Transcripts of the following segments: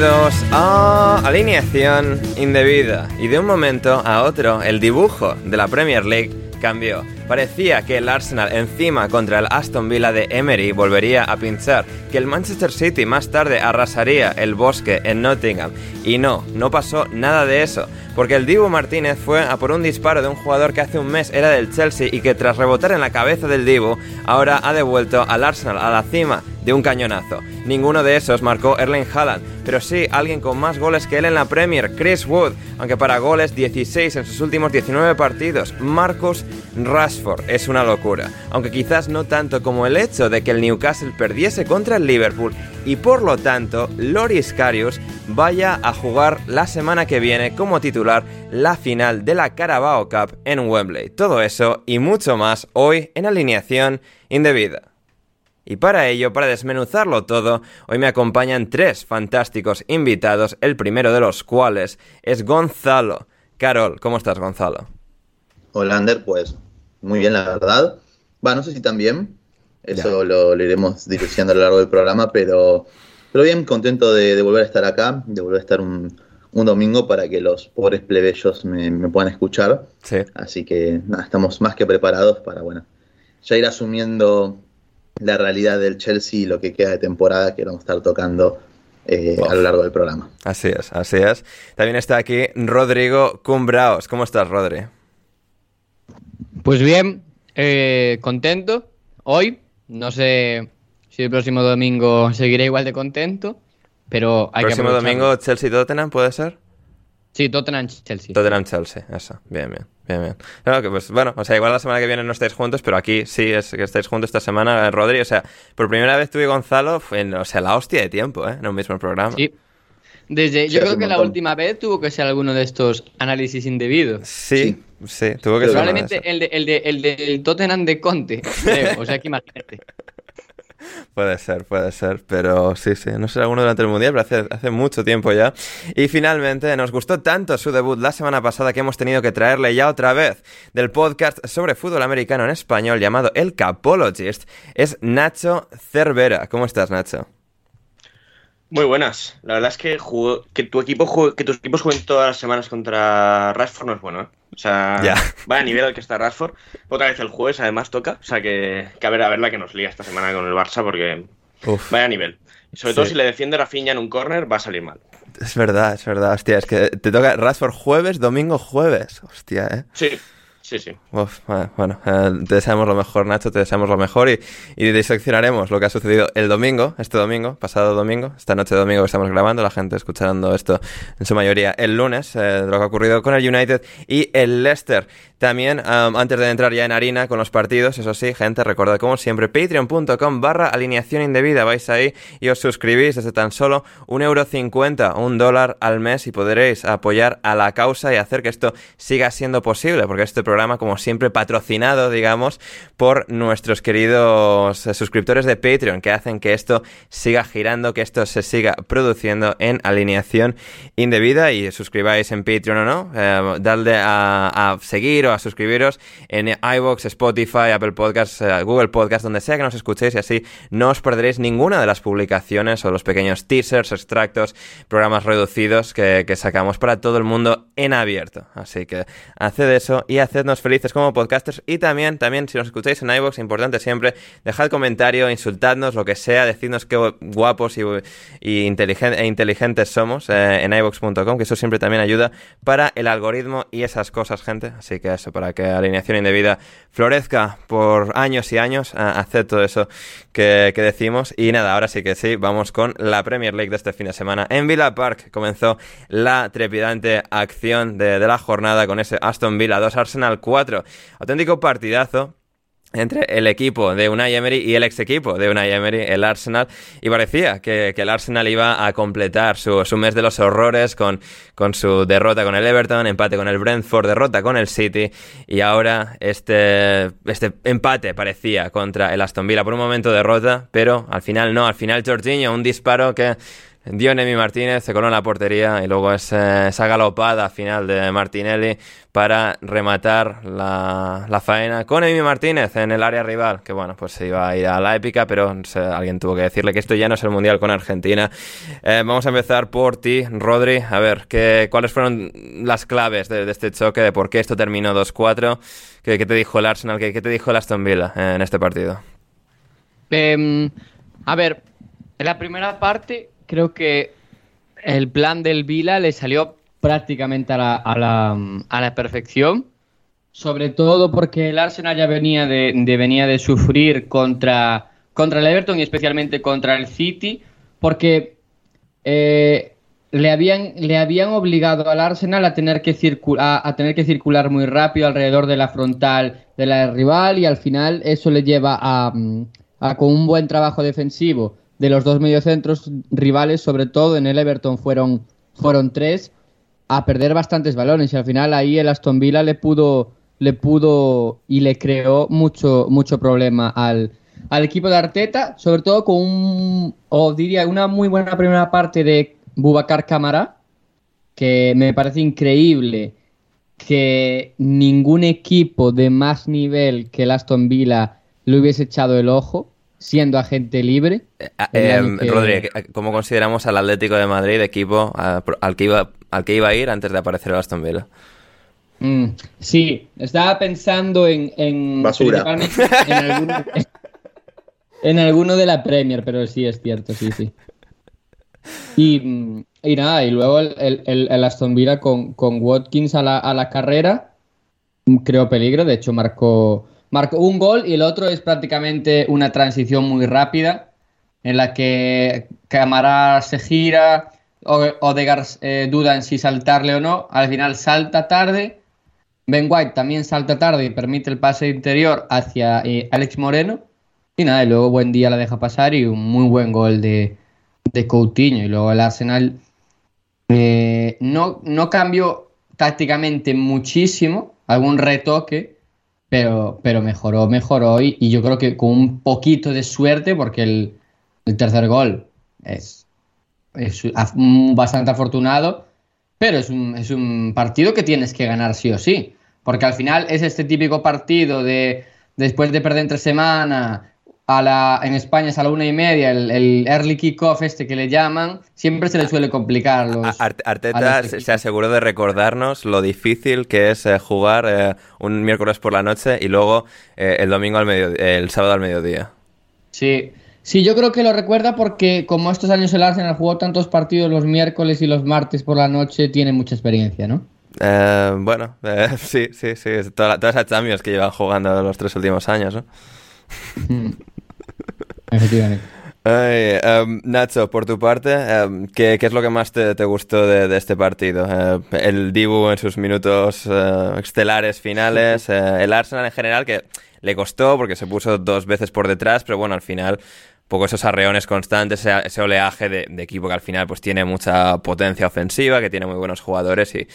Bienvenidos a Alineación Indebida. Y de un momento a otro, el dibujo de la Premier League cambió. Parecía que el Arsenal encima contra el Aston Villa de Emery volvería a pinchar, que el Manchester City más tarde arrasaría el bosque en Nottingham. Y no, no pasó nada de eso, porque el Dibu Martínez fue a por un disparo de un jugador que hace un mes era del Chelsea y que tras rebotar en la cabeza del Dibu, ahora ha devuelto al Arsenal a la cima de un cañonazo. Ninguno de esos marcó Erling Haaland, pero sí alguien con más goles que él en la Premier, Chris Wood, aunque para goles 16 en sus últimos 19 partidos. Marcus Rashford es una locura, aunque quizás no tanto como el hecho de que el Newcastle perdiese contra el Liverpool y por lo tanto Loris Karius vaya a jugar la semana que viene como titular la final de la Carabao Cup en Wembley. Todo eso y mucho más hoy en alineación indebida. Y para ello, para desmenuzarlo todo, hoy me acompañan tres fantásticos invitados, el primero de los cuales es Gonzalo. Carol, ¿cómo estás, Gonzalo? Hola, Ander, pues muy bien, la verdad. Va, no sé si también, eso lo, iremos dilucidando a lo largo del programa, pero, pero bien, contento de, volver a estar acá, de volver a estar un, domingo para que los pobres plebeyos me, puedan escuchar. Sí. Así que nada, estamos más que preparados para, bueno, ya ir asumiendo la realidad del Chelsea y lo que queda de temporada que vamos a estar tocando eh, a lo largo del programa. Así es, así es. También está aquí Rodrigo Cumbraos. ¿Cómo estás, Rodri? Pues bien, eh, contento hoy. No sé si el próximo domingo seguiré igual de contento, pero hay próximo domingo Chelsea-Tottenham, ¿puede ser? Sí, Tottenham-Chelsea. Tottenham-Chelsea, eso. Bien, bien. Bien, bien. que pues, bueno, o sea, igual la semana que viene no estáis juntos, pero aquí sí es que estáis juntos esta semana, eh, Rodri. O sea, por primera vez tú y Gonzalo, fue, o sea, la hostia de tiempo, ¿eh? En un mismo programa. Sí. Desde, yo creo que la última vez tuvo que ser alguno de estos análisis indebidos. Sí, sí, tuvo que ser. Probablemente el, de, el, de, el del Tottenham de Conte, o sea, que imagínate. Puede ser, puede ser, pero sí, sí, no será alguno durante el Mundial, pero hace, hace, mucho tiempo ya. Y finalmente, nos gustó tanto su debut la semana pasada que hemos tenido que traerle ya otra vez del podcast sobre fútbol americano en español llamado El Capologist, es Nacho Cervera. ¿Cómo estás, Nacho? Muy buenas. La verdad es que que tu equipo que tus equipos jueguen todas las semanas contra Rashford no es bueno, ¿eh? O sea, vaya nivel al que está Rashford. Otra vez el jueves además toca. O sea que, a ver a ver la que nos lía esta semana con el Barça porque vaya nivel. Sobre todo si le defiende Rafinha en un corner va a salir mal. Es verdad, es verdad. Hostia, es que te toca Rashford jueves, domingo jueves. Hostia, ¿eh? Sí. Sí, sí. bueno, eh, te deseamos lo mejor, Nacho, te deseamos lo mejor y, y, diseccionaremos lo que ha sucedido el domingo, este domingo, pasado domingo, esta noche de domingo que estamos grabando, la gente escuchando esto en su mayoría el lunes, eh, de lo que ha ocurrido con el United y el Leicester. También, antes de entrar ya en harina con los partidos, eso sí, gente, recordad como siempre, patreon.com barra alineación indebida, vais ahí y os suscribís desde tan solo un euro cincuenta, un dólar al mes y podréis apoyar a la causa y hacer que esto siga siendo posible, porque este programa, como siempre, patrocinado, digamos, por nuestros queridos eh, suscriptores de Patreon, que hacen que esto siga girando, que esto se siga produciendo en alineación indebida. Y suscribáis en Patreon o no, eh, dadle a, a seguir a suscribiros en iVoox, Spotify, Apple Podcasts, eh, Google Podcasts, donde sea que nos escuchéis y así no os perderéis ninguna de las publicaciones o los pequeños teasers, extractos, programas reducidos que, sacamos para todo el mundo en abierto. Así que haced eso y hacednos felices como podcasters y también, también si nos escucháis en iVoox, importante siempre, dejad comentario, insultadnos, lo que sea, decidnos qué guapos y, e inteligentes somos eh, en iVoox.com, que eso siempre también ayuda para el algoritmo y esas cosas, gente. Así que para que alineación indebida florezca por años y años. hacer todo eso que, decimos. Y nada, ahora sí que sí, vamos con la Premier League de este fin de semana. En Villa Park comenzó la trepidante acción de, de la jornada con ese Aston Villa 2 Arsenal 4. Auténtico partidazo entre el equipo de Unai Emery y el ex equipo de Unai Emery, el Arsenal, y parecía que, el Arsenal iba a completar su, mes de los horrores con, con, su derrota con el Everton, empate con el Brentford, derrota con el City, y ahora este, este empate parecía contra el Aston Villa. Por un momento derrota, pero al final no, al final Jorginho, un disparo que Dionemi Martínez se coló en la portería y luego esa, esa galopada final de Martinelli para rematar la, faena con Emi Martínez en el área rival, que bueno, pues se iba a ir a la épica, pero alguien tuvo que decirle que esto ya no es el Mundial con Argentina. Eh, vamos a empezar por ti, Rodri, a ver, ¿qué, ¿cuáles fueron las claves de, este choque, de por qué esto terminó 2-4? ¿Qué, te dijo el Arsenal, qué, qué te dijo el Aston Villa en este partido? Em, a ver, en la primera parte creo que el plan del Vila le salió prácticamente a la, a la, a la perfección. Sobre todo porque el Arsenal ya venía de, venía de sufrir contra, contra el Everton y especialmente contra el City. Porque eh, le, habían, le habían obligado al Arsenal a tener, que a tener que circular muy rápido alrededor de la frontal de la rival y al final eso le lleva a, a con un buen trabajo defensivo de los dos mediocentros rivales, sobre todo en el Everton fueron, fueron tres, a perder bastantes balones. Y al final ahí el Aston Villa le pudo, le pudo y le creó mucho, mucho problema al, al equipo de Arteta, sobre todo con un, o diría, una muy buena primera parte de Bubacar Camara, que me parece increíble que ningún equipo de más nivel que el Aston Villa le hubiese echado el ojo siendo agente libre. Eh, eh, ¿cómo consideramos al Atlético de Madrid equipo al, que iba, al que iba a ir antes de aparecer el Aston Villa? Mm, sí, estaba pensando en... en Basura. En alguno, de la Premier, pero sí es cierto, sí, sí. Y, y nada, y luego el, el, Aston Villa con, con Watkins a la, a la carrera creó peligro, de hecho marcó marcó un gol y el otro es prácticamente una transición muy rápida en la que Camara se gira, Odegaard eh, duda en si saltarle o no, al final salta tarde, Ben White también salta tarde y permite el pase interior hacia eh, Alex Moreno. Y nada, y luego buen día la deja pasar y un muy buen gol de, de Coutinho. Y luego el Arsenal eh, no, no cambió tácticamente muchísimo, algún retoque, pero, pero mejoró, mejoró y, y, yo creo que con un poquito de suerte, porque el, el tercer gol es, es, bastante afortunado, pero es un, es un partido que tienes que ganar sí o sí, porque al final es este típico partido de después de perder entre semana, en España es a la una y media, el, early kickoff este que le llaman, siempre se le suele complicar. Los, Arteta se aseguró de recordarnos lo difícil que es eh, jugar eh, un miércoles por la noche y luego eh, el domingo al medio, el sábado al mediodía. Sí, sí, yo creo que lo recuerda porque como estos años el Arsenal jugó tantos partidos los miércoles y los martes por la noche, tiene mucha experiencia, ¿no? bueno, sí, sí, sí, todas las Champions que llevan jugando los tres últimos años, ¿no? Efectivamente. Em, Nacho, por tu parte, em, ¿qué, es lo que más te, gustó de, este partido? Eh, el Dibu en sus minutos uh, estelares finales, eh, el Arsenal en general, que le costó porque se puso dos veces por detrás, pero bueno, al final, poco esos arreones constantes, ese, oleaje de, equipo que al final pues tiene mucha potencia ofensiva, que tiene muy buenos jugadores y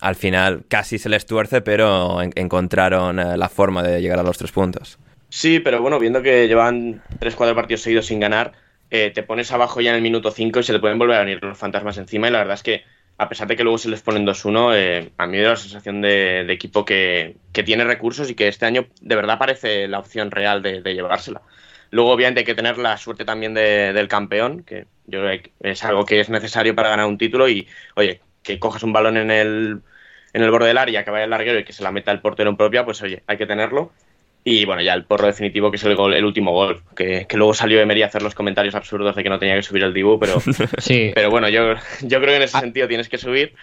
al final casi se les tuerce, pero encontraron la forma de llegar a los tres puntos. Sí, pero bueno, viendo que llevan 3-4 partidos seguidos sin ganar, eh, te pones abajo ya en el minuto 5 y se te pueden volver a venir los fantasmas encima. Y la verdad es que, a pesar de que luego se les ponen 2-1, eh, a mí me da la sensación de, equipo que, tiene recursos y que este año de verdad parece la opción real de, llevársela. Luego, obviamente, hay que tener la suerte también del campeón, que yo creo que es algo que es necesario para ganar un título. Y, oye, que cojas un balón en el, en el borde del área, que vaya el larguero y que se la meta el portero en propia, pues oye, hay que tenerlo. Y bueno, ya el porro definitivo, que es el, gol, el último gol, que, luego salió Emery a hacer los comentarios absurdos de que no tenía que subir el Dibu, pero, sí. pero bueno, yo, yo creo que en ese ah. sentido tienes que subir.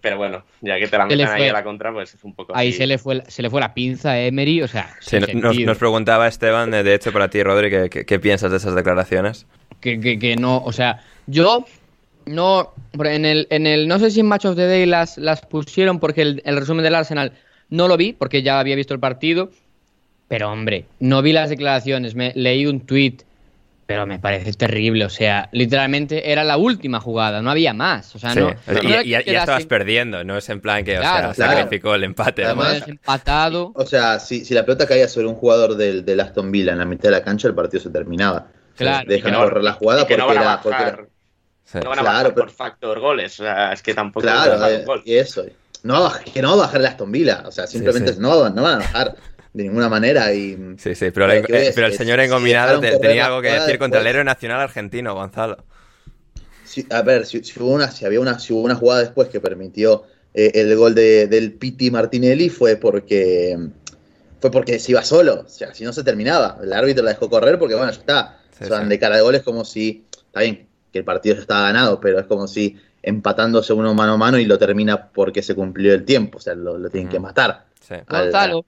Pero bueno, ya que te la meten ahí a la contra, pues es un poco. Ahí se le fue se le fue la pinza a Emery, o sea. nos, preguntaba Esteban, de hecho, para ti, Rodri, ¿qué, piensas de esas declaraciones? Que, que, no, o sea, yo no. En el, en el. No sé si en Match of the Day las, las pusieron porque el, el resumen del Arsenal no lo vi, porque ya había visto el partido. Pero hombre, no vi las declaraciones, me leí un tweet, pero me parece terrible. O sea, literalmente era la última jugada, no había más. O sea, no, y, ya, estabas perdiendo, no es en plan que sacrificó el empate. Además, empatado. O sea, si, la pelota caía sobre un jugador del, del, Aston Villa en la mitad de la cancha, el partido se terminaba. Claro. Dejan correr la jugada porque, era, No van a bajar por factor goles, o sea, es que tampoco. Claro, eh, y eso. No, que no va a bajar el Aston Villa, o sea, simplemente No, no van a bajar de ninguna manera. Y, sí, sí, pero, el señor engominado tenía algo que decir contra el héroe nacional argentino, Gonzalo. a ver, si, hubo una, si había una, si hubo una jugada después que permitió eh, el gol de, del Piti Martinelli fue porque fue porque se iba solo, o sea, si no se terminaba. El árbitro la dejó correr porque, bueno, ya está. o sea, de cara de goles como si, está bien, que el partido ya estaba ganado, pero es como si empatándose uno mano a mano y lo termina porque se cumplió el tiempo, o sea, lo, tienen que matar. Gonzalo,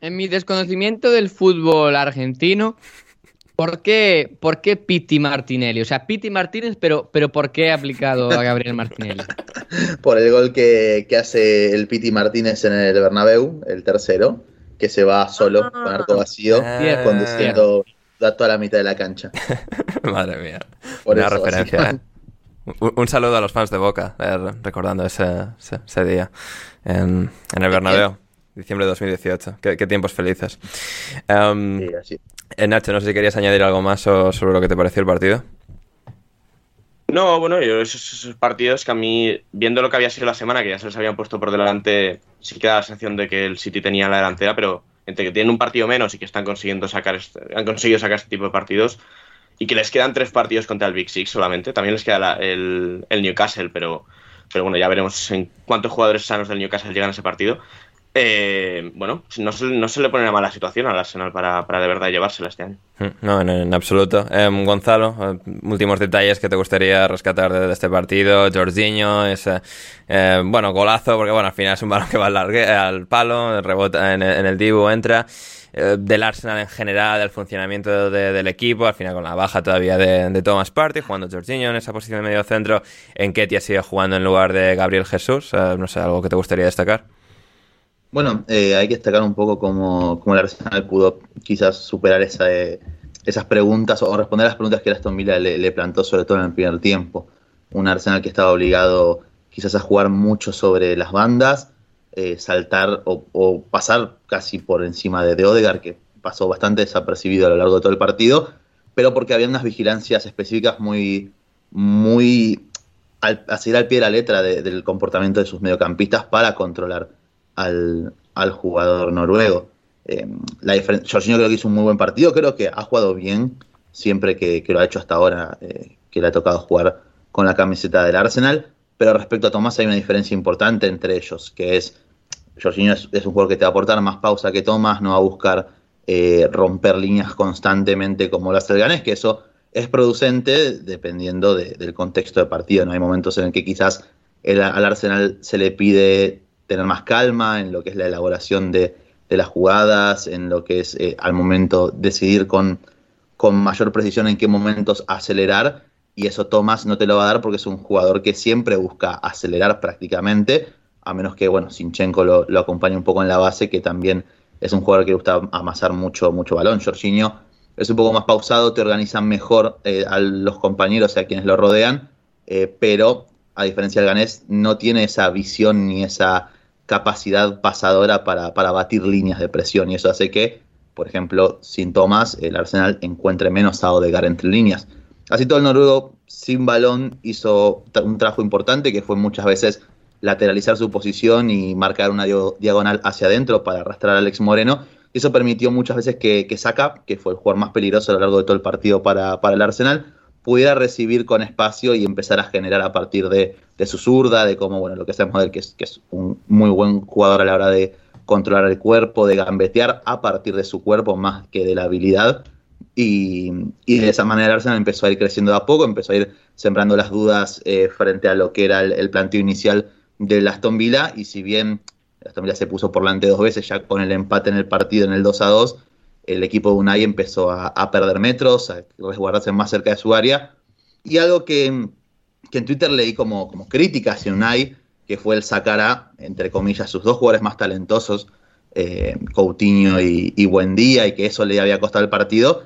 en mi desconocimiento del fútbol argentino, ¿por qué, por qué Piti Martinelli? O sea, Piti Martínez, pero, pero ¿por qué aplicado a Gabriel Martinelli? por el gol que, hace el Piti Martínez en el Bernabéu, el tercero, que se va solo, con arco ah. vacío, ah, conduciendo da toda la mitad de la cancha. Madre mía. Una referencia, ¿eh? Un, saludo a los fans de Boca, eh, recordando ese, ese, día en, en el Bernabéu diciembre de 2018. Qué, tiempos felices. Um, sí, eh, Nacho, no sé si querías añadir algo más sobre lo que te pareció el partido. No, bueno, yo esos, partidos que a mí, viendo lo que había sido la semana, que ya se les habían puesto por delante, sí que da la sensación de que el City tenía la delantera, pero entre que tienen un partido menos y que están consiguiendo sacar este, han conseguido sacar este tipo de partidos y que les quedan tres partidos contra el Big Six solamente, también les queda el, el Newcastle, pero, pero bueno, ya veremos en cuántos jugadores sanos del Newcastle llegan a ese partido. Eh, bueno, no se, le pone una mala situación al Arsenal para, para de verdad llevársela este año. Mm, no, en, absoluto. Em, Gonzalo, eh, últimos detalles que te gustaría rescatar de, este partido. Jorginho, ese eh, bueno, golazo, porque bueno, al final es un balón que va al, al palo, rebota en en el Dibu, entra. del Arsenal en general, del funcionamiento del equipo, al final con la baja todavía de, Thomas Partey, jugando Jorginho en esa posición de medio centro, en Ketia sigue jugando en lugar de Gabriel Jesús, no sé, algo que te gustaría destacar. Bueno, eh, hay que destacar un poco cómo, cómo, el Arsenal pudo quizás superar esa, eh, esas preguntas o responder a las preguntas que Aston Villa le, plantó, sobre todo en el primer tiempo. Un Arsenal que estaba obligado quizás a jugar mucho sobre las bandas, eh, saltar o, pasar casi por encima de, de Odegaard, que pasó bastante desapercibido a lo largo de todo el partido, pero porque había unas vigilancias específicas muy, muy al, a seguir al pie de la letra del comportamiento de sus mediocampistas para controlar al, jugador noruego. Eh, la Jorginho creo que hizo un muy buen partido, creo que ha jugado bien siempre que, lo ha hecho hasta ahora, eh, que le ha tocado jugar con la camiseta del Arsenal, pero respecto a Tomás hay una diferencia importante entre ellos, que es, Jorginho es, un jugador que te va a aportar más pausa que Tomás, no va a buscar eh, romper líneas constantemente como lo hace el Ganés, que eso es producente dependiendo del contexto de partido, ¿no? Hay momentos en el que quizás al Arsenal se le pide tener más calma en lo que es la elaboración de, las jugadas, en lo que es eh, al momento decidir con, con mayor precisión en qué momentos acelerar. Y eso Tomás no te lo va a dar porque es un jugador que siempre busca acelerar prácticamente, a menos que, bueno, Sinchenko lo, acompañe un poco en la base, que también es un jugador que gusta amasar mucho, mucho balón. Jorginho es un poco más pausado, te organizan mejor eh, a los compañeros, a quienes lo rodean, eh, pero a diferencia del ganés, no tiene esa visión ni esa capacidad pasadora para, batir líneas de presión y eso hace que, por ejemplo, sin Tomás, el Arsenal encuentre menos a Odegaard entre líneas. Así todo el noruego sin balón hizo un trabajo importante que fue muchas veces lateralizar su posición y marcar una diagonal hacia adentro para arrastrar a Alex Moreno. Eso permitió muchas veces que, que que fue el jugador más peligroso a lo largo de todo el partido para, para el Arsenal, pudiera recibir con espacio y empezar a generar a partir de, su zurda, de cómo, bueno, lo que sabemos de él, que es, que es un muy buen jugador a la hora de controlar el cuerpo, de gambetear a partir de su cuerpo más que de la habilidad. Y, de esa manera Arsenal empezó a ir creciendo de a poco, empezó a ir sembrando las dudas eh, frente a lo que era el, planteo inicial del Aston Villa. Y si bien Aston Villa se puso por delante dos veces, ya con el empate en el partido en el 2 a 2, el equipo de Unai empezó a, perder metros, a resguardarse más cerca de su área. Y algo que, en Twitter leí como, como crítica hacia Unai, que fue el sacar a, entre comillas, sus dos jugadores más talentosos, eh, Coutinho y, Buendía, y que eso le había costado el partido.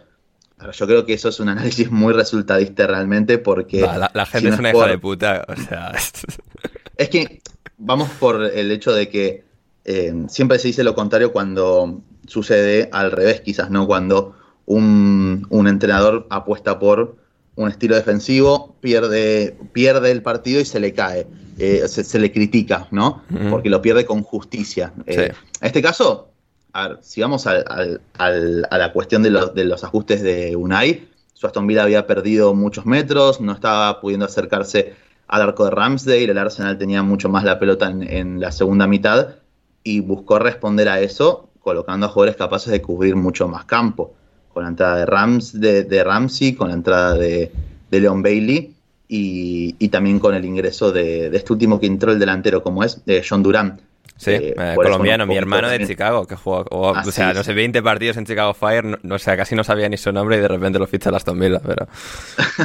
Pero yo creo que eso es un análisis muy resultadista realmente, porque. la, gente es una hija de puta. es que vamos por el hecho de que eh, siempre se dice lo contrario cuando sucede al revés, quizás, ¿no? Cuando un, entrenador apuesta por un estilo defensivo, pierde, pierde el partido y se le cae. Eh, se, le critica, ¿no? Porque lo pierde con justicia. Eh, en este caso, a ver, si vamos a la cuestión de los, de los ajustes de Unai, su Aston Villa había perdido muchos metros, no estaba pudiendo acercarse al arco de Ramsdale, el Arsenal tenía mucho más la pelota en, la segunda mitad y buscó responder a eso colocando a jugadores capaces de cubrir mucho más campo, con la entrada de, Rams, de, Ramsey, con la entrada de, de Leon Bailey y, también con el ingreso de, este último que entró el delantero, como es de John Durán. Sí, eh, eh, colombiano, mi hermano de Chicago, que jugó, o sea, no sé, 20 partidos en Chicago Fire, no, sé, casi no sabía ni su nombre y de repente lo ficha a Aston Villa, pero...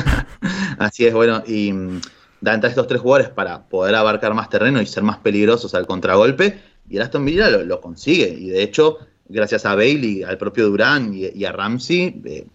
Así es, bueno, y da entre estos tres jugadores para poder abarcar más terreno y ser más peligrosos al contragolpe, y el Aston Villa lo, consigue. Y de hecho, gracias a Bailey, al propio Durán y, a Ramsey, eh,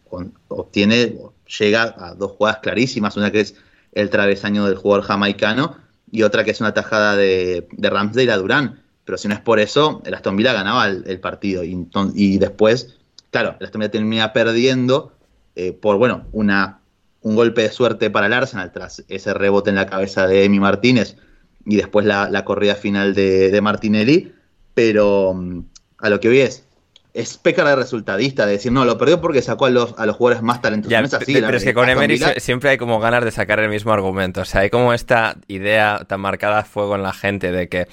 obtiene, llega a dos jugadas clarísimas, una que es el travesaño del jugador jamaicano y otra que es una tajada de, de Ramsdale a Durán. Pero si no es por eso, el Aston Villa ganaba el, partido. Y, y, después, claro, el Aston Villa termina perdiendo eh, por, bueno, una un golpe de suerte para el Arsenal tras ese rebote en la cabeza de Emi Martínez y después la, corrida final de, Martinelli, pero mm, a lo que hoy es, es pecar de resultadista, de decir, no, lo perdió porque sacó a los, a los jugadores más talentosos. pero es que con Emery siempre hay como ganas de sacar el mismo argumento. O sea, hay como esta idea tan marcada a fuego en la gente de que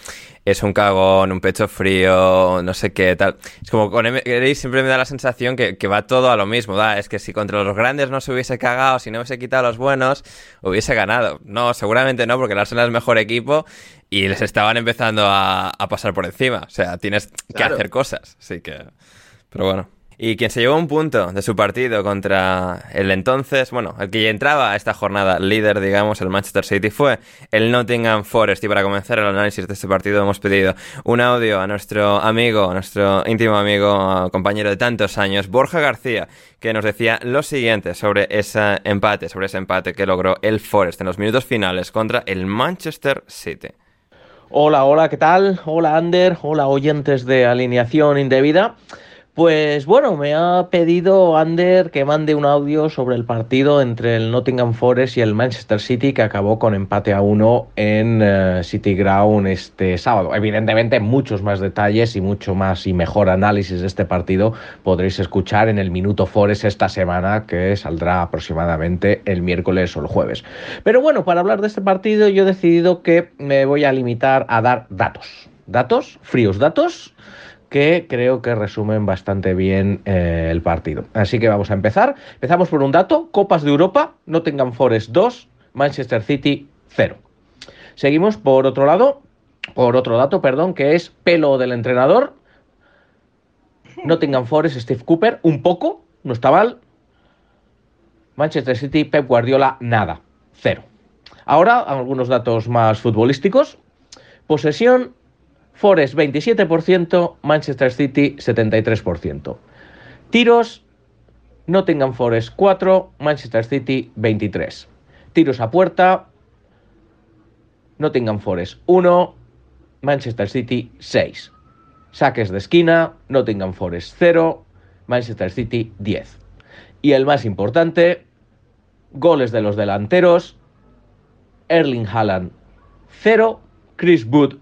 es un cagón, un pecho frío, no sé qué, tal. Es como con Emery siempre me da la sensación que, va todo a lo mismo, ¿da? Es que si contra los grandes no se hubiese cagado, si no hubiese quitado a los buenos, hubiese ganado. No, seguramente no, porque el Arsenal es el mejor equipo y les estaban empezando a, pasar por encima. O sea, tienes que hacer cosas, así que... Pero bueno. Y quien se llevó un punto de su partido contra el entonces, bueno, el que ya entraba a esta jornada líder, digamos, el Manchester City, fue el Nottingham Forest. Y para comenzar el análisis de este partido hemos pedido un audio a nuestro amigo, nuestro íntimo amigo, compañero de tantos años, Borja García, que nos decía lo siguiente sobre ese empate, sobre ese empate que logró el Forest en los minutos finales contra el Manchester City. Hola, hola, ¿qué tal? Hola, Ander, hola, oyentes de Alineación Indebida. Pues bueno, me ha pedido Ander que mande un audio sobre el partido entre el Nottingham Forest y el Manchester City que acabó con empate a uno en eh, City Ground este sábado. Evidentemente muchos más detalles y mucho más y mejor análisis de este partido podréis escuchar en el Minuto Forest esta semana que saldrá aproximadamente el miércoles o el jueves. Pero bueno, para hablar de este partido yo he decidido que me voy a limitar a dar datos. Datos, fríos datos que creo que resumen bastante bien eh, el partido. Así que vamos a empezar. Empezamos por un dato. Copas de Europa, Nottingham Forest 2, Manchester City 0. Seguimos por otro lado, por otro dato, perdón, que es pelo del entrenador. Nottingham Forest, Steve Cooper, un poco, no está mal. Manchester City, Pep Guardiola, nada, cero. Ahora, algunos datos más futbolísticos. Posesión, Forest 27%, Manchester City 73%. Tiros, Nottingham Forest 4, Manchester City 23. Tiros a puerta, Nottingham Forest 1, Manchester City 6. Saques de esquina, Nottingham Forest 0, Manchester City 10. Y el más importante, goles de los delanteros, Erling Haaland 0, Chris Wood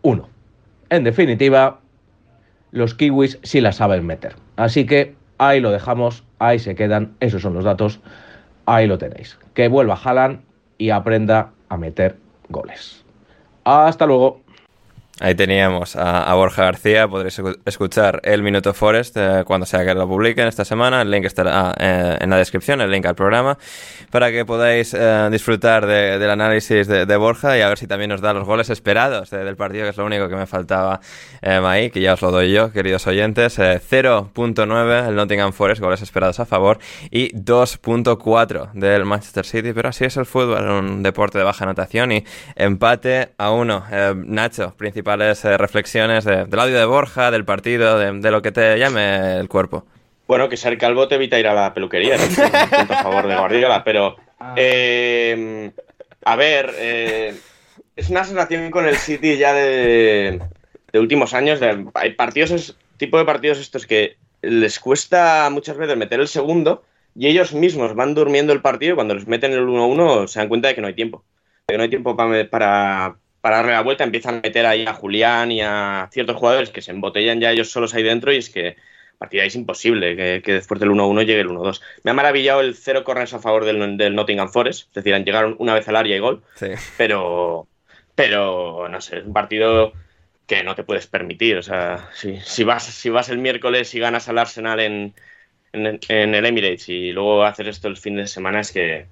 1. En definitiva, los kiwis sí la saben meter. Así que ahí lo dejamos, ahí se quedan, esos son los datos, ahí lo tenéis. Que vuelva Haaland y aprenda a meter goles. Hasta luego. Ahí teníamos a, Borja García, podréis escuchar el Minuto Forest eh, cuando sea que lo publiquen esta semana, el link estará eh, en la descripción, el link al programa, para que podáis eh, disfrutar del análisis de, Borja y a ver si también nos da los goles esperados del partido, que es lo único que me faltaba ahí, que ya os lo doy yo, queridos oyentes. 0.9 el Nottingham Forest, goles esperados a favor, y 2.4 del Manchester City, pero así es el fútbol, un deporte de baja anotación y empate a uno. Nacho, principal principales eh, reflexiones del audio de Borja, del partido, de, lo que te llame el cuerpo. Bueno, que ser calvo te evita ir a la peluquería, a favor de Guardiola, pero ah. eh, a ver, eh, es una sensación con el City ya de, últimos años, de, hay partidos, tipo de partidos estos que les cuesta muchas veces meter el segundo, y ellos mismos van durmiendo el partido y cuando les meten el 1-1 se dan cuenta de que no hay tiempo. De que no hay tiempo para, para, para darle la vuelta, empiezan a meter ahí a Julián y a ciertos jugadores que se embotellan ya ellos solos ahí dentro y es que partida es imposible que, después del 1-1 llegue el 1-2. Me ha maravillado el cero corners a favor del, del, Nottingham Forest, es decir, han llegado una vez al área y gol, sí. pero, pero no sé, es un partido que no te puedes permitir. O sea, si, si, vas, si vas el miércoles y ganas al Arsenal en, en, en, el Emirates y luego hacer esto el fin de semana, es que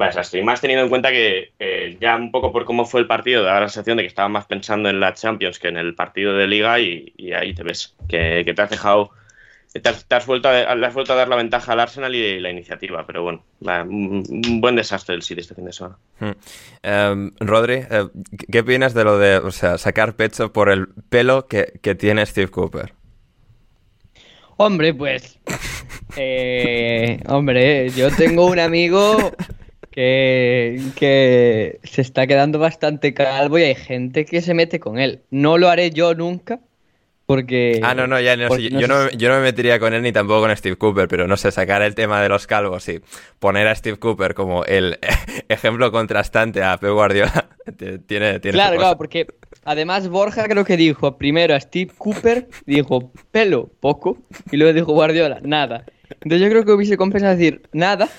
va desastre. Y más teniendo en cuenta que eh, ya un poco por cómo fue el partido, da la sensación de que estaba más pensando en la Champions que en el partido de Liga y, y ahí te ves, que, que te has dejado te has, vuelto a, le has vuelto a dar la ventaja al Arsenal y la iniciativa, pero bueno, un, buen desastre del City este fin de semana. Hmm. Em, Rodri, eh, ¿qué opinas de lo de o sea, sacar pecho por el pelo que, que tiene Steve Cooper? Hombre, pues. Eh, hombre, yo tengo un amigo que, que se está quedando bastante calvo y hay gente que se mete con él. No lo haré yo nunca porque. Ah, no, no, ya no, sé, yo, no, yo, no, me metería con él ni tampoco con Steve Cooper, pero no sé, sacar el tema de los calvos y poner a Steve Cooper como el ejemplo contrastante a Pep Guardiola tiene, tiene. Claro, claro, porque además Borja creo que dijo primero a Steve Cooper, dijo pelo, poco, y luego dijo Guardiola, nada. Entonces yo creo que hubiese compensado decir nada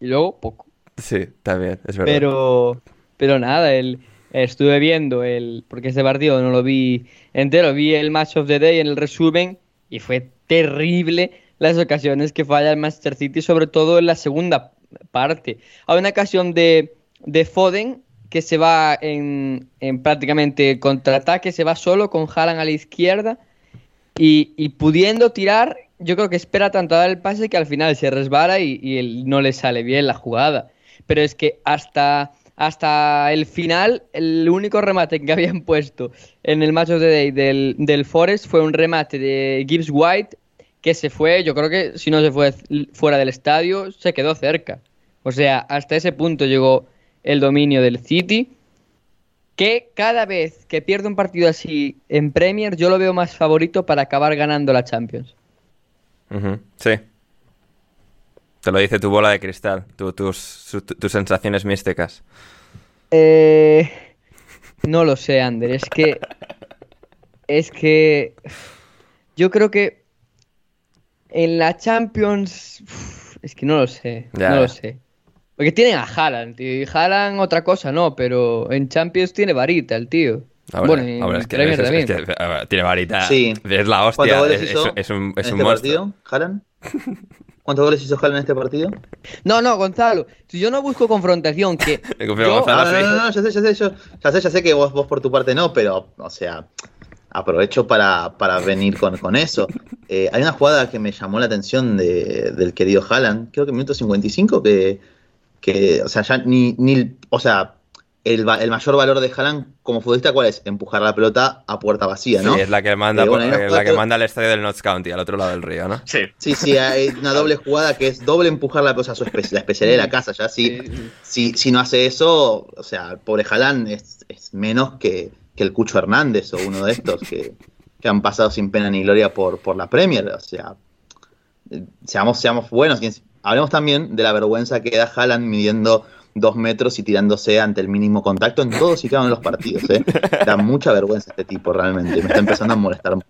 y luego poco. Sí, también, es verdad. Pero, pero nada, el estuve viendo el, porque ese partido no lo vi entero, vi el Match of the Day en el resumen y fue terrible las ocasiones que falla el Manchester City, sobre todo en la segunda parte. Hay una ocasión de, de Foden que se va en, en prácticamente contraataque, se va solo con Haaland a la izquierda y, pudiendo tirar, yo creo que espera tanto a dar el pase que al final se resbala y, y no le sale bien la jugada. Pero es que hasta hasta el final, el único remate que habían puesto en el Match of the Day del, del Forest fue un remate de Gibbs White que se fue, yo creo que si no se fue fuera del estadio, se quedó cerca. O sea, hasta ese punto llegó el dominio del City, que cada vez que pierde un partido así en Premier, yo lo veo más favorito para acabar ganando la Champions. Sí, te lo dice tu bola de cristal, tus, tus, sensaciones místicas. Eh, no lo sé, Ander. Es que. Es que. Yo creo que. En la Champions. Es que no lo sé. No lo sé. Porque tienen a Haaland, tío. Y Haaland otra cosa, no. Pero en Champions tiene varita el tío. bueno, es que, también. tiene varita. Sí. Es la hostia. Es, un, es un este partido, Haaland? ¿Cuántos goles hizo Haaland en este partido? No, no, Gonzalo. Si yo no busco confrontación, que. yo... no, no, no, ya sé, ya sé, ya sé, ya sé que vos, vos por tu parte no, pero, o sea, aprovecho para, para venir con, con eso. Eh, hay una jugada que me llamó la atención de, del querido Haaland, creo que en minuto 55, que, que o sea, ya ni, ni, o sea, el, mayor valor de Haaland como futbolista, ¿cuál es? Empujar la pelota a puerta vacía, ¿no? Sí, es la que manda, eh, la que manda al estadio del Notts County, al otro lado del río, ¿no? Sí. Sí, sí, hay una doble jugada que es doble empujar la pelota, su la especialidad de la casa, ya. Si, si, si no hace eso, o sea, el pobre Haaland es, menos que, el Cucho Hernández o uno de estos que, han pasado sin pena ni gloria por, por la Premier, o sea, seamos, seamos buenos. Hablemos también de la vergüenza que da Haaland midiendo dos metros y tirándose ante el mínimo contacto en todos y cada uno de los partidos. ¿eh? Da mucha vergüenza este tipo realmente. Me está empezando a molestar mucho.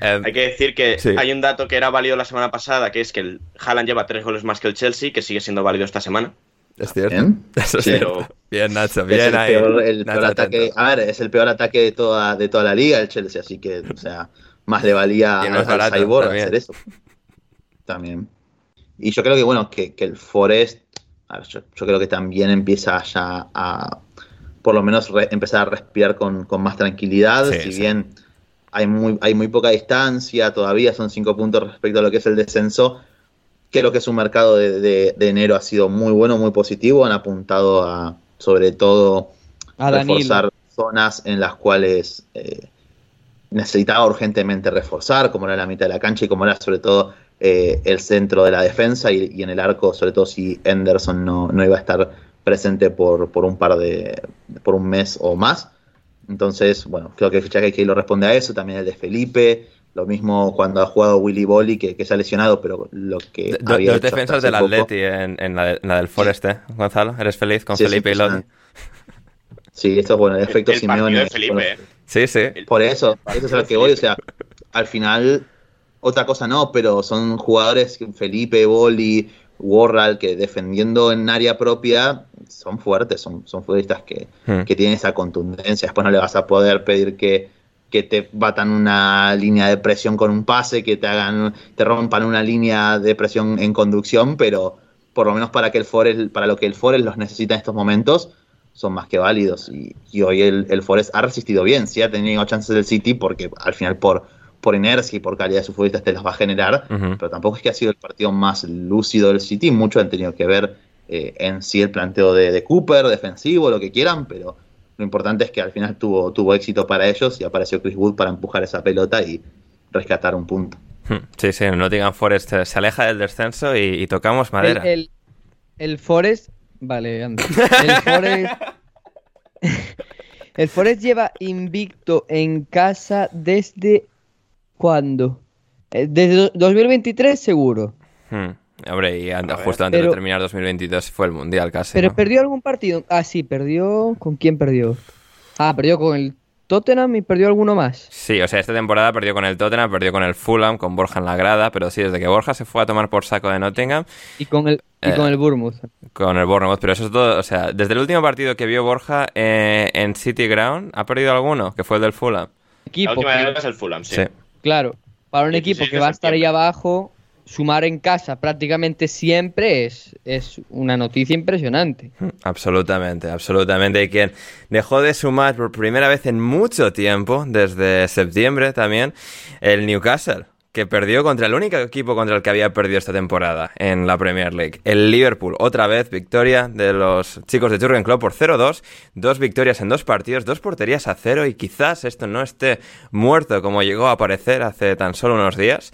Em, hay que decir que hay un dato que era válido la semana pasada, que es que el Haaland lleva tres goles más que el Chelsea, que sigue siendo válido esta semana. Es cierto. Bien, bien Nacho, bien es el Peor, el peor ataque, a ver, es el peor ataque de toda, de toda la liga el Chelsea, así que, o sea, más le valía al, Cyborg hacer eso. También. Y yo creo que, bueno, que, que el Forest yo, creo que también empieza ya a, por lo menos, empezar a respirar con, más tranquilidad, si bien hay muy, hay muy poca distancia, todavía son cinco puntos respecto a lo que es el descenso, creo que es un mercado de, enero ha sido muy bueno, muy positivo, han apuntado a, sobre todo, a reforzar zonas en las cuales... Eh, necesitaba urgentemente reforzar, como era la mitad de la cancha y como era sobre todo eh, el centro de la defensa y, en el arco, sobre todo si Henderson no, iba a estar presente por, por, un par de. por un mes o más. Entonces, bueno, creo que el fichaje que lo responde a eso, también el de Felipe, Lo mismo cuando ha jugado Willy Bolly, que, se ha lesionado, pero lo que. había los defensas del Atleti en, en, la, del Forest, ¿eh? Gonzalo. ¿Eres feliz con Felipe y Lodi? Sí, esto es bueno, el efecto Simeone. Felipe. Sí, sí. Por eso, eso es a lo que voy. O sea, al final, otra cosa no, pero son jugadores, Felipe, Bolly, Warral, que defendiendo en área propia son fuertes, son, son futbolistas que, hmm. que tienen esa contundencia. Después no le vas a poder pedir que que te batan una línea de presión con un pase, que te hagan, te rompan una línea de presión en conducción, pero por lo menos para que el Forest, para lo que el Forest los necesita en estos momentos, son más que válidos. Y, hoy el, el, Forest ha resistido bien, sí ha tenido chances del City, porque al final por, por inercia y por calidad de sus futbolistas te las va a generar, pero tampoco es que ha sido el partido más lúcido del City, mucho han tenido que ver eh, en sí el planteo de, de Cooper, defensivo, lo que quieran, pero lo importante es que al final tuvo, tuvo éxito para ellos y apareció Chris Wood para empujar esa pelota y rescatar un punto. Hmm, sí, sí, Nottingham Forest se aleja del descenso y, tocamos madera. El, el, Forest. Vale, anda. El Forest. el Forest lleva invicto en casa desde. ¿Cuándo? Eh, desde 2023, seguro. Hmm. Hombre, y justo antes de terminar 2022 fue el Mundial casi. ¿Pero perdió algún partido? Ah, sí, perdió. ¿Con quién perdió? Ah, perdió con el Tottenham y perdió alguno más. Sí, o sea, esta temporada perdió con el Tottenham, perdió con el Fulham, con Borja en la grada, pero sí, desde que Borja se fue a tomar por saco de Nottingham. Y con el, y con el Bournemouth. Con el Bournemouth, pero eso es todo, o sea, desde el último partido que vio Borja eh, en City Ground, ¿ha perdido alguno? Que fue el del Fulham. Equipo, la última vez es el Fulham, sí. Claro, para un equipo que va a estar ahí abajo, sumar en casa prácticamente siempre es, es una noticia impresionante. Absolutamente, absolutamente. Y quien dejó de sumar por primera vez en mucho tiempo, desde septiembre también, el Newcastle que perdió contra el único equipo contra el que había perdido esta temporada en la Premier League. El Liverpool, otra vez victoria de los chicos de Jurgen Klopp por 0-2, dos victorias en dos partidos, dos porterías a cero y quizás esto no esté muerto como llegó a parecer hace tan solo unos días.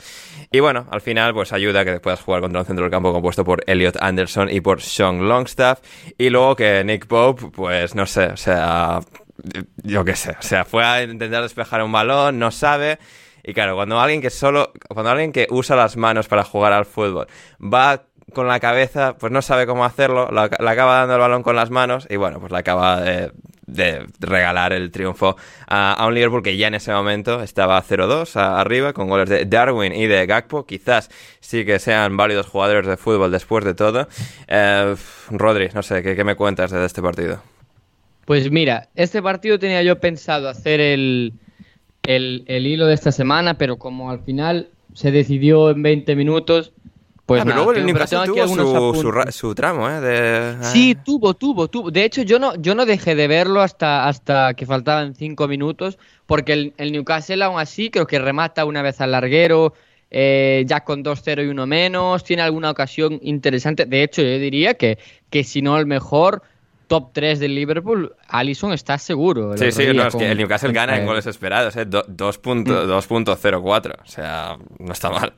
Y bueno, al final pues ayuda que puedas jugar contra un centro del campo compuesto por Elliot Anderson y por Sean Longstaff y luego que Nick Pope pues no sé, o sea, yo qué sé, o sea, fue a intentar despejar un balón, no sabe y claro, cuando alguien que solo, cuando alguien que usa las manos para jugar al fútbol va con la cabeza, pues no sabe cómo hacerlo, le acaba dando el balón con las manos y bueno, pues le acaba de, regalar el triunfo a, un Liverpool que ya en ese momento estaba 0-2 arriba con goles de Darwin y de Gakpo. Quizás sí que sean válidos jugadores de fútbol después de todo. Eh, Rodri, no sé, ¿qué, me cuentas de este partido? Pues mira, este partido tenía yo pensado hacer el, el, hilo de esta semana, pero como al final se decidió en 20 minutos, pues ah, nada, luego el Newcastle tuvo su, su, tramo, ¿eh? De... Sí, tuvo, tuvo, tuvo. De hecho, yo no, yo no dejé de verlo hasta, hasta que faltaban 5 minutos, porque el, el, Newcastle aún así creo que remata una vez al larguero, eh, ya con 2-0 y uno menos, tiene alguna ocasión interesante. De hecho, yo diría que, que si no el mejor, top 3 del Liverpool, Allison está seguro. Sí, sí, no, es que el Newcastle gana en goles esperados, ¿eh? 2.04, mm. o sea, no está mal.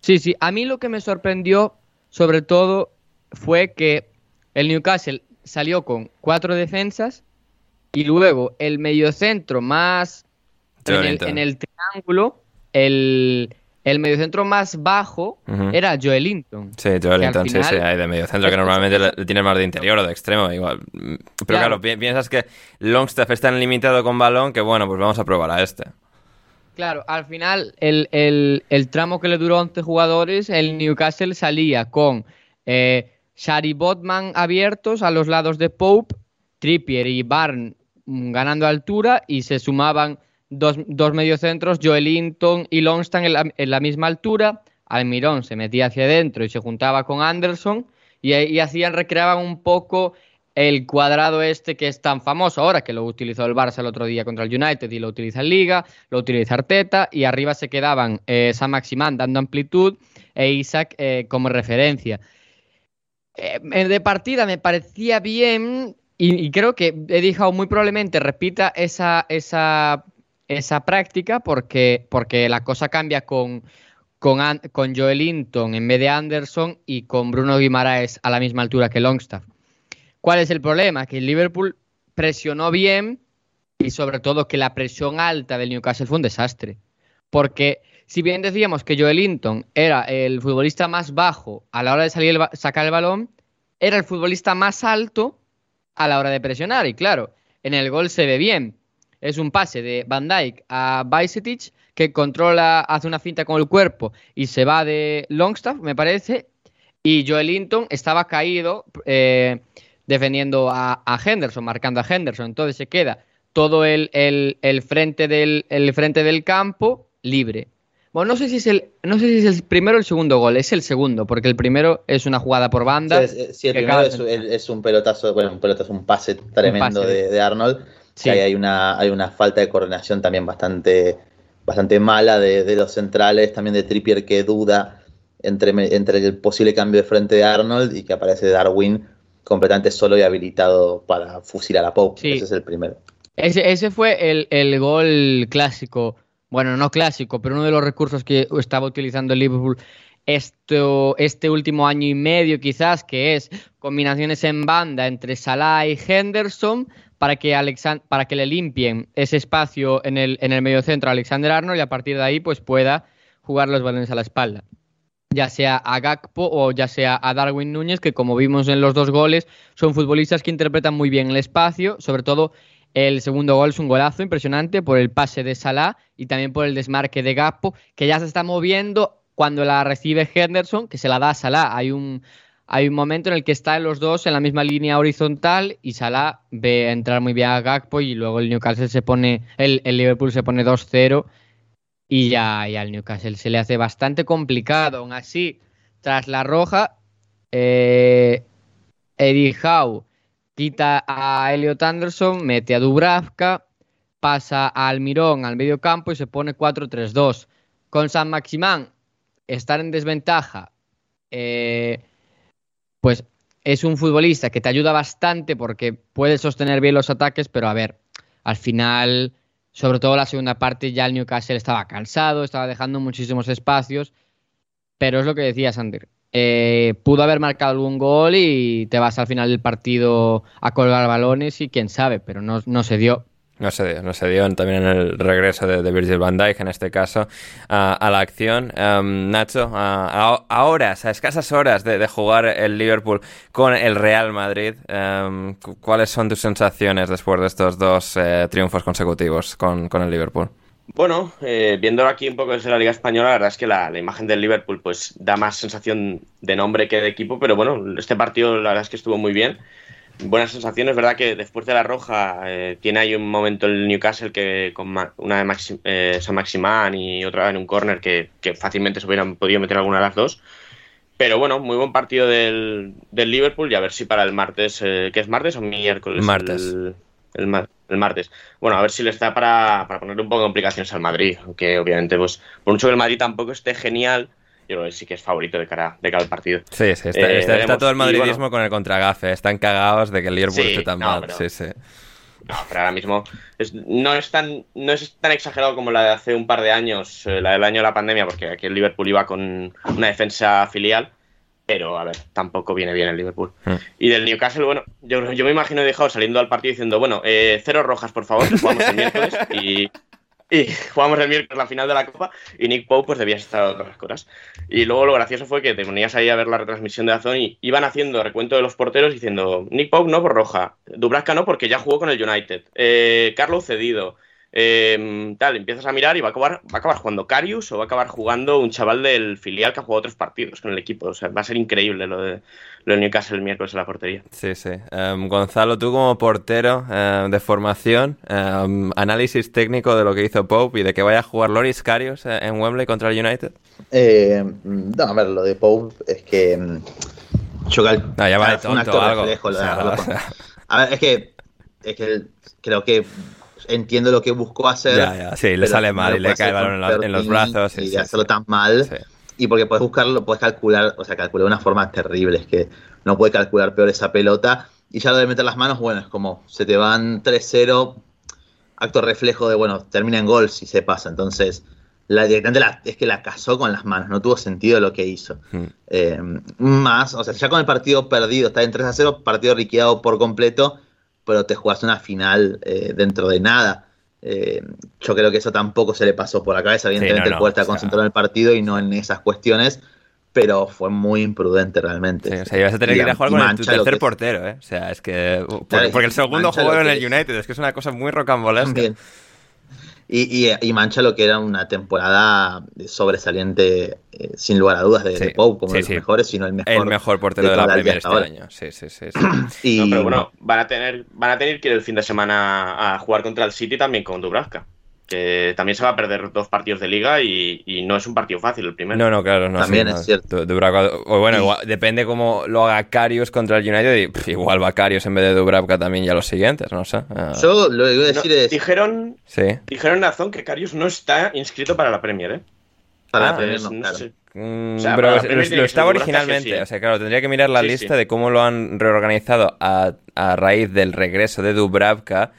Sí, sí, a mí lo que me sorprendió, sobre todo, fue que el Newcastle salió con cuatro defensas y luego el mediocentro más en el, en el, triángulo, el, el mediocentro más bajo era Joel Linton. Sí, Joel Linton, sí, sí, hay de mediocentro que normalmente le, tiene más de interior o de extremo, igual. Pero claro, piensas que Longstaff es tan limitado con balón que bueno, pues vamos a probar a este. Claro, al final el, el, tramo que le duró 11 jugadores, el Newcastle salía con eh, Shari Botman abiertos a los lados de Pope, Trippier y Barn mm, ganando altura y se sumaban dos, dos mediocentros, Joelinton y Longstaff en la, misma altura. Almirón se metía hacia adentro y se juntaba con Anderson y, hacían, recreaban un poco el cuadrado este que es tan famoso ahora, que lo utilizó el Barça el otro día contra el United y lo utiliza en Liga, lo utiliza Arteta y arriba se quedaban eh, San Maximán dando amplitud e Isaac eh, como referencia. Eh, de partida me parecía bien y, creo que he dejado muy probablemente repita esa, esa esa práctica porque, porque la cosa cambia con, con, Joel Linton en vez de Anderson y con Bruno Guimaraes a la misma altura que Longstaff. ¿Cuál es el problema? Que el Liverpool presionó bien y sobre todo que la presión alta del Newcastle fue un desastre. porque si bien decíamos que Joel Linton era el futbolista más bajo a la hora de salir sacar el balón, era el futbolista más alto a la hora de presionar. Y claro, en el gol se ve bien. Es un pase de Van Dijk a Bajcetic que controla, hace una finta con el cuerpo y se va de Longstaff, me parece. Y Joel Linton estaba caído eh, defendiendo a, Henderson, marcando a Henderson. Entonces se queda todo el, frente, del, el frente del campo libre. Bueno, no sé si es el, no sé si es el primero o el segundo gol, es el segundo, porque el primero es una jugada por banda. Sí, el primero es, un pelotazo, bueno, un pelotazo, un pase tremendo de, Arnold. Sí. hay una, hay una falta de coordinación también bastante, bastante mala de, los centrales, también de Trippier que duda entre, entre el posible cambio de frente de Arnold y que aparece Darwin completamente solo y habilitado para fusilar a Pope. Ese es el primero. Ese, ese fue el, el gol clásico bueno, no clásico, pero uno de los recursos que estaba utilizando el Liverpool esto, este último año y medio quizás, que es combinaciones en banda entre Salah y Henderson para que, para que le limpien ese espacio en el, en el medio centro a Alexander Arnold y a partir de ahí pues pueda jugar los balones a la espalda. Ya sea a Gakpo o ya sea a Darwin Núñez, que como vimos en los dos goles, son futbolistas que interpretan muy bien el espacio, sobre todo el segundo gol es un golazo impresionante por el pase de Salah y también por el desmarque de Gappo, que ya se está moviendo cuando la recibe Henderson, que se la da a Salah. Hay un, hay un momento en el que están los dos en la misma línea horizontal y Salah ve entrar muy bien a Gakpo y luego el Newcastle se pone, el, Liverpool se pone 2-0 y ya, al Newcastle se le hace bastante complicado. Aún así, tras la roja, eh, Eddie Howe quita a Elliot Anderson, mete a Dubravka, pasa a Almirón al medio campo y se pone 4-3-2. Con San Maximán, estar en desventaja, eh, pues es un futbolista que te ayuda bastante porque puede sostener bien los ataques, pero a ver, al final, sobre todo la segunda parte, ya el Newcastle estaba cansado, estaba dejando muchísimos espacios, pero es lo que decía Sander. Eh, pudo haber marcado algún gol y te vas al final del partido a colgar balones y quién sabe, pero no, se dio. No se dio, no se dio también en el regreso de, Virgil van Dijk, en este caso, a, la acción. Em, Nacho, a, horas, a escasas horas de, jugar el Liverpool con el Real Madrid, em, ¿cuáles son tus sensaciones después de estos dos eh, triunfos consecutivos con el Liverpool? Bueno, eh, viéndolo aquí un poco desde la Liga Española, la verdad es que la, imagen del Liverpool pues da más sensación de nombre que de equipo, pero bueno, este partido la verdad es que estuvo muy bien. Buenas sensaciones, verdad que después de la roja eh, tiene ahí un momento el Newcastle que con una de eh, San Maximán y otra en un corner que, fácilmente se hubieran podido meter alguna de las dos. Pero bueno, muy buen partido del, Liverpool y a ver si para el martes, ¿qué es martes o miércoles? Martes el, martes. Bueno, a ver si le está para, para ponerle un poco de complicaciones al Madrid, aunque obviamente, pues, por mucho que el Madrid tampoco esté genial, yo creo que sí que es favorito de cara, de cada partido. Sí, sí, está, eh, todo el madridismo con el contragafe, están cagados de que el Liverpool esté tan mal. sí, sí. No, pero ahora mismo no, es tan, no es tan exagerado como la de hace un par de años, eh, la del año de la pandemia, porque aquí el Liverpool iba con una defensa filial pero a ver, tampoco viene bien el Liverpool. Hmm. Y del Newcastle, bueno, yo, me imagino dejado saliendo al partido diciendo, bueno, eh, cero rojas, por favor, jugamos el miércoles y, jugamos el miércoles la final de la Copa y Nick Pope pues debía estar otras cosas. Y luego lo gracioso fue que te ponías ahí a ver la retransmisión de Azón y iban haciendo recuento de los porteros diciendo, Nick Pope no por roja, Dubravka no porque ya jugó con el United, eh, Carlos cedido, Em, tal, empiezas a mirar y va a acabar, va a acabar jugando Carius o va a acabar jugando un chaval del filial que ha jugado otros partidos con el equipo. O sea, va a ser increíble lo de, lo de Newcastle el miércoles en la portería. Sí, sí. Em, Gonzalo, tú como portero em, de formación, análisis técnico de lo que hizo Pope y de que vaya a jugar Loris Carius eh, en Wembley contra el United. Eh, no, a ver, lo de Pope es que choca el, no, ya vale un acto algo. Reflejo, a ver, es que, es que creo que entiendo lo que buscó hacer. Ya, ya, sí, le sale mal y le cae el balón en, los brazos. Y, hacerlo tan mal. Y porque puedes buscarlo, puedes calcular, o sea, calcular de una forma terrible. Es que no puede calcular peor esa pelota. Y ya lo de meter las manos, bueno, es como se te van 3-0, acto reflejo de, bueno, termina en gol si se pasa. Entonces, la directamente es que la casó con las manos, no tuvo sentido lo que hizo. Hmm. Eh, más, o sea, ya con el partido perdido, está en 3 0, partido liquidado por completo, pero te jugaste una final eh, dentro de nada. Eh, yo creo que eso tampoco se le pasó por la cabeza. Evidentemente, sí, no, no, concentrado en el partido y no en esas cuestiones pero fue muy imprudente realmente. Sí, o sea, ibas a tener que ir a jugar con el tercer es... portero, ¿eh? O sea, es que... Porque, porque el segundo jugó en el United, es que es una cosa muy rocambolesca. Y, y, y, mancha lo que era una temporada sobresaliente, eh, sin lugar a dudas, de, sí, de Pope, como sí, los sí. mejores, sino el mejor. El mejor portero de, de la Premier este año. Sí, sí, sí. y... no, pero bueno, van a, tener, van a tener que ir el fin de semana a jugar contra el City también con Dubravka que también se va a perder dos partidos de liga y, y, no es un partido fácil el primero. No, no, claro, no. También sí, es no, cierto. Dubravka, o bueno, igual, depende cómo lo haga Karius contra el United y pff, igual va Karius en vez de Dubravka también ya los siguientes, no sé. Uh... Yo lo que voy a decir no, es... Dijeron, sí. dijeron razón que Karius no está inscrito para la Premier, ¿eh? Para Ah, la Premier, Es- no, no claro. sé. Mm, O sea, pero lo, Premier estaba originalmente, sí, o sea, claro, tendría que mirar la Sí, lista sí. de cómo lo han reorganizado a, a raíz del regreso de Dubravka.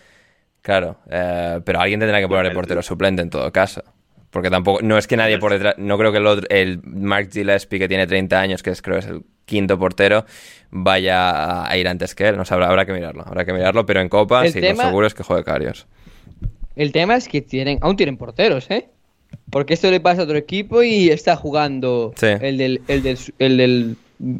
Claro, eh, pero alguien tendrá que poner de portero suplente en todo caso. Porque tampoco, no es que nadie por detrás, no creo que el, otro- el Mark Gillespie que tiene 30 años, que es creo que es el quinto portero, vaya a, ir antes que él. No sé, habrá, habrá que mirarlo, habrá que mirarlo, pero en Copa El sí, tema- lo seguro es que juegue Carios. El tema es que tienen, aún tienen porteros, ¿eh? Porque esto le pasa a otro equipo y está jugando Sí. el del, el el del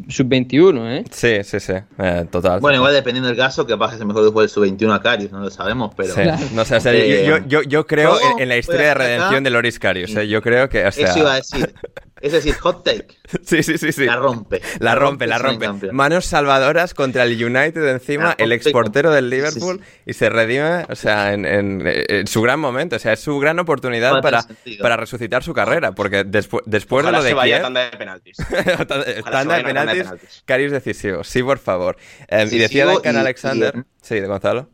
sub-21, ¿eh? Sí, sí, sí, eh, total. Bueno, igual dependiendo del caso, capaz que es mejor después del sub-21 a Carius, no lo sabemos, pero... Sí, Claro. no sé, o sea, Eh, yo, yo, yo creo ¿cómo en, en la historia de redención de Loris Karius. eh, Yo creo que, o sea, Eso iba a decir. Es decir, hot take, sí, sí, sí, sí. la rompe. La rompe, la rompe. Manos salvadoras contra el United encima, el exportero del sí, sí, Liverpool y se redime, o sea, en, en- en su gran momento, o sea, es su gran oportunidad No para, para resucitar su carrera, porque despu- después Ojalá de lo de se vaya Kiev, tanda de penaltis. tanda de penaltis, penaltis. Carius decisivo, sí, por favor. Eh, y decía Duncan y- Alexander, y- sí, de Gonzalo.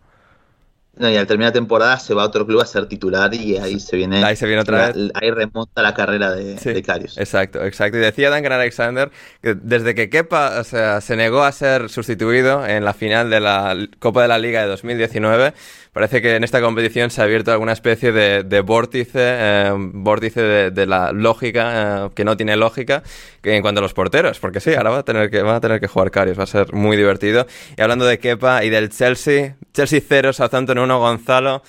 No, y al terminar la temporada se va a otro club a ser titular y ahí se viene... Ahí se viene otra la- vez. Ahí remonta la carrera de, Sí, de Karius. Exacto, exacto. Y decía Duncan Alexander que desde que Kepa o sea, se negó a ser sustituido en la final de la Copa de la Liga de 2019, parece que en esta competición se ha abierto alguna especie de, de vórtice, eh, vórtice de, de la lógica, eh, que no tiene lógica, que en cuanto a los porteros, porque sí, ahora va a tener que, va a tener que jugar Karius, va a ser muy divertido. Y hablando de Kepa y del Chelsea, Chelsea 0, Southampton 1, Gonzalo.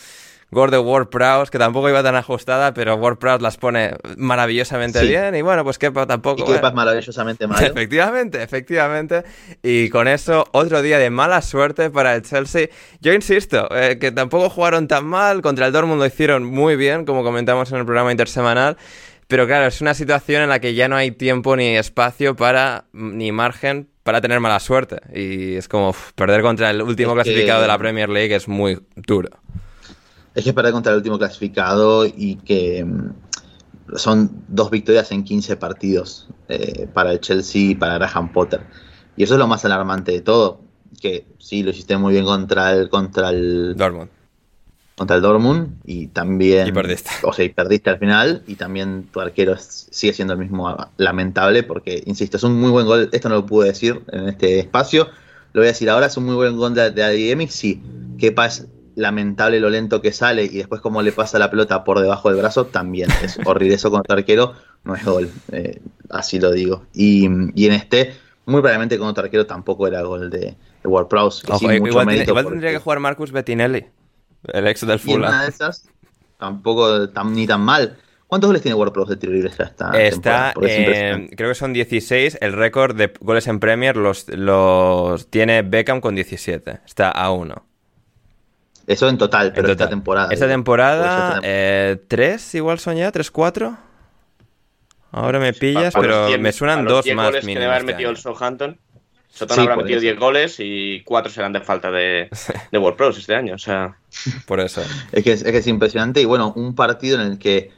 Gol de Ward Prowse, que tampoco iba tan ajustada, pero Ward Prowse las pone maravillosamente Sí. bien. Y bueno, pues Kepa tampoco. Y. Kepa es maravillosamente malo. Efectivamente, efectivamente. Y con eso, otro día de mala suerte para el Chelsea. Yo insisto, eh, que tampoco jugaron tan mal. Contra el Dortmund lo hicieron muy bien, como comentamos en el programa intersemanal. Pero claro, es una situación en la que ya no hay tiempo ni espacio para, ni margen para tener mala suerte. Y es como uf, perder contra el último Es que- clasificado de la Premier League es muy duro. Es que perder contra el último clasificado y que mm, son dos victorias en 15 partidos eh, para el Chelsea y para Graham Potter. Y eso es lo más alarmante de todo. Que sí, lo hiciste muy bien contra el, contra el, Dortmund. Contra el Dortmund y también... Y perdiste. O sea, y perdiste al final y también tu arquero es- sigue siendo el mismo lamentable porque, insisto, es un muy buen gol. Esto no lo pude decir en este espacio. Lo voy a decir ahora, es un muy buen gol de, de Adeyemi, sí. Kepa es lamentable lo lento que sale y después como le pasa la pelota por debajo del brazo, también es horrible. Eso contra arquero no es gol, eh, así lo digo. Y, y en este, muy probablemente contra arquero tampoco era gol de, de Ward Prowse. que Ojo, sí, mucho igual, igual porque- tendría que jugar Marcus Bettinelli, el ex del Fulham. una de esas, tampoco tan, ni tan mal. ¿Cuántos goles tiene WordPress de tiro libre esta temporada? Está, impresionante. creo que son 16. El récord de goles en Premier los, los tiene Beckham con 17. Está a 1. Eso en total, pero En esta total. temporada. Esta digo. temporada, Porque eh, ¿tres igual son ya? ¿Tres, cuatro? Ahora me pillas, Pa- pero 100 me suenan los dos 10 más goles que mínimo debe haber este metido el. Southampton. Southampton Sí, habrá metido eso. 10 goles y 4 serán de falta de, de World Pros este año. O sea, Por eso. Es que es, es que es impresionante. Y bueno, un partido en el que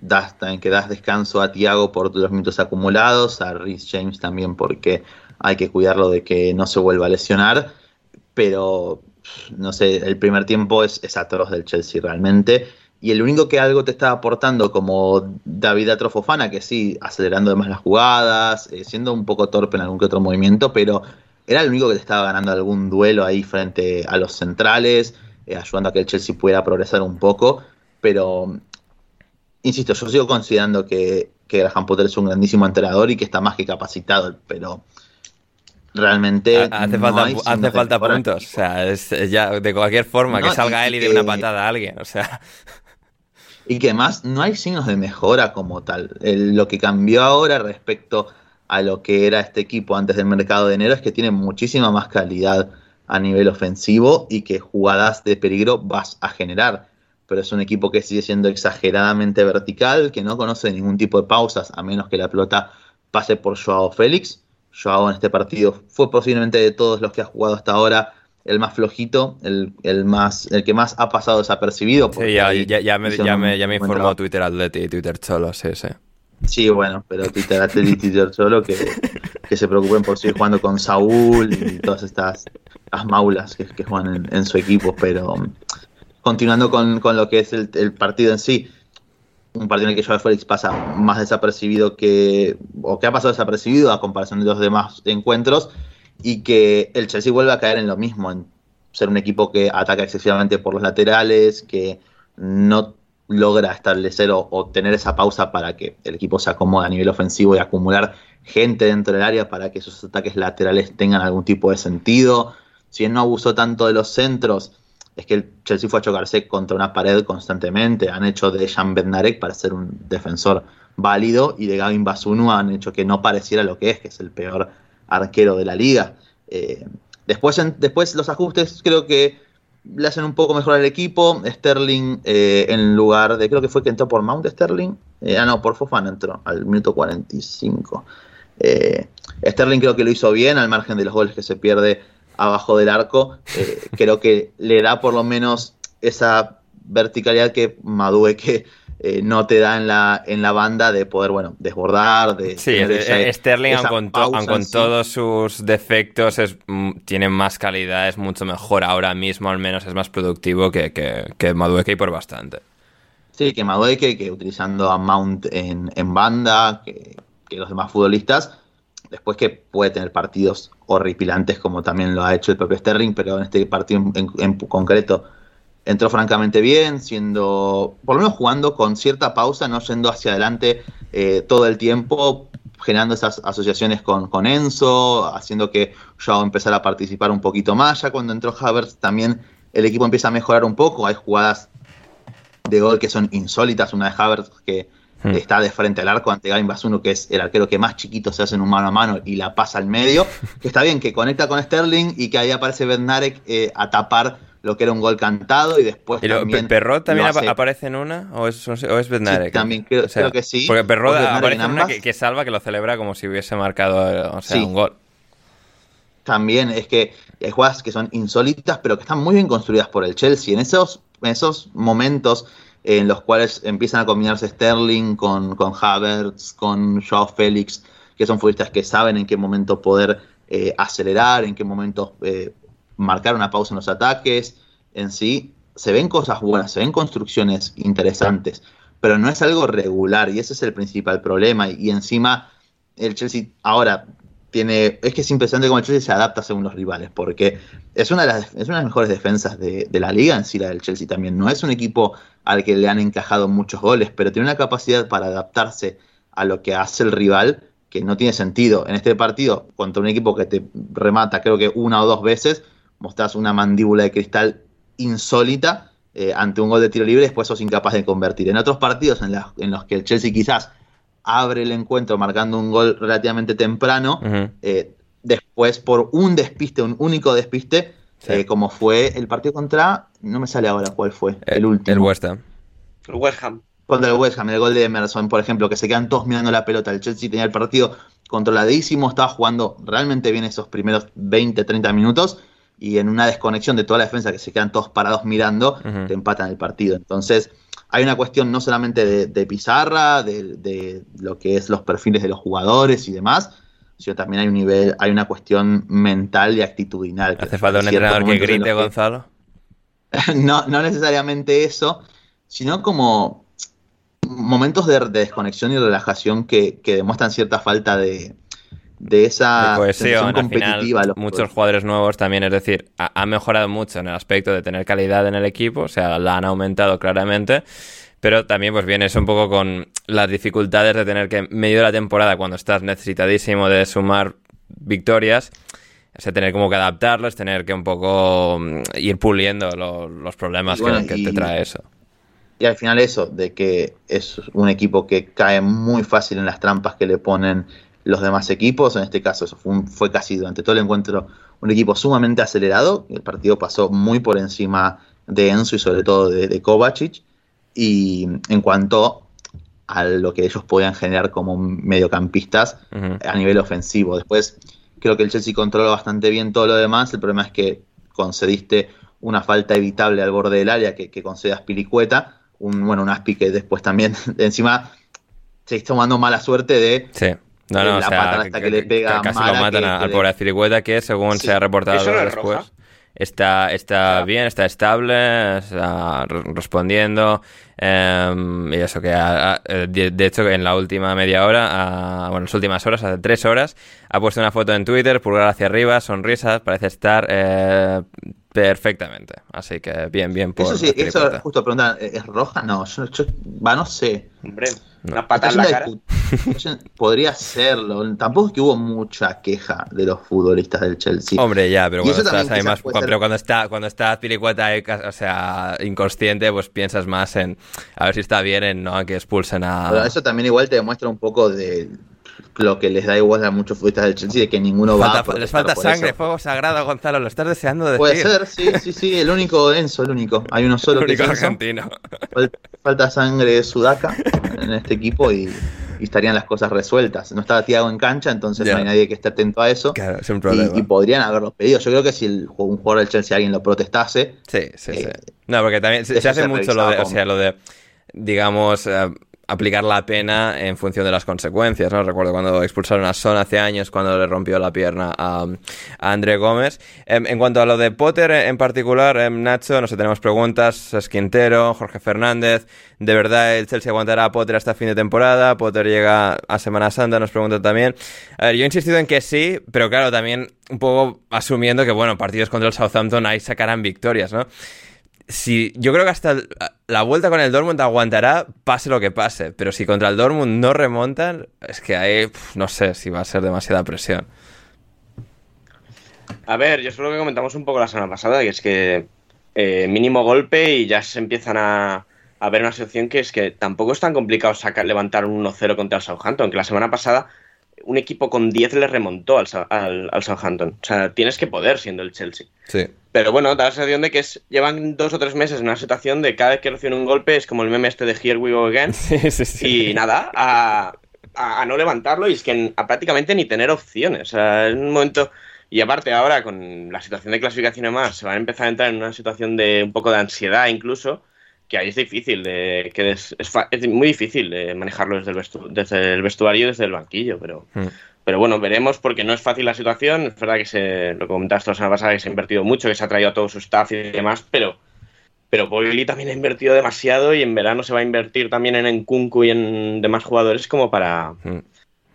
das, también que das descanso a Tiago por los minutos acumulados, a Rhys James también porque hay que cuidarlo de que no se vuelva a lesionar. Pero, no sé, el primer tiempo es, es atroz del Chelsea realmente. Y el único que algo te estaba aportando, como David Atrofofana, que sí, acelerando además las jugadas, eh, siendo un poco torpe en algún que otro movimiento, pero era el único que te estaba ganando algún duelo ahí frente a los centrales, eh, ayudando a que el Chelsea pudiera progresar un poco. Pero, insisto, yo sigo considerando que, que Graham Potter es un grandísimo entrenador y que está más que capacitado, pero realmente hace falta, hace falta puntos. O sea, es, ya de cualquier forma, que salga él y, dé una patada a alguien. O sea. Y que además no hay signos de mejora como tal. lo que cambió ahora respecto a lo que era este equipo antes del mercado de enero es que tiene muchísima más calidad a nivel ofensivo y que jugadas de peligro vas a generar. Pero es un equipo que sigue siendo exageradamente vertical, que no conoce ningún tipo de pausas, a menos que la pelota pase por Joao Félix. Joao en este partido fue posiblemente de todos los que ha jugado hasta ahora el más flojito, el, más, el que más ha pasado desapercibido. Sí, ya, ya, me, ya, me, ya me informó Twitter Atleti y Twitter Cholo, sí, sí. Sí, bueno, pero Twitter Atleti y Twitter Cholo que, que se preocupen por seguir jugando con Saúl y todas estas las maulas que, que juegan en, su equipo, pero um, continuando con, lo que es el, partido en sí, un partido en el que Joao Félix pasa más desapercibido que, o que ha pasado desapercibido a comparación de los demás encuentros, y que el Chelsea vuelve a caer en lo mismo, en ser un equipo que ataca excesivamente por los laterales, que no logra establecer o, tener esa pausa para que el equipo se acomode a nivel ofensivo y acumular gente dentro del área para que esos ataques laterales tengan algún tipo de sentido. Si él no abusó tanto de los centros, es que el Chelsea fue a chocarse contra una pared constantemente. Han hecho de Jan Bednarek para ser un defensor válido y de Gavin Basunu han hecho que no pareciera lo que es, que es el peor arquero de la liga. Eh, después, después los ajustes creo que le hacen un poco mejor al equipo. Sterling eh, en lugar de, creo que fue que entró por Mount Sterling. Eh, ah, no, por Fofana entró al minuto 45. Sterling creo que lo hizo bien al margen de los goles que se pierde abajo del arco. creo que le da por lo menos esa verticalidad que Madue que eh, no te da en la, en la banda de poder, bueno, desbordar, de... Sí, Sterling, con, con todos sus defectos, es, mm, tiene más calidad, es mucho mejor ahora mismo, al menos es más productivo que, que, que Madueke y por bastante. Sí, que Madueke, que utilizando a Mount en, en banda, que, los demás futbolistas, después que puede tener partidos horripilantes como también lo ha hecho el propio Sterling, pero en este partido en concreto entró francamente bien, siendo, por lo menos jugando con cierta pausa, no yendo hacia adelante eh, todo el tiempo, generando esas asociaciones con, con, Enzo, haciendo que Joao empezara a participar un poquito más. Ya cuando entró Havertz también el equipo empieza a mejorar un poco, hay jugadas de gol que son insólitas, una de Havertz que hmm. está de frente al arco ante Gavin Basuno, que es el arquero que más chiquito se hace en un mano a mano y la pasa al medio, que está bien, que conecta con Sterling y que ahí aparece Bednarek eh, a tapar lo que era un gol cantado y después también ¿Perrot también aparece en una o es, o es Sí, también creo, que sí. Porque Perrot aparece en una que, salva, que lo celebra como si hubiese marcado o sea, un gol. También es que hay jugadas que son insólitas, pero que están muy bien construidas por el Chelsea. En esos, esos momentos en los cuales empiezan a combinarse Sterling con, con Havertz, con Joao Félix, que son futbolistas que saben en qué momento poder eh, acelerar, en qué momento eh, marcar una pausa en los ataques, en sí, se ven cosas buenas, se ven construcciones interesantes, pero no es algo regular y ese es el principal problema. Y, encima el Chelsea ahora tiene, es que es impresionante cómo el Chelsea se adapta según los rivales, porque es una de las, es una de las mejores defensas de, de, la liga en sí, la del Chelsea también. No es un equipo al que le han encajado muchos goles, pero tiene una capacidad para adaptarse a lo que hace el rival que no tiene sentido. En este partido, contra un equipo que te remata creo que una o dos veces, mostrás una mandíbula de cristal insólita eh, ante un gol de tiro libre, después sos incapaz de convertir. En otros partidos en, en, los que el Chelsea quizás abre el encuentro marcando un gol relativamente temprano, eh, después por un despiste, un único despiste, eh, como fue el partido contra, no me sale ahora cuál fue, el, último. El West Ham. El West Ham. Contra el West Ham, el gol de Emerson, por ejemplo, que se quedan todos mirando la pelota. El Chelsea tenía el partido controladísimo, estaba jugando realmente bien esos primeros 20, 30 minutos y en una desconexión de toda la defensa que se quedan todos parados mirando, te empatan el partido. Entonces, hay una cuestión no solamente de, pizarra, de, lo que es los perfiles de los jugadores y demás, sino también hay un nivel, hay una cuestión mental y actitudinal. ¿Hace falta un entrenador que grite, Gonzalo? no, no necesariamente eso, sino como momentos de, desconexión y relajación que demuestran cierta falta de, de esa cohesión competitiva. muchos jugadores nuevos también, es decir, ha, mejorado mucho en el aspecto de tener calidad en el equipo, o sea, la han aumentado claramente, pero también pues viene un poco con las dificultades de tener que, en medio de la temporada, cuando estás necesitadísimo de sumar victorias, o tener como que adaptarlos, tener que un poco mm, ir puliendo los problemas que, te trae eso. Y al final eso, de que es un equipo que cae muy fácil en las trampas que le ponen los demás equipos, en este caso eso fue, casi durante todo el encuentro un equipo sumamente acelerado, el partido pasó muy por encima de Enzo y sobre todo de, Kovacic, y en cuanto a lo que ellos podían generar como mediocampistas a nivel ofensivo. Después creo que el Chelsea controla bastante bien todo lo demás, el problema es que concediste una falta evitable al borde del área que, que concedas Pilicueta, un, bueno, un Aspi que después también, encima, se está tomando mala suerte de... Sí. No, no, o sea, hasta que, le pega casi lo matan al pobre Pilicueta que según se ha reportado después está, está bien, está estable, está respondiendo. Em, y eso que, de, hecho, en la última media hora, bueno, en las últimas horas, hace tres horas, ha puesto una foto en Twitter, pulgar hacia arriba, sonrisas, parece estar eh, perfectamente. Así que bien, bien por Eso sí, eso justo preguntar, ¿es roja? No, yo, va, no sé. Hombre. Una patada en la cara. Podría serlo. Tampoco es que hubo mucha queja de los futbolistas del Chelsea. Hombre, ya, pero cuando estás además, pero cuando está, cuando está Piricueta, o sea, inconsciente, pues piensas más en a ver si está bien en no que expulsen a. Pero eso también igual te demuestra un poco de lo que les da igual a muchos futbolistas del Chelsea de que ninguno va a Les falta sangre, fuego sagrado, Gonzalo, lo estás deseando decir. Puede ser, sí, sí, sí, el único Enzo, el único. Hay uno solo el único argentino. Falta sangre sudaca en este equipo y, estarían las cosas resueltas. No estaba Tiago en cancha, entonces no hay nadie que esté atento a eso. Claro, es un problema. Y, podrían haberlo pedido. Yo creo que si el, un jugador del Chelsea alguien lo protestase. Sí, sí, sí. Eh, no, porque también se, hace mucho lo de, o sea, lo de digamos, eh, aplicar la pena en función de las consecuencias, ¿no? Recuerdo cuando expulsaron a Son hace años, cuando le rompió la pierna a, André Gómez. Em, en, cuanto a lo de Potter en particular, em, Nacho, no sé, tenemos preguntas, Esquintero, Jorge Fernández, ¿de verdad el Chelsea aguantará a Potter hasta fin de temporada? Potter llega a Semana Santa, nos pregunta también. A ver, yo he insistido en que sí, pero claro, también un poco asumiendo que, bueno, partidos contra el Southampton ahí sacarán victorias, ¿no? Si yo creo que hasta la vuelta con el Dortmund aguantará, pase lo que pase. Pero si contra el Dortmund no remontan, es que ahí no sé si va a ser demasiada presión. A ver, yo lo que comentamos un poco la semana pasada, y es que eh, mínimo golpe y ya se empiezan a, ver una situación que es que tampoco es tan complicado sacar, levantar un 1-0 contra el Southampton, que la semana pasada un equipo con 10 le remontó al, al, Southampton. O sea, tienes que poder siendo el Chelsea. Sí. Pero bueno, da la sensación de que es, llevan dos o tres meses en una situación de cada vez que reciben un golpe es como el meme este de Here We Go Again. Sí, sí, sí. Y nada, a, a, no levantarlo y es que a prácticamente ni tener opciones. O sea, en un momento... Y aparte ahora con la situación de clasificación y más, se van a empezar a entrar en una situación de un poco de ansiedad incluso que ahí es difícil, de, que es, es, muy difícil de manejarlo desde el, desde el vestuario y desde el banquillo, pero, hmm. Pero bueno, veremos porque no es fácil la situación, es verdad que se, lo comentaste la semana pasada, que se ha invertido mucho, que se ha traído a todo su staff y demás, pero, pero también ha invertido demasiado y en verano se va a invertir también en Nkunku y en demás jugadores como para, hmm.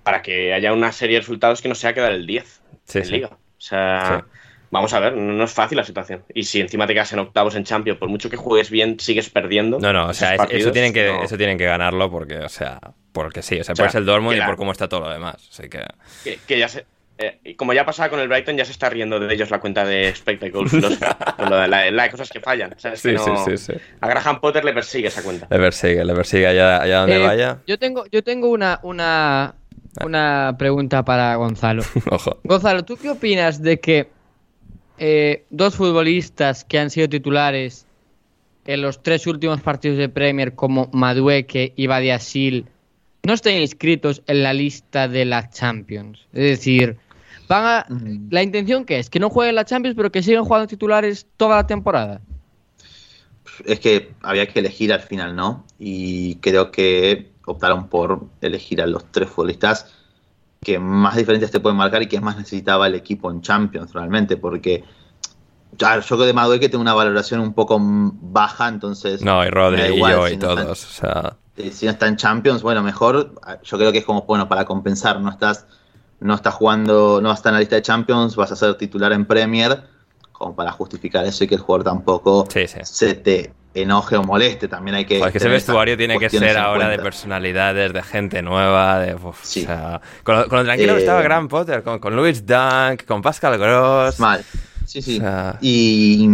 para que haya una serie de resultados que no sea quedar el 10 en liga. O sea vamos a ver, no, es fácil la situación. Y si encima te quedas en octavos en Champions, por mucho que juegues bien, sigues perdiendo. No, no, o sea, eso, tienen que, eso tienen que ganarlo porque, o sea, porque sí, o sea, por el Dortmund y por cómo está todo lo demás. Así que... que, ya se, eh, como ya pasaba con el Brighton, ya se está riendo de ellos la cuenta de Spectacles, los, la, cosas que fallan. sí, sí, sí, A Graham Potter le persigue esa cuenta. Le persigue, le persigue allá, allá donde eh, vaya. Yo tengo, yo tengo una, una, una pregunta para Gonzalo. Ojo. Gonzalo, ¿tú qué opinas de que eh, dos futbolistas que han sido titulares en los tres últimos partidos de Premier, como Madueke y Badiasil, no estén inscritos en la lista de la Champions. Es decir, van a... la intención que es que no jueguen la Champions, pero que sigan jugando titulares toda la temporada. Es que había que elegir al final, ¿no? Y creo que optaron por elegir a los tres futbolistas que más diferencias te pueden marcar y que más necesitaba el equipo en Champions realmente, porque claro, yo creo de Madueke tengo una valoración un poco baja, entonces... No, y Rodri y yo y todos, o sea... Si no está en Champions, bueno, mejor, yo creo que es como, bueno, para compensar, no estás, no estás jugando, no estás en la lista de Champions, vas a ser titular en Premier, como para justificar eso y que el jugador tampoco se te enoje o moleste. También hay que. que ese vestuario tiene que ser ahora de personalidades, de gente nueva. De, con, lo, tranquilo que estaba eh, Graham Potter, con, con Louis Dunk, con Pascal Gross. Mal. Sí, sí. y,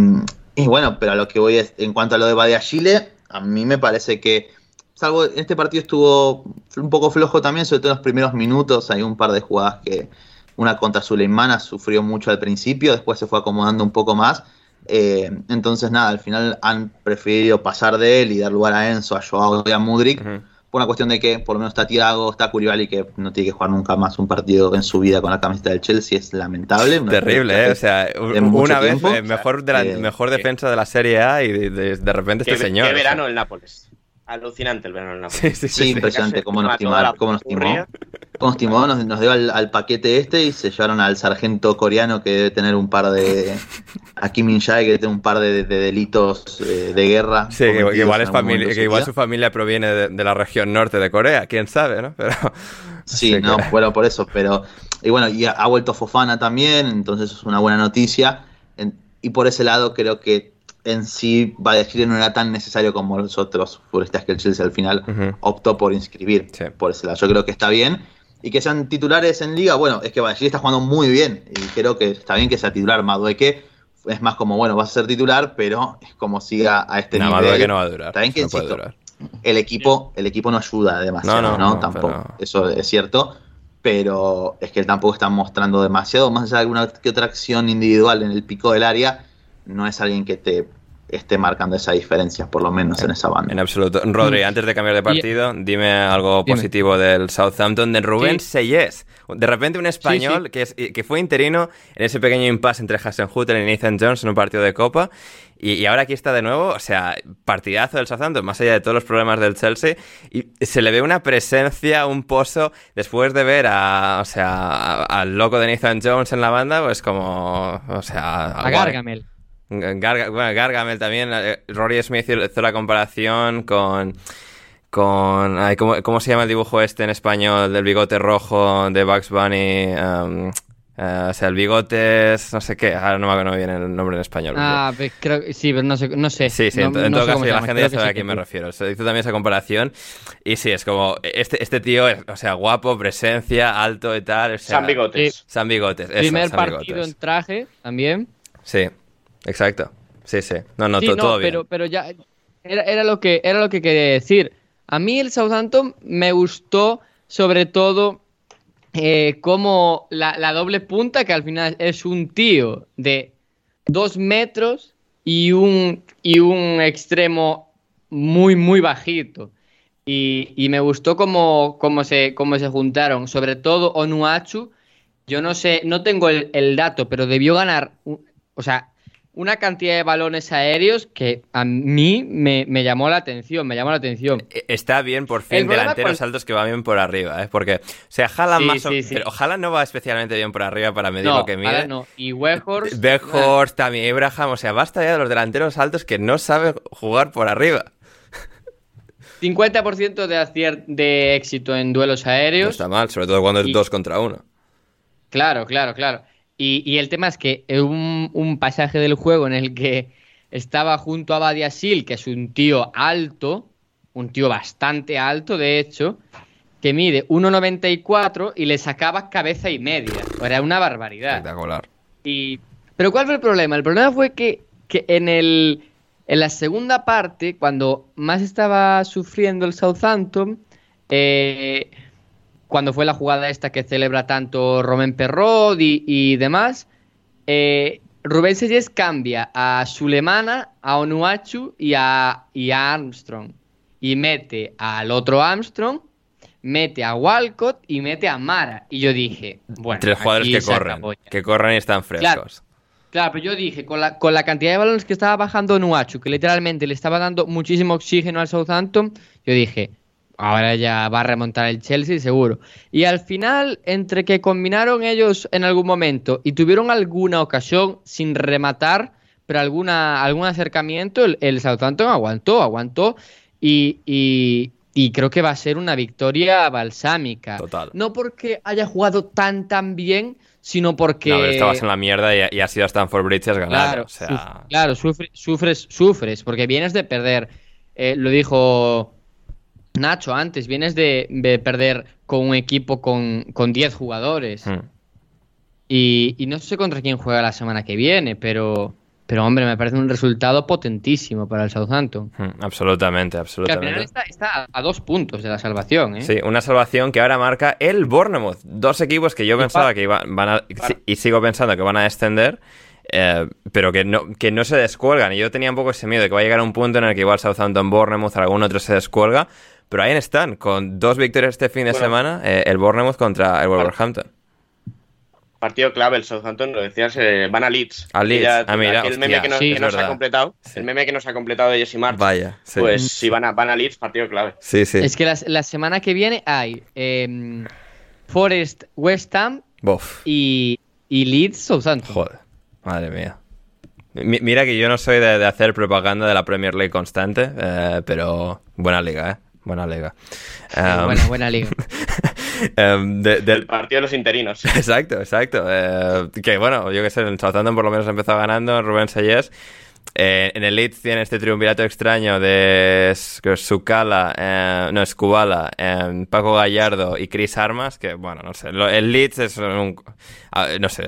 bueno, pero a lo que voy es, en cuanto a lo de Badia Chile, a mí me parece que. Salvo este partido estuvo un poco flojo también, sobre todo en los primeros minutos. Hay un par de jugadas que. Una contra Suleimana sufrió mucho al principio, después se fue acomodando un poco más eh, entonces, nada, al final han preferido pasar de él y dar lugar a Enzo, a Joao y a Mudrik. Por una cuestión de que por lo menos está Tiago, está y que no tiene que jugar nunca más un partido en su vida con la camiseta del Chelsea, es lamentable. Terrible, ¿eh? O sea, una vez eh, mejor, de la, eh, mejor defensa de la Serie A y de, repente este señor. Qué verano el Nápoles. Alucinante el verano en Nápoles. Sí, sí, impresionante cómo nos timó. Cómo nos timó. Nos timó, nos, dio al, paquete este y se llevaron al sargento coreano que debe tener un par de. A Kim In Jae que debe tener un par de, delitos eh, de guerra. Sí, que, igual, es familia, que igual su familia proviene de, la región norte de Corea, quién sabe, ¿no? Pero, sí, no, bueno, por eso, pero. Y bueno, y ha, vuelto Fofana también, entonces es una buena noticia. y por ese lado creo que en sí Chile no era tan necesario como los otros futbolistas que el Chelsea al final optó por inscribir. Por ese lado. Yo creo que está bien. Y que sean titulares en liga, bueno, es que Chile está jugando muy bien. Y creo que está bien que sea titular. Madueque es más como, bueno, vas a ser titular, pero es como siga a este nivel. Madueque no va a durar. Está bien que el equipo, el equipo no ayuda demasiado, ¿no? tampoco. Eso es cierto. Pero es que él tampoco está mostrando demasiado. Más allá de alguna que otra acción individual en el pico del área no es alguien que te esté marcando esa diferencia, por lo menos en esa banda. En absoluto. Rodri, mm. antes de cambiar de partido, dime algo positivo del Southampton de Rubén Seyes. De repente un español Que, que fue interino en ese pequeño impasse entre Hasenhutter y Nathan Jones en un partido de Copa. Y, ahora aquí está de nuevo, o sea, partidazo del Southampton, más allá de todos los problemas del Chelsea. Y se le ve una presencia, un pozo, después de ver a, o sea, al loco de Nathan Jones en la banda, pues como, o sea... A Gargamel. Gargamel también. Eh, Rory Smith hizo la comparación con. con ¿cómo, se llama el dibujo este en español del bigote rojo de Bugs Bunny? Um, eh, o sea, el bigote es no sé qué, ahora no me acuerdo bien el nombre en español. Ah, pues creo sí, pero no sé. No sé. Sí, sí, en, todo caso la gente ya sabe a quién me refiero. Se hizo también esa comparación y sí, es como, este, este tío, es, o sea, guapo, presencia, alto y tal. San Bigotes. San Bigotes, Primer partido en traje también. Sí. Exacto. Sí, sí. No, no, todo bien. Pero, pero ya era, lo que, era lo que quería decir. A mí el Southampton me gustó sobre todo eh, como la, doble punta, que al final es un tío de dos metros y un, y un extremo muy, muy bajito. Y, me gustó cómo, cómo, se, cómo se juntaron, sobre todo Onuachu. Yo no sé, no tengo el, el dato, pero debió ganar, o sea, una cantidad de balones aéreos que a mí me, llamó la atención, me llamó la atención. E, está bien, por fin, delanteros altos que van bien por arriba, ¿eh? Porque, o sea, Haaland más o... Pero no va especialmente bien por arriba para medir lo que mide. no. Y Weghorst... Weghorst, también Abraham, o sea, basta ya de los delanteros altos que no saben jugar por arriba. 50% de, de éxito en duelos aéreos. No está mal, sobre todo cuando es dos contra uno. Claro, claro, claro. Y, el tema es que un, un, pasaje del juego en el que estaba junto a Badiasil, que es un tío alto, un tío bastante alto, de hecho, que mide 1,94 y le sacaba cabeza y media. Era una barbaridad. Espectacular. Y, pero ¿cuál fue el problema? El problema fue que, que en, el, en la segunda parte, cuando más estaba sufriendo el Southampton, eh, cuando fue la jugada esta que celebra tanto Romain Perrot y, demás, eh, Rubén Selles cambia a Sulemana, a Onuachu y a, Armstrong. Y mete al otro Armstrong, mete a Walcott y mete a Mara. Y yo dije, bueno. Tres jugadores que corren, que corren y están frescos. Claro. pero yo dije, con la, con la cantidad de balones que estaba bajando Onuachu, que literalmente le estaba dando muchísimo oxígeno al Southampton, yo dije, Ahora ya va a remontar el Chelsea, seguro. Y al final, entre que combinaron ellos en algún momento y tuvieron alguna ocasión sin rematar, pero alguna, algún acercamiento, el, Southampton aguantó, aguantó. Y, creo que va a ser una victoria balsámica. Total. No porque haya jugado tan, tan bien, sino porque... No, estabas en la mierda y, y has ido a Stanford Bridge y has ganado. Claro, sufres, sufres, porque vienes de perder, eh, lo dijo Nacho antes, vienes de, perder con un equipo con, con 10 jugadores. Hmm. Y, y, no sé contra quién juega la semana que viene, pero pero hombre, me parece un resultado potentísimo para el Southampton. Hmm, absolutamente, absolutamente. está, a dos puntos de la salvación, ¿eh? Sí, una salvación que ahora marca el Bournemouth. Dos equipos que yo pensaba que iban, van a, y sigo pensando que van a descender. Eh, pero que no, que no se descuelgan. Y yo tenía un poco ese miedo de que va a llegar un punto en el que igual Southampton, Bournemouth, algún otro se descuelga. Pero ahí están, con dos victorias este fin de semana, eh, el Bournemouth contra el Wolverhampton partido clave, el Southampton, lo decías, eh, van a Leeds. A Leeds, ah, mira, el meme que, nos ha completado, el meme que nos ha completado de Jesse March. Vaya, Pues si van a, van a Leeds, partido clave. Sí, sí. Es que la, semana que viene hay em, Forest West Ham y, y, Leeds Southampton. Joder, madre mía. mira que yo no soy de, hacer propaganda de la Premier League constante, eh, pero buena liga, ¿eh? Buena liga. buena, buena liga. Em, del partido de los interinos. Exacto, exacto. Eh, que bueno, yo que sé, en Southampton por lo menos empezó ganando, Rubén Sayes. Eh, en el Leeds tiene este triunvirato extraño de Sukala, eh, no, Escubala, eh, Paco Gallardo y Chris Armas, que bueno, no sé, el Leeds es un, no sé,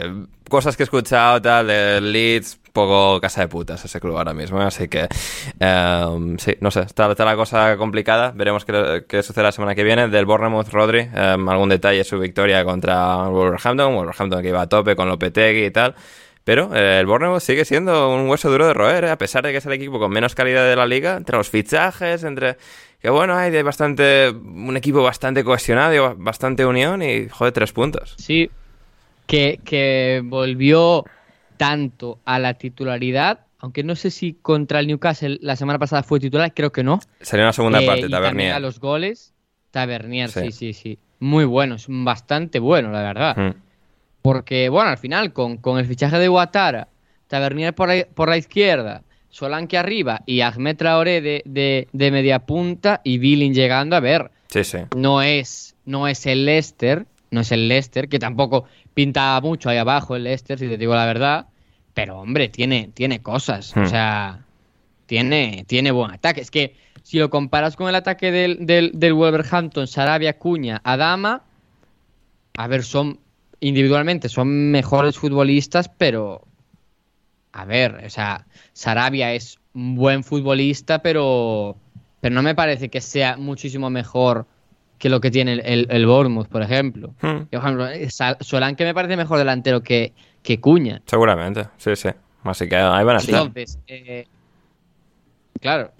cosas que he escuchado tal del Leeds, poco casa de putas ese club ahora mismo, así que sí, no sé, está, la cosa complicada, veremos qué, sucede la semana que viene. Del Bournemouth, Rodri, algún detalle su victoria contra Wolverhampton, Wolverhampton que iba a tope con Lopetegui y tal. Pero eh, el Bournemouth sigue siendo un hueso duro de roer, eh, a pesar de que es el equipo con menos calidad de la liga, entre los fichajes, entre... Que bueno, hay de bastante... Un equipo bastante cohesionado, bastante unión y, joder, tres puntos. Sí, que, que volvió tanto a la titularidad, aunque no sé si contra el Newcastle la semana pasada fue titular, creo que no. Salió en la segunda eh, parte, Tavernier. a los goles, Tavernier, sí. sí, sí, Muy bueno, es bastante bueno, la verdad. Mm. Porque, bueno, al final, con, el fichaje de Guatara, Tavernier por la, por la izquierda, Solanke arriba y Ahmed Traoré de, de, media punta y Billing llegando, a ver, sí, sí. no es no es el Leicester, no es el Leicester, que tampoco pinta mucho ahí abajo el Leicester, si te digo la verdad, pero hombre, tiene, tiene cosas, o hmm. sea, tiene, tiene buen ataque. Es que si lo comparas con el ataque del, del, del Wolverhampton, Sarabia, Cuña, Adama, a ver, son individualmente son mejores futbolistas, pero a ver, o sea, Sarabia es un buen futbolista, pero, pero no me parece que sea muchísimo mejor que lo que tiene el, el, Bournemouth, por ejemplo. Hmm. Por ejemplo, Solán que me parece mejor delantero que, que Cuña. Seguramente, sí, sí. Así que ahí van a estar. Entonces, eh, claro.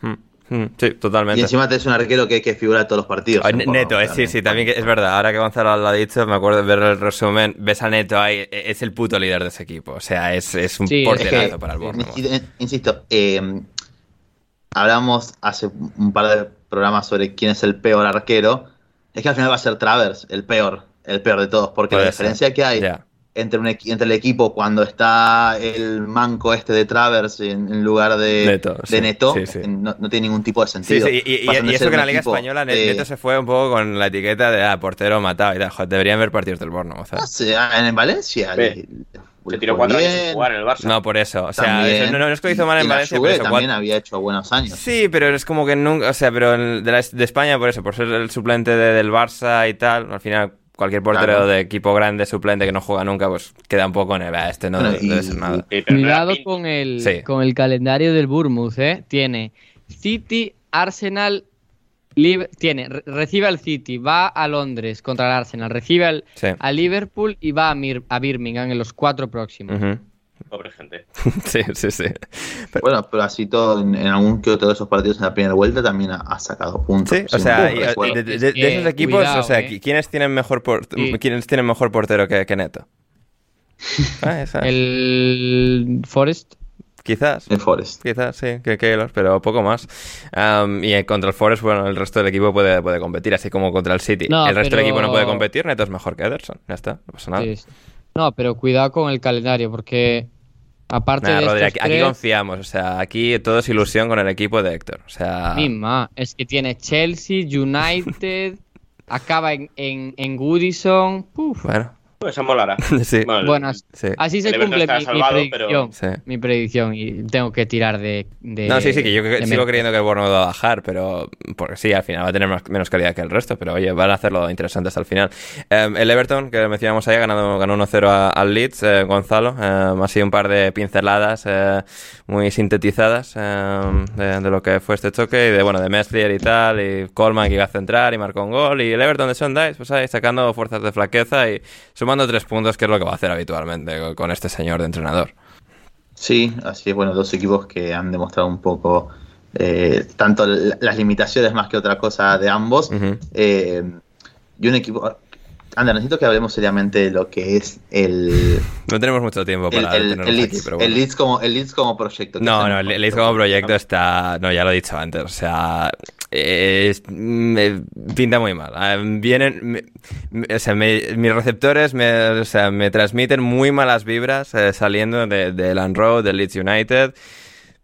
Hmm. Mm, sí, totalmente. Y encima te es un arquero que, que figura todos los partidos. Neto, es, sí, sí, también es verdad. Ahora que Gonzalo lo ha dicho, me acuerdo de ver el resumen. Ves a Neto ahí, e, es el puto líder de ese equipo. O sea, es, es un porterazo para el Bournemouth. Insisto, eh, hablamos hace un par de programas sobre quién es el peor arquero. Es que al final va a ser Travers, el peor, el peor de todos, porque la diferencia que hay entre, un, entre el equipo cuando está el manco este de Travers en, lugar de Neto, de Neto No, tiene ningún tipo de sentido. y, y, eso que en la Liga Española Neto se fue un poco con la etiqueta de ah, portero matado y tal. Joder, deberían ver partidos del Borno. O sea. en Valencia. se tiró cuatro años sin jugar en el Barça. No, por eso. O sea, no, no, es que lo hizo mal en Valencia. Pero también había hecho buenos años. Sí, pero es como que nunca. O sea, pero de, de España, por eso, por ser el suplente del Barça y tal, al final cualquier portero de equipo grande suplente que no juega nunca, pues queda un poco en el, este no debe, ser nada. Cuidado con el, con el calendario del Bournemouth, ¿eh? Tiene City, Arsenal, tiene, recibe al City, va a Londres contra el Arsenal, recibe al, a Liverpool y va a, a, Birmingham en los cuatro próximos. Pobre gente. sí, sí, sí. Bueno, pero así todo, en, algún que otro de esos partidos en la primera vuelta también ha, sacado puntos. Sí, o sea, de, esos equipos, o sea, eh. ¿quiénes, tienen mejor ¿quiénes tienen mejor portero que, Neto? Ah, el Forest. Quizás. El Forest. Quizás, sí, que Keylor, pero poco más. y contra el Forest, bueno, el resto del equipo puede, puede competir, así como contra el City. el resto del equipo no puede competir, Neto es mejor que Ederson. Ya está, no pasa nada. No, pero cuidado con el calendario, porque Aparte de aquí, confiamos, o sea, aquí todo es ilusión con el equipo de Héctor. O sea. Misma, es que tiene Chelsea, United, acaba en, en, Goodison. Bueno, Esa molará. sí. Bueno, así se cumple mi, predicción, mi, predicción, Y tengo que tirar de. no, sí, sí, que yo sigo creyendo que el Bournemouth va a bajar, pero. Porque sí, al final va a tener menos calidad que el resto, pero oye, van a hacerlo interesante hasta el final. Em, el Everton, que mencionamos ahí, ganado, ganó 1-0 al Leeds, eh, Gonzalo. Em, ha sido un par de pinceladas eh, muy sintetizadas em, de, lo que fue este choque, y de, bueno, de Meslier y tal, y Coleman que iba a centrar y marcó un gol, y el Everton de Dice, pues ahí sacando fuerzas de flaqueza y sumando tres puntos, que es lo que va a hacer habitualmente con este señor de entrenador. Sí, así es, bueno, dos equipos que han demostrado un poco eh, tanto las limitaciones más que otra cosa de ambos. Eh, y un equipo, Anda, necesito que hablemos seriamente de lo que es el. No tenemos mucho tiempo para el, el, Leeds como el Leeds como proyecto. No, no, el Leeds como proyecto está. No, ya lo he dicho antes. O sea, me pinta muy mal. Ah, vienen. o sea, mis receptores me, o sea, me transmiten muy malas vibras eh, saliendo de, de Land Road, de Leeds United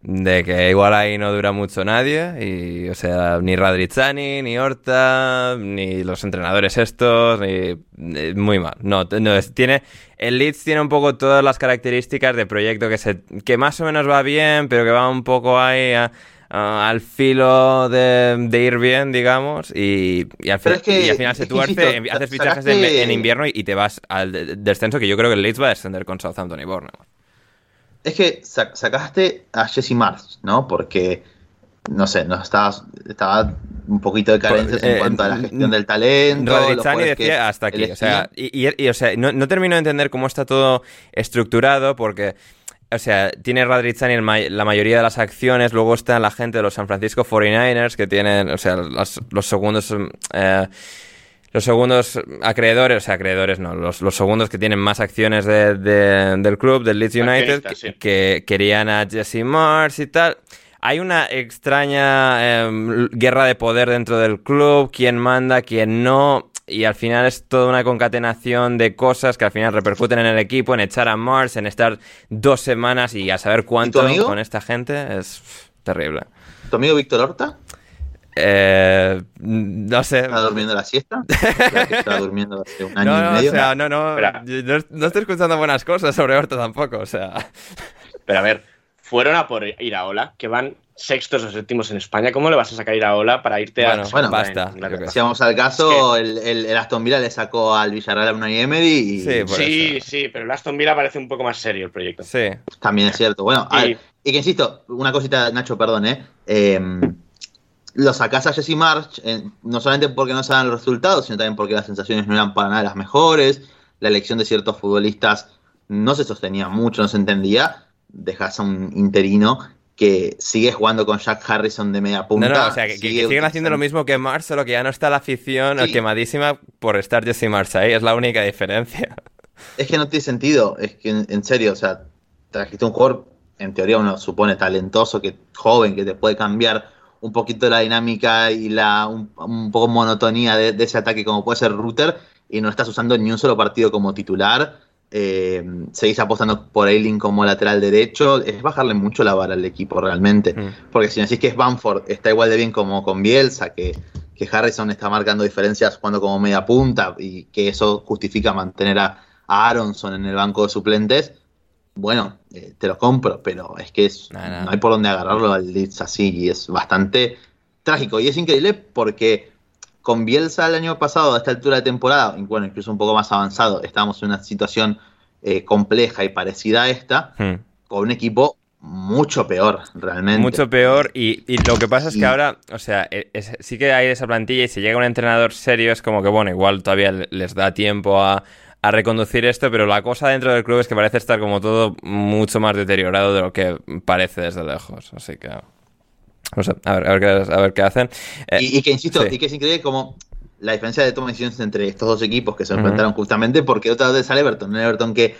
de que igual ahí no dura mucho nadie y o sea ni Radrizzani ni Horta ni los entrenadores estos ni, muy mal. No, no tiene el Leeds tiene un poco todas las características de proyecto que se que más o menos va bien pero que va un poco ahí al filo de, ir bien digamos y, al, final se tuerce haces fichajes en, invierno y, te vas al descenso que yo creo que el Leeds va a descender con Southampton y Bournemouth es que sacaste a Jesse Mars, ¿no? Porque, no sé, no estaba, estaba un poquito de carencias en eh, cuanto a la gestión del talento. Rodrizzani decía hasta aquí, o sea, y, o sea, no, termino de entender cómo está todo estructurado porque... O sea, tiene Radrizzani la mayoría de las acciones, luego está la gente de los San Francisco 49ers que tienen, o sea, los, segundos... Eh, los segundos acreedores, o sea, acreedores no, los, segundos que tienen más acciones del club, del Leeds United, que, querían a Jesse Mars y tal. Hay una extraña em, guerra de poder dentro del club, quién manda, quién no, y al final es toda una concatenación de cosas que al final repercuten en el equipo, en echar a Mars, en estar dos semanas y a saber cuánto con esta gente, es terrible. ¿Tu amigo Víctor Horta? Eh, no sé. ¿Está durmiendo la siesta? está durmiendo hace un año y medio. O sea, no, no, no, estoy escuchando buenas cosas sobre Horta tampoco, o sea. Pero a ver, fueron a por Iraola, que van sextos o séptimos en España. ¿Cómo le vas a sacar Iraola para irte a. Bueno, basta. si vamos al caso, el, el, Aston Villa le sacó al Villarreal a Unai Emery y. Sí, sí, sí, pero el Aston Villa parece un poco más serio el proyecto. Sí. También es cierto. Bueno, y, y que insisto, una cosita, Nacho, perdón, ¿eh? eh lo sacás a Jesse March, no solamente porque no se dan los resultados, sino también porque las sensaciones no eran para nada las mejores, la elección de ciertos futbolistas no se sostenía mucho, no se entendía, dejas a un interino que sigue jugando con Jack Harrison de media punta. No, no, o sea, que, siguen haciendo lo mismo que March, solo que ya no está la afición quemadísima por estar Jesse March ahí, es la única diferencia. Es que no tiene sentido, es que en, serio, o sea, trajiste un jugador, en teoría uno supone talentoso, que joven, que te puede cambiar un poquito la dinámica y la un, poco monotonía de, ese ataque como puede ser Router y no estás usando ni un solo partido como titular. Eh, seguís apostando por Ailing como lateral derecho, es bajarle mucho la vara al equipo realmente. Mm. Porque si decís que es Bamford, está igual de bien como con Bielsa, que, que Harrison está marcando diferencias jugando como media punta y que eso justifica mantener a, a Aronson en el banco de suplentes bueno, eh, te lo compro, pero es que es, no, hay por dónde agarrarlo al Leeds así y es bastante trágico. Y es increíble porque con Bielsa el año pasado, a esta altura de temporada, y bueno, incluso un poco más avanzado, estábamos en una situación eh, compleja y parecida a esta, hmm. con un equipo mucho peor, realmente. Mucho peor, y, lo que pasa es que ahora, o sea, e, sí que hay esa plantilla y si llega un entrenador serio es como que, bueno, igual todavía les da tiempo a, a reconducir esto, pero la cosa dentro del club es que parece estar como todo mucho más deteriorado de lo que parece desde lejos. Así que. No sé, a ver, a ver, qué, a ver qué hacen. Eh, y, que insisto, y que es increíble como la diferencia de toma de decisiones entre estos dos equipos que se enfrentaron justamente porque otra vez sale Everton, un Everton que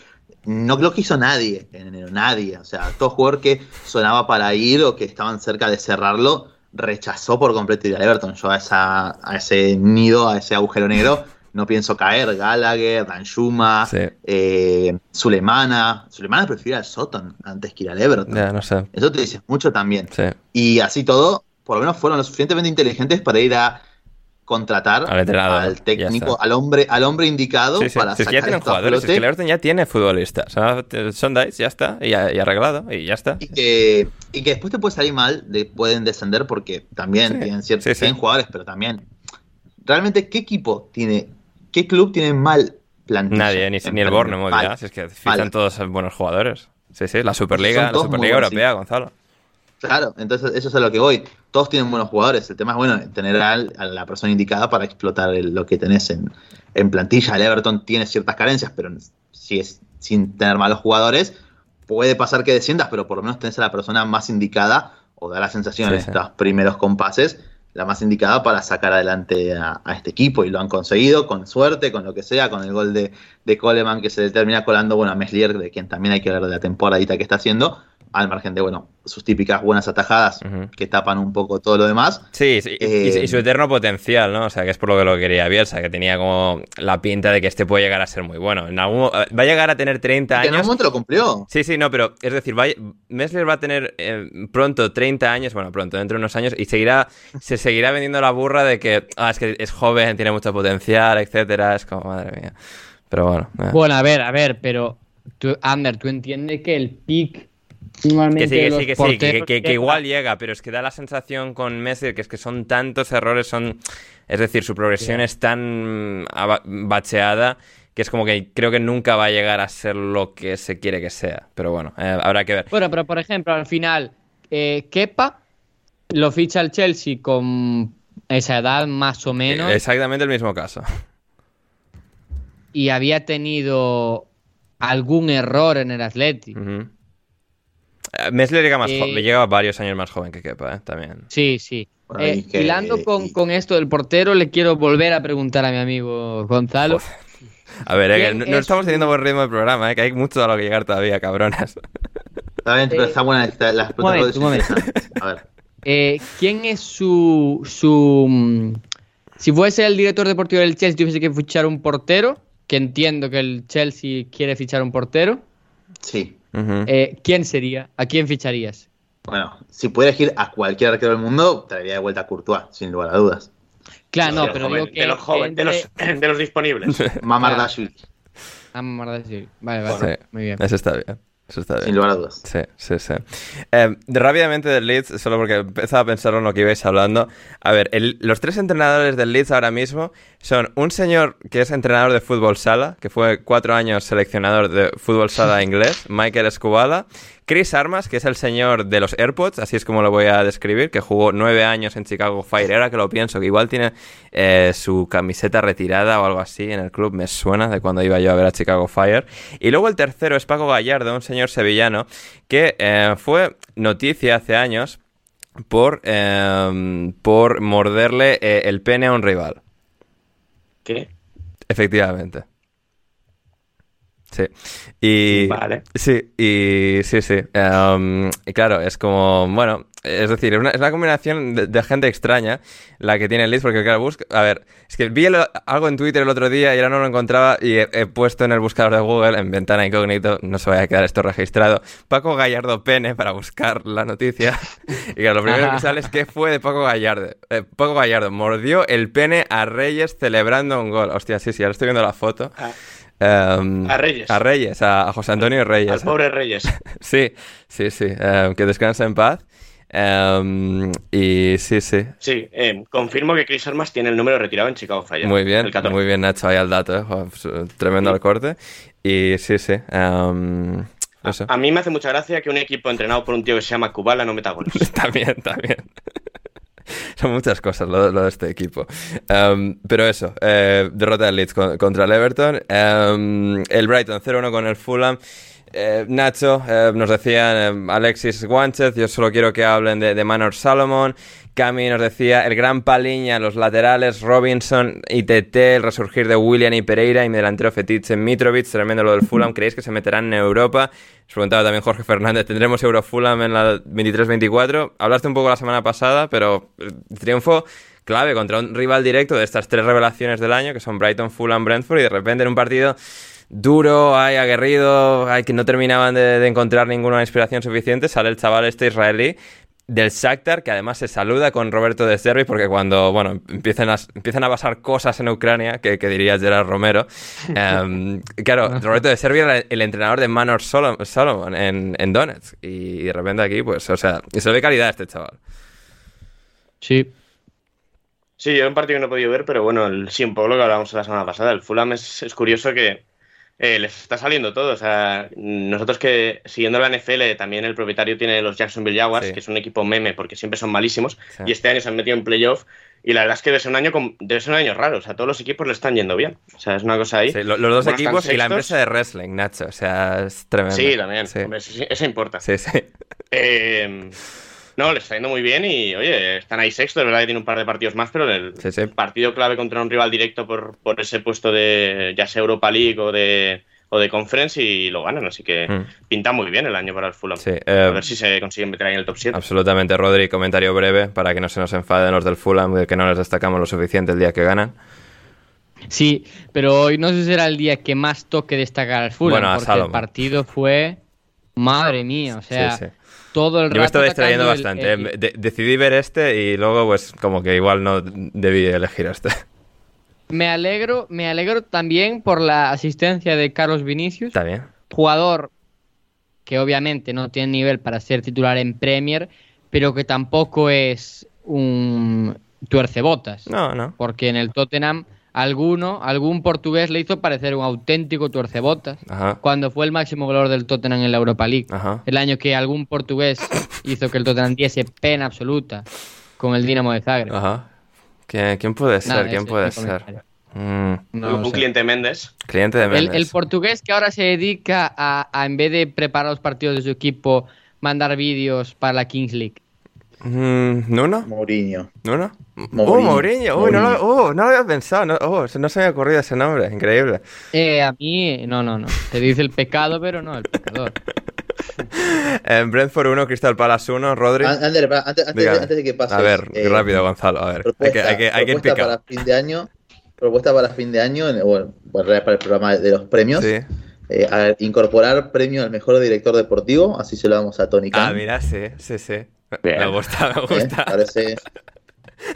no lo quiso nadie en enero, nadie. O sea, todo jugador que sonaba para ir o que estaban cerca de cerrarlo, rechazó por completo ir a Everton. Yo a, esa, a ese nido, a ese agujero negro, no pienso caer, Gallagher, Danjuma, eh, Sulemana. Sulemana prefiere al Soton antes que ir al Everton. no sé. Eso te dice mucho también. Y así todo, por lo menos fueron lo suficientemente inteligentes para ir a contratar al, técnico, al hombre, al hombre indicado para si es que ya tienen jugadores, es que el Everton ya tiene futbolistas. Son Dice, ya está, y, arreglado, y ya está. Y que, y que después te puede salir mal, pueden descender porque también tienen ciertos jugadores, pero también. Realmente, ¿qué equipo tiene, qué club tiene mal plantilla? Nadie, ni, ni el Bournemouth ya, si es que fichan todos buenos jugadores. Sí, sí, la Superliga, la Superliga Europea, Gonzalo. Claro, entonces eso es a lo que voy. Todos tienen buenos jugadores. El tema es, bueno, tener a, la persona indicada para explotar lo que tenés en, plantilla. El Everton tiene ciertas carencias, pero si es sin tener malos jugadores, puede pasar que desciendas, pero por lo menos tenés a la persona más indicada, o da la sensación en estos primeros compases, la más indicada para sacar adelante a, este equipo. Y lo han conseguido con suerte, con lo que sea, con el gol de, de Coleman que se termina colando, bueno, a Meslier, de quien también hay que ver de la temporadita que está haciendo al margen de, bueno, sus típicas buenas atajadas que tapan un poco todo lo demás. Sí, y, su eh, eterno potencial, ¿no? O sea, que es por lo que lo quería Bielsa, que tenía como la pinta de que este puede llegar a ser muy bueno. En algún, va a llegar a tener 30 años. en algún momento lo cumplió. Sí, sí, no, pero es decir, va, Messler va a tener eh, pronto 30 años, bueno, pronto, dentro de unos años, y seguirá, se seguirá vendiendo la burra de que, ah, es que es joven, tiene mucho potencial, etcétera. Es como, madre mía. Pero bueno. Eh. Bueno, a ver, a ver, pero, tú, Ander, tú entiendes que el pick que sí, que sí, que que, igual llega, pero es que da la sensación con Messi que es que son tantos errores, son. Es decir, su progresión es tan bacheada que es como que creo que nunca va a llegar a ser lo que se quiere que sea. Pero bueno, eh, habrá que ver. Bueno, pero por ejemplo, al final, eh, Kepa lo ficha el Chelsea con esa edad más o menos. Exactamente el mismo caso. Y había tenido algún error en el Atlético. Eh, Mesler llega, más eh, llega varios años más joven que Kepa, ¿eh? También. Sí, sí. Eh, hilando con, esto del portero, le quiero volver a preguntar a mi amigo Gonzalo. A ver, no, estamos teniendo buen ritmo de programa, que hay mucho a lo que llegar todavía, cabronas. Está bien, pero está buena las preguntas. A ver. ¿Quién es su, su... Mm, si fuese el director deportivo del Chelsea, tuviese que fichar un portero, que entiendo que el Chelsea quiere fichar un portero. Sí. Eh, ¿Quién sería? ¿A quién ficharías? Bueno, si pudiera elegir a cualquier arquero del mundo, traería de vuelta a Courtois, sin lugar a dudas. Claro, no, pero digo que de los jóvenes, de, los, de los disponibles. Mamardashvili. Ah, Mamardashvili. Vale, vale. muy bien. Eso está bien. Sin lugar a dudas. Sí, sí, sí. Eh, rápidamente del Leeds, solo porque empezaba a pensar en lo que ibais hablando. A ver, los tres entrenadores del Leeds ahora mismo son un señor que es entrenador de fútbol sala, que fue cuatro años seleccionador de fútbol sala inglés, Michael Escubala, Chris Armas, que es el señor de los AirPods, así es como lo voy a describir, que jugó nueve años en Chicago Fire. Ahora que lo pienso, que igual tiene eh, su camiseta retirada o algo así en el club, me suena de cuando iba yo a ver a Chicago Fire. Y luego el tercero es Paco Gallardo, un señor sevillano que eh, fue noticia hace años por, eh, por morderle el pene a un rival. ¿Qué? Efectivamente. Sí. Y. Vale. Sí, y sí, sí. Em, y claro, es como. Bueno, es decir, es una, combinación de, gente extraña la que tiene el Leeds, porque claro, busca. A ver, es que vi algo en Twitter el otro día y ahora no lo encontraba y he, puesto en el buscador de Google, en ventana incógnito, no se vaya a quedar esto registrado, Paco Gallardo Pene para buscar la noticia. Y claro, lo primero que sale es que fue de Paco Gallardo. Eh, Paco Gallardo mordió el pene a Reyes celebrando un gol. Hostia, sí, sí, ahora estoy viendo la foto. Em, a Reyes. A Reyes, a, José Antonio Reyes. Al pobre Reyes. sí, sí, sí. Em, que descanse en paz. Em, y sí, sí. Sí, confirmo que Chris Armas tiene el número retirado en Chicago Fire. Muy bien, muy bien Nacho, ahí al dato, ¿eh? Pues, tremendo el corte. Y sí, sí. Eso. A, mí me hace mucha gracia que un equipo entrenado por un tío que se llama Kubala no meta goles. también, también. Son muchas cosas lo, de este equipo. Em, pero eso, eh, derrota del Leeds contra el Everton. Em, el Brighton 0-1 con el Fulham. Eh, Nacho, eh, nos decían Alexis Guanchez, yo solo quiero que hablen de, de Manor Salomon. Cami nos decía el gran Paliña, los laterales, Robinson, y ITT, el resurgir de William y Pereira y mi delantero Fetiche Mitrovic, tremendo lo del Fulham. ¿Creéis que se meterán en Europa? Nos preguntaba también Jorge Fernández, ¿tendremos Euro Fulham en la 23-24? Hablaste un poco la semana pasada, pero triunfo clave contra un rival directo de estas tres revelaciones del año, que son Brighton, Fulham, Brentford, y de repente en un partido duro, hay aguerrido, hay que no terminaban de, de encontrar ninguna inspiración suficiente, sale el chaval este israelí del Shakhtar, que además se saluda con Roberto de Servi, porque cuando, bueno, empiezan a, empiezan a pasar cosas en Ucrania, que, que diría Gerard Romero, em, claro, Roberto de Servi era el entrenador de Manor Solomon en, en Donetsk, y de repente aquí, pues, o sea, se ve calidad este chaval. Sí. Sí, yo un partido que no he podido ver, pero bueno, el, sí, un poco lo que hablábamos la semana pasada. El Fulham es, es curioso que eh, les está saliendo todo. O sea, nosotros que siguiendo la NFL, también el propietario tiene los Jacksonville Jaguars, que es un equipo meme porque siempre son malísimos, y este año se han metido en playoff. Y la verdad es que debe ser un año, debe ser un año raro. O sea, todos los equipos le están yendo bien. O sea, es una cosa ahí. los, dos equipos y la empresa de wrestling, Nacho. O sea, es tremendo. Sí, también. eso, importa. Sí, sí. Eh, no, les está yendo muy bien y, oye, están ahí sexto, es verdad que tiene un par de partidos más, pero el partido clave contra un rival directo por, por ese puesto de ya sea Europa League o de, o de Conference y lo ganan, así que mm. pinta muy bien el año para el Fulham. a eh, ver si se consiguen meter ahí en el top 7. Absolutamente, Rodri, comentario breve para que no se nos enfaden los del Fulham, de que no les destacamos lo suficiente el día que ganan. Sí, pero hoy no sé si será el día que más toque destacar al Fulham, bueno, porque el partido fue... Madre mía, o sea, todo el rato. Yo me estoy distrayendo bastante. ¿eh? decidí ver este y luego, pues, como que igual no debí elegir este. Me alegro, me alegro también por la asistencia de Carlos Vinicius. Está bien. Jugador que obviamente no tiene nivel para ser titular en Premier, pero que tampoco es un tuercebotas. No, no. Porque en el Tottenham alguno, algún portugués le hizo parecer un auténtico tuercebotas cuando fue el máximo valor del Tottenham en la Europa League. El año que algún portugués hizo que el Tottenham diese pena absoluta con el Dinamo de Zagreb. Ajá. ¿Quién, puede ser? ¿Quién puede ser? Mm. un cliente Méndez. Cliente de Méndez. El, portugués que ahora se dedica a, en vez de preparar los partidos de su equipo, mandar vídeos para la Kings League. Mm, ¿Nuno? Mourinho. ¿Nuno? Mourinho. Oh, Mourinho. no, lo, oh, no, lo, había pensado. No, oh, no se me había ocurrido ese nombre. Increíble. Eh, a mí, no, no, no. Te dice el pecado, pero no el pecador. en Brentford 1, Crystal Palace 1, Rodri. Antes, antes, de que pase. A ver, eh, rápido, Gonzalo. A ver, hay que, hay que, hay que ir para fin de año. Propuesta para fin de año, bueno, para el programa de los premios. Sí. Eh, incorporar premio al mejor director deportivo, así se lo damos a Tony Khan. Ah, mira, sí, sí, sí. Me gusta, me gusta.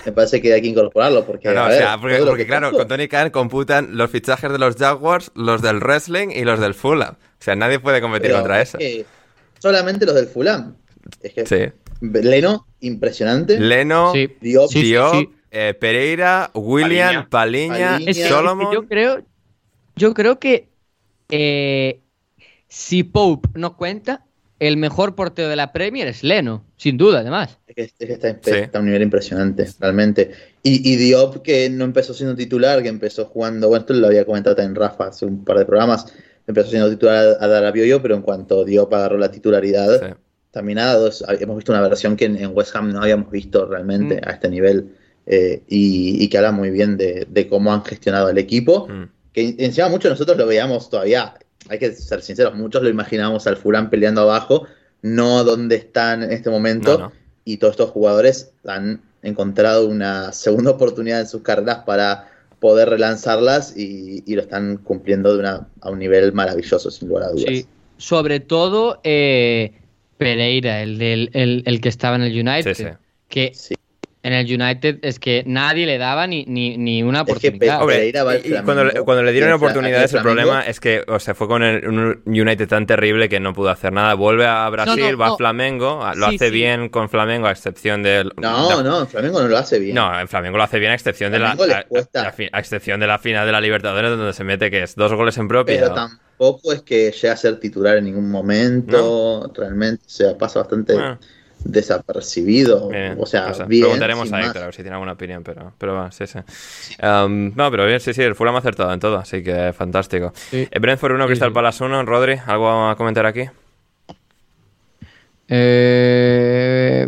me parece que hay que incorporarlo porque, porque, claro, con Tony Khan computan los fichajes de los Jaguars, los del wrestling y los del Fulham. O sea, nadie puede competir contra eso. solamente los del Fulham. Es que sí. Leno, impresionante. Leno, Diop, eh, Pereira, William, Paliña, Solomon. Yo creo, yo creo que eh, si Pope no cuenta, el mejor portero de la Premier es Leno, sin duda, además. Es que, está, a un nivel impresionante, realmente. Y, Diop, que no empezó siendo titular, que empezó jugando, bueno, esto lo había comentado también Rafa hace un par de programas, empezó siendo titular a, dar a Bioyo, pero en cuanto Diop agarró la titularidad, también ha dado, hemos visto una versión que en, West Ham no habíamos visto realmente mm. a este nivel, eh, y, que habla muy bien de, cómo han gestionado el equipo, mm. que encima muchos nosotros lo veíamos todavía hay que ser sinceros, muchos lo imaginábamos al Fulham peleando abajo, no donde están en este momento. Y todos estos jugadores han encontrado una segunda oportunidad en sus carreras para poder relanzarlas y, lo están cumpliendo de una, a un nivel maravilloso, sin lugar a dudas. Sí, sobre todo eh, Pereira, el, del, el, que estaba en el United, que en el United es que nadie le daba ni, ni, una oportunidad. y, cuando, le dieron oportunidades, el problema es que o sea, fue con un United tan terrible que no pudo hacer nada. Vuelve a Brasil, va a Flamengo, lo hace bien con Flamengo, a excepción del. No, no, en Flamengo no lo hace bien. No, en Flamengo lo hace bien, a excepción, de la, a, excepción de la final de la Libertadores, donde se mete que es dos goles en propio. Pero tampoco es que llegue a ser titular en ningún momento. Realmente, o sea, pasa bastante. Ah desapercibido. o sea, bien, Preguntaremos a Héctor a ver si tiene alguna opinión, pero, pero va, sí, sí. Um, no, pero bien, sí, sí, el Fulham ha acertado en todo, así que fantástico. Sí. Eh, Brentford 1, Crystal Palace 1, Rodri, ¿algo a comentar aquí? Eh...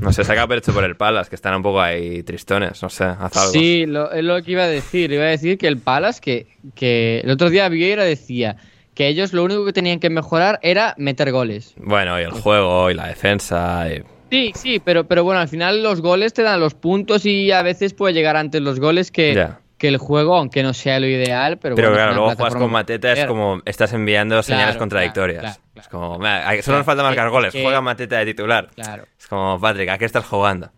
No sé, saca pecho por el Palace, que están un poco ahí tristones, no sé, haz algo. Sí, lo, es lo que iba a decir. Iba a decir que el Palace, que, que el otro día Vieira decía que ellos lo único que tenían que mejorar era meter goles. Bueno, y el juego y la defensa. Sí, sí, pero, pero bueno, al final los goles te dan los puntos y a veces puede llegar antes los goles que, que el juego, aunque no sea lo ideal. Pero, pero claro, luego juegas con Mateta, es como estás enviando señales contradictorias. Es como, solo nos falta marcar goles, juega Mateta de titular. Claro. Es como, Patrick, ¿a qué estás jugando?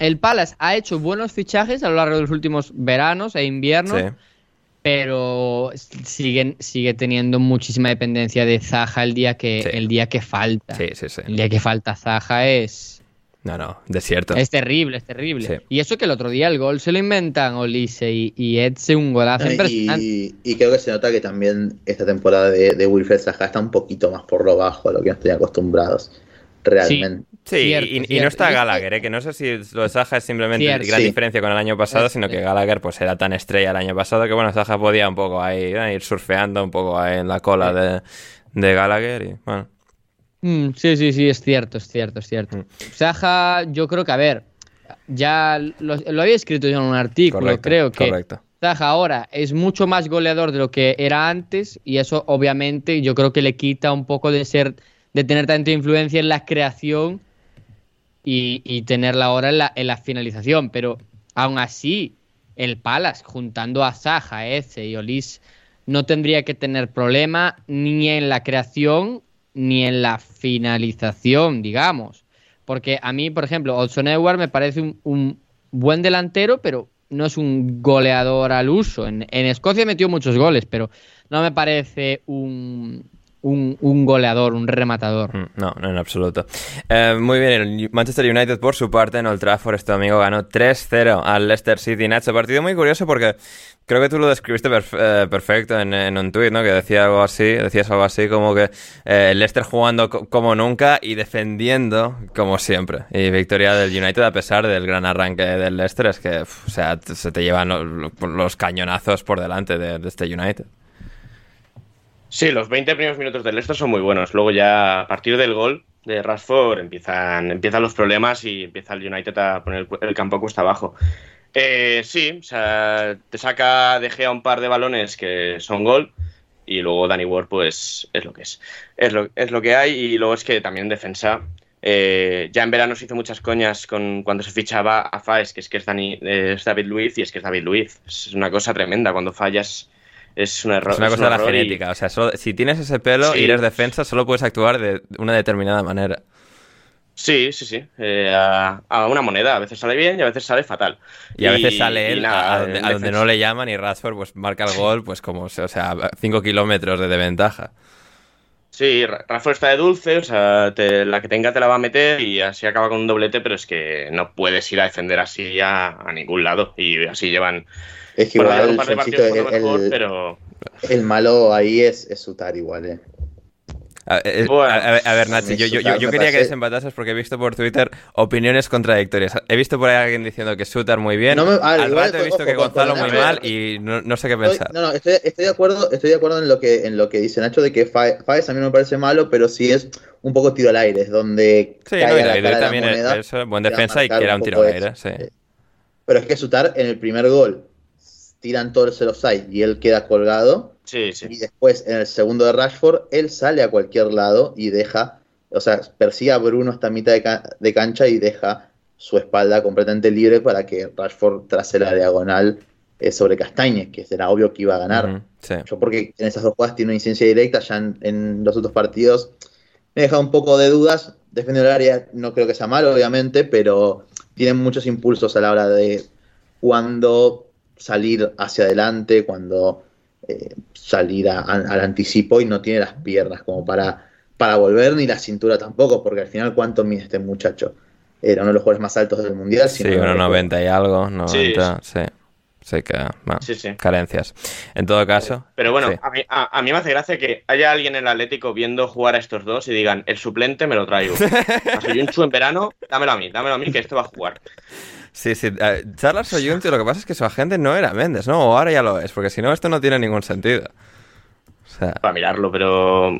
El Palace ha hecho buenos fichajes a lo largo de los últimos veranos e inviernos, pero siguen, sigue teniendo muchísima dependencia de Zaha el día que, el día que falta. Sí, sí, sí. El día que falta Zaha es... No, no, desierto. Es terrible, es terrible. Y eso que el otro día el gol se lo inventan Olise y, y Edse un golazo y, y, creo que se nota que también esta temporada de, de Wilfred Zaha está un poquito más por lo bajo a lo que nos tenían acostumbrados realmente. Sí, y, no está Gallagher, ¿eh? que no sé si lo de Saja es simplemente gran diferencia con el año pasado, sino que Gallagher pues era tan estrella el año pasado que bueno, Saja podía un poco ahí ir surfeando un poco ahí en la cola de, de Gallagher y bueno. Mm, sí, sí, sí, es cierto, es cierto, es cierto. Mm. Saja, yo creo que, a ver, ya lo, había escrito yo en un artículo, creo que correcto. Saja ahora es mucho más goleador de lo que era antes y eso obviamente yo creo que le quita un poco de ser de tener tanta influencia en la creación y, tenerla ahora en la, en la, finalización. Pero aún así, el Palace, juntando a Saja, Eze y Olis, no tendría que tener problema ni en la creación ni en la finalización, digamos. Porque a mí, por ejemplo, Olson Edward me parece un, buen delantero, pero no es un goleador al uso. En Escocia metió muchos goles, pero no me parece un, un, goleador, un rematador. Mm, no, no en absoluto. Eh, muy bien, el Manchester United por su parte en Old Trafford este domingo ganó 3-0 al Leicester City Nacho. Partido muy curioso porque creo que tú lo describiste eh, perfecto en, un tuit, ¿no? Que decía algo así, decías algo así como que eh, Leicester jugando como nunca y defendiendo como siempre. Y victoria del United a pesar del gran arranque del Leicester es que, o sea, se te llevan los, cañonazos por delante de este United. Sí, los 20 primeros minutos del Leicester son muy buenos. Luego ya a partir del gol de Rashford empiezan, empiezan los problemas y empieza el United a poner el campo cuesta abajo. Eh, sí, o sea, te saca de Gea un par de balones que son gol y luego Danny Ward pues es lo que es. Es lo, es lo que hay y luego es que también defensa. Eh, ya en verano se hizo muchas coñas con cuando se fichaba a Faes, que es que es, es David Luiz y es que es David Luiz. Es una cosa tremenda cuando fallas es un error. Es una cosa de la genética. O sea, si tienes ese pelo y eres defensa, solo puedes actuar de una determinada manera. Sí, sí, sí. Eh, a, una moneda. A veces sale bien y a veces sale fatal. Y a veces sale él a, donde, no le llaman y Rashford pues marca el gol, pues como, o sea, 5 kilómetros de, ventaja. Sí, Rashford está de dulce, o sea, la que tenga te la va a meter y así acaba con un doblete, pero es que no puedes ir a defender así a ningún lado. Y así llevan es que igual, el, pero... el, malo ahí es, es Sutar igual, eh. A, ver, Nachi, yo, yo, yo, quería que desempatases porque he visto por Twitter opiniones contradictorias. He visto por ahí a alguien diciendo que Sutar muy bien, no al rato he visto que Gonzalo muy mal y no, no, sé qué pensar. no, no, estoy, estoy, de acuerdo, estoy de acuerdo en lo que, en lo que dice Nacho de que Faes a mí no me parece malo, pero sí es un poco tiro al aire, es donde sí, cae no, también es, buen defensa y que era un tiro al aire, sí. Pero es que Sutar en el primer gol tiran todos el offside y él queda colgado. Sí, sí. Y después en el segundo de Rashford, él sale a cualquier lado y deja, o sea, persigue a Bruno hasta mitad de, cancha y deja su espalda completamente libre para que Rashford trace la diagonal eh, sobre Castañez, que será obvio que iba a ganar. Yo porque en esas dos jugadas tiene una incidencia directa, ya en, los otros partidos me deja un poco de dudas. Defender el área no creo que sea malo, obviamente, pero tiene muchos impulsos a la hora de cuando salir hacia adelante, cuando eh, salir al anticipo y no tiene las piernas como para, para volver, ni la cintura tampoco, porque al final, ¿cuánto mide este muchacho? Era uno de los jugadores más altos del mundial. Sí, unos 90 y algo, 90, sí. sí. que, carencias. En todo caso. Pero bueno, a, mí, me hace gracia que haya alguien en el Atlético viendo jugar a estos dos y digan, el suplente me lo traigo. Soy un chu en verano, dámelo a mí, dámelo a mí que esto va a jugar. Sí, sí. Uh, Charles Soyuncu, lo que pasa es que su agente no era Méndez, ¿no? O ahora ya lo es, porque si no, esto no tiene ningún sentido. O sea... Para mirarlo, pero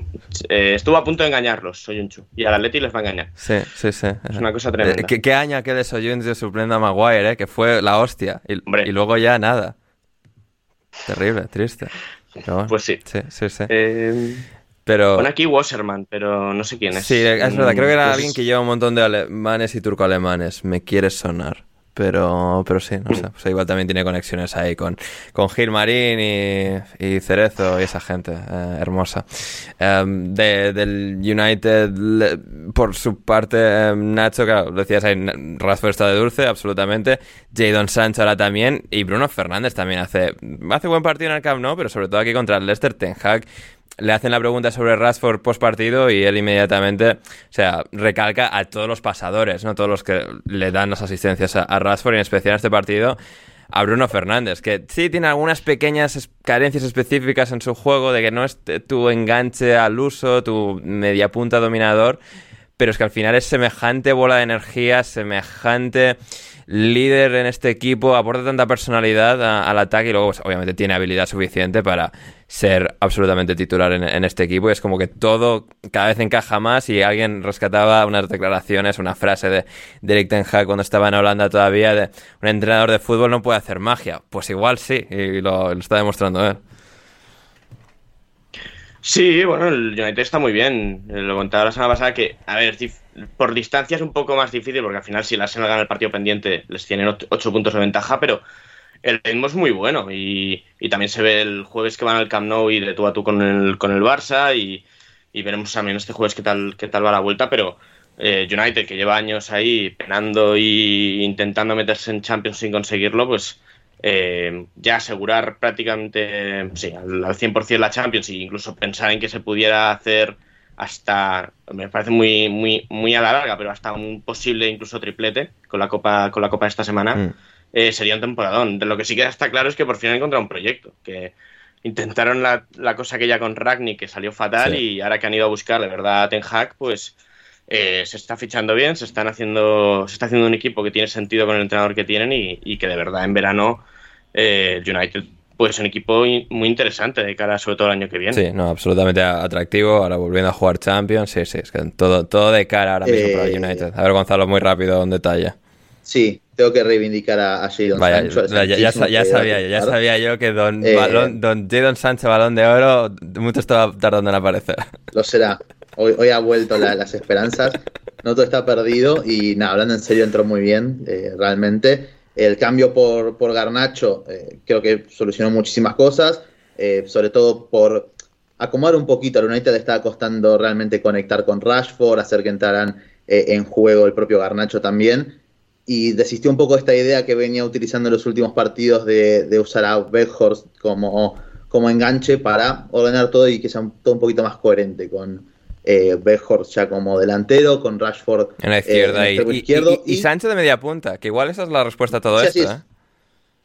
eh, estuvo a punto de engañarlos, Soyuncu. Y al Atleti les va a engañar. Sí, sí, sí. Es una cosa tremenda. Eh, ¿Qué, año aquel de Soyuncu supliendo a Maguire, eh? Que fue la hostia. Y, y luego ya nada. Terrible, triste. pues sí. Sí, sí, sí. Eh... Pero... Pone aquí Wasserman, pero no sé quién es. Sí, es verdad. Creo que era mm, pues alguien que lleva un montón de alemanes y turco-alemanes. Me quiere sonar. Pero, pero sí, no sé. Pues igual también tiene conexiones ahí con, con Gilmarín y, Cerezo y esa gente eh, hermosa. Em, del United, por su parte, em, Nacho, claro, decías ahí, Rashford está de dulce, absolutamente. Jadon Sancho ahora también. Y Bruno Fernández también hace, hace buen partido en el Camp Nou, pero sobre todo aquí contra el Leicester, Ten Hag le hacen la pregunta sobre Rashford post partido y él inmediatamente, o sea, recalca a todos los pasadores, ¿no? Todos los que le dan las asistencias a, Rashford y en especial en este partido a Bruno Fernández, que sí tiene algunas pequeñas carencias específicas en su juego, de que no es tu enganche al uso, tu media punta dominador, pero es que al final es semejante bola de energía, semejante líder en este equipo, aporta tanta personalidad al ataque y luego pues, obviamente tiene habilidad suficiente para ser absolutamente titular en, este equipo. Y es como que todo cada vez encaja más y alguien rescataba unas declaraciones, una frase de, Eric Ten cuando estaba en Holanda todavía de un entrenador de fútbol no puede hacer magia. Pues igual sí, y lo, está demostrando él. Sí, bueno, el United está muy bien. Lo contaba la semana pasada que, a ver, por distancia es un poco más difícil porque al final si la Arsenal gana el partido pendiente les tienen 8 puntos de ventaja, pero el ritmo es muy bueno y, también se ve el jueves que van al Camp Nou y de tú a tú con el, con el Barça y, veremos también este jueves qué tal, qué tal va la vuelta, pero eh, United que lleva años ahí penando y intentando meterse en Champions sin conseguirlo, pues eh, ya asegurar prácticamente sí, al, al 100% la Champions e incluso pensar en que se pudiera hacer hasta me parece muy muy muy a la larga pero hasta un posible incluso triplete con la copa con la copa esta semana mm. Eh, sería un temporadón. De lo que sí que está claro es que por fin han encontrado un proyecto. Que intentaron la, cosa aquella con Ragni que salió fatal y ahora que han ido a buscar, la verdad, Ten Hag, pues eh, se está fichando bien, se están haciendo, se está haciendo un equipo que tiene sentido con el entrenador que tienen y, que de verdad en verano eh, United puede ser un equipo muy interesante de cara sobre todo el año que viene. Sí, no, absolutamente atractivo. Ahora volviendo a jugar Champions, sí, sí, es que todo, todo de cara ahora mismo para United. A ver, Gonzalo, muy rápido en detalle. Sí, tengo que reivindicar a, a Jadon Sancho. Ya, sabía yo, ya sabía yo que don, eh, don Jadon Sancho, balón de oro, mucho estaba tardando en aparecer. Lo será. Hoy, hoy ha vuelto las esperanzas. No todo está perdido y nada, hablando en serio, entró muy bien, eh, realmente. El cambio por, por Garnacho eh, creo que solucionó muchísimas cosas, sobre todo por acomodar un poquito. A United le estaba costando realmente conectar con Rashford, hacer que entraran en juego el propio Garnacho también y desistió un poco esta idea que venía utilizando en los últimos partidos de, usar a Beckhorst como, como enganche para ordenar todo y que sea todo un poquito más coherente con eh, ya como delantero, con Rashford en la izquierda eh, y, izquierdo, y, Sancho de media punta, que igual esa es la respuesta a todo esto. ¿eh?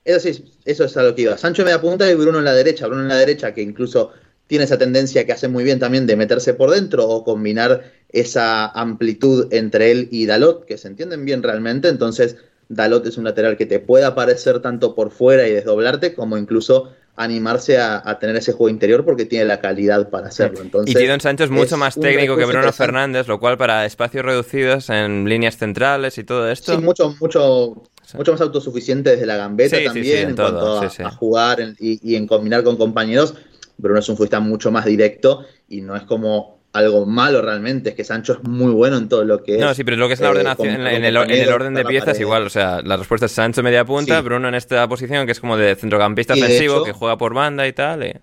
Eso, sí, eso es a lo que iba. Sancho de media punta y Bruno en la derecha. Bruno en la derecha que incluso tiene esa tendencia que hace muy bien también de meterse por dentro o combinar esa amplitud entre él y Dalot, que se entienden bien realmente. Entonces, Dalot es un lateral que te puede aparecer tanto por fuera y desdoblarte, como incluso animarse a, tener ese juego interior porque tiene la calidad para hacerlo. Entonces, y Tidon Sancho es mucho más técnico que Bruno Fernández, lo cual para espacios reducidos en líneas centrales y todo esto. Sí, mucho, mucho, mucho más autosuficiente desde la gambeta también, en, cuanto a, jugar y, y, en combinar con compañeros. Bruno es un futbolista mucho más directo y no es como algo malo realmente, es que Sancho es muy bueno en todo lo que es. No, sí, pero lo que es la eh, ordenación, en, el, orden de piezas igual, o sea, la respuesta es Sancho media punta, Bruno en esta posición que es como de centrocampista ofensivo, que juega por banda y tal.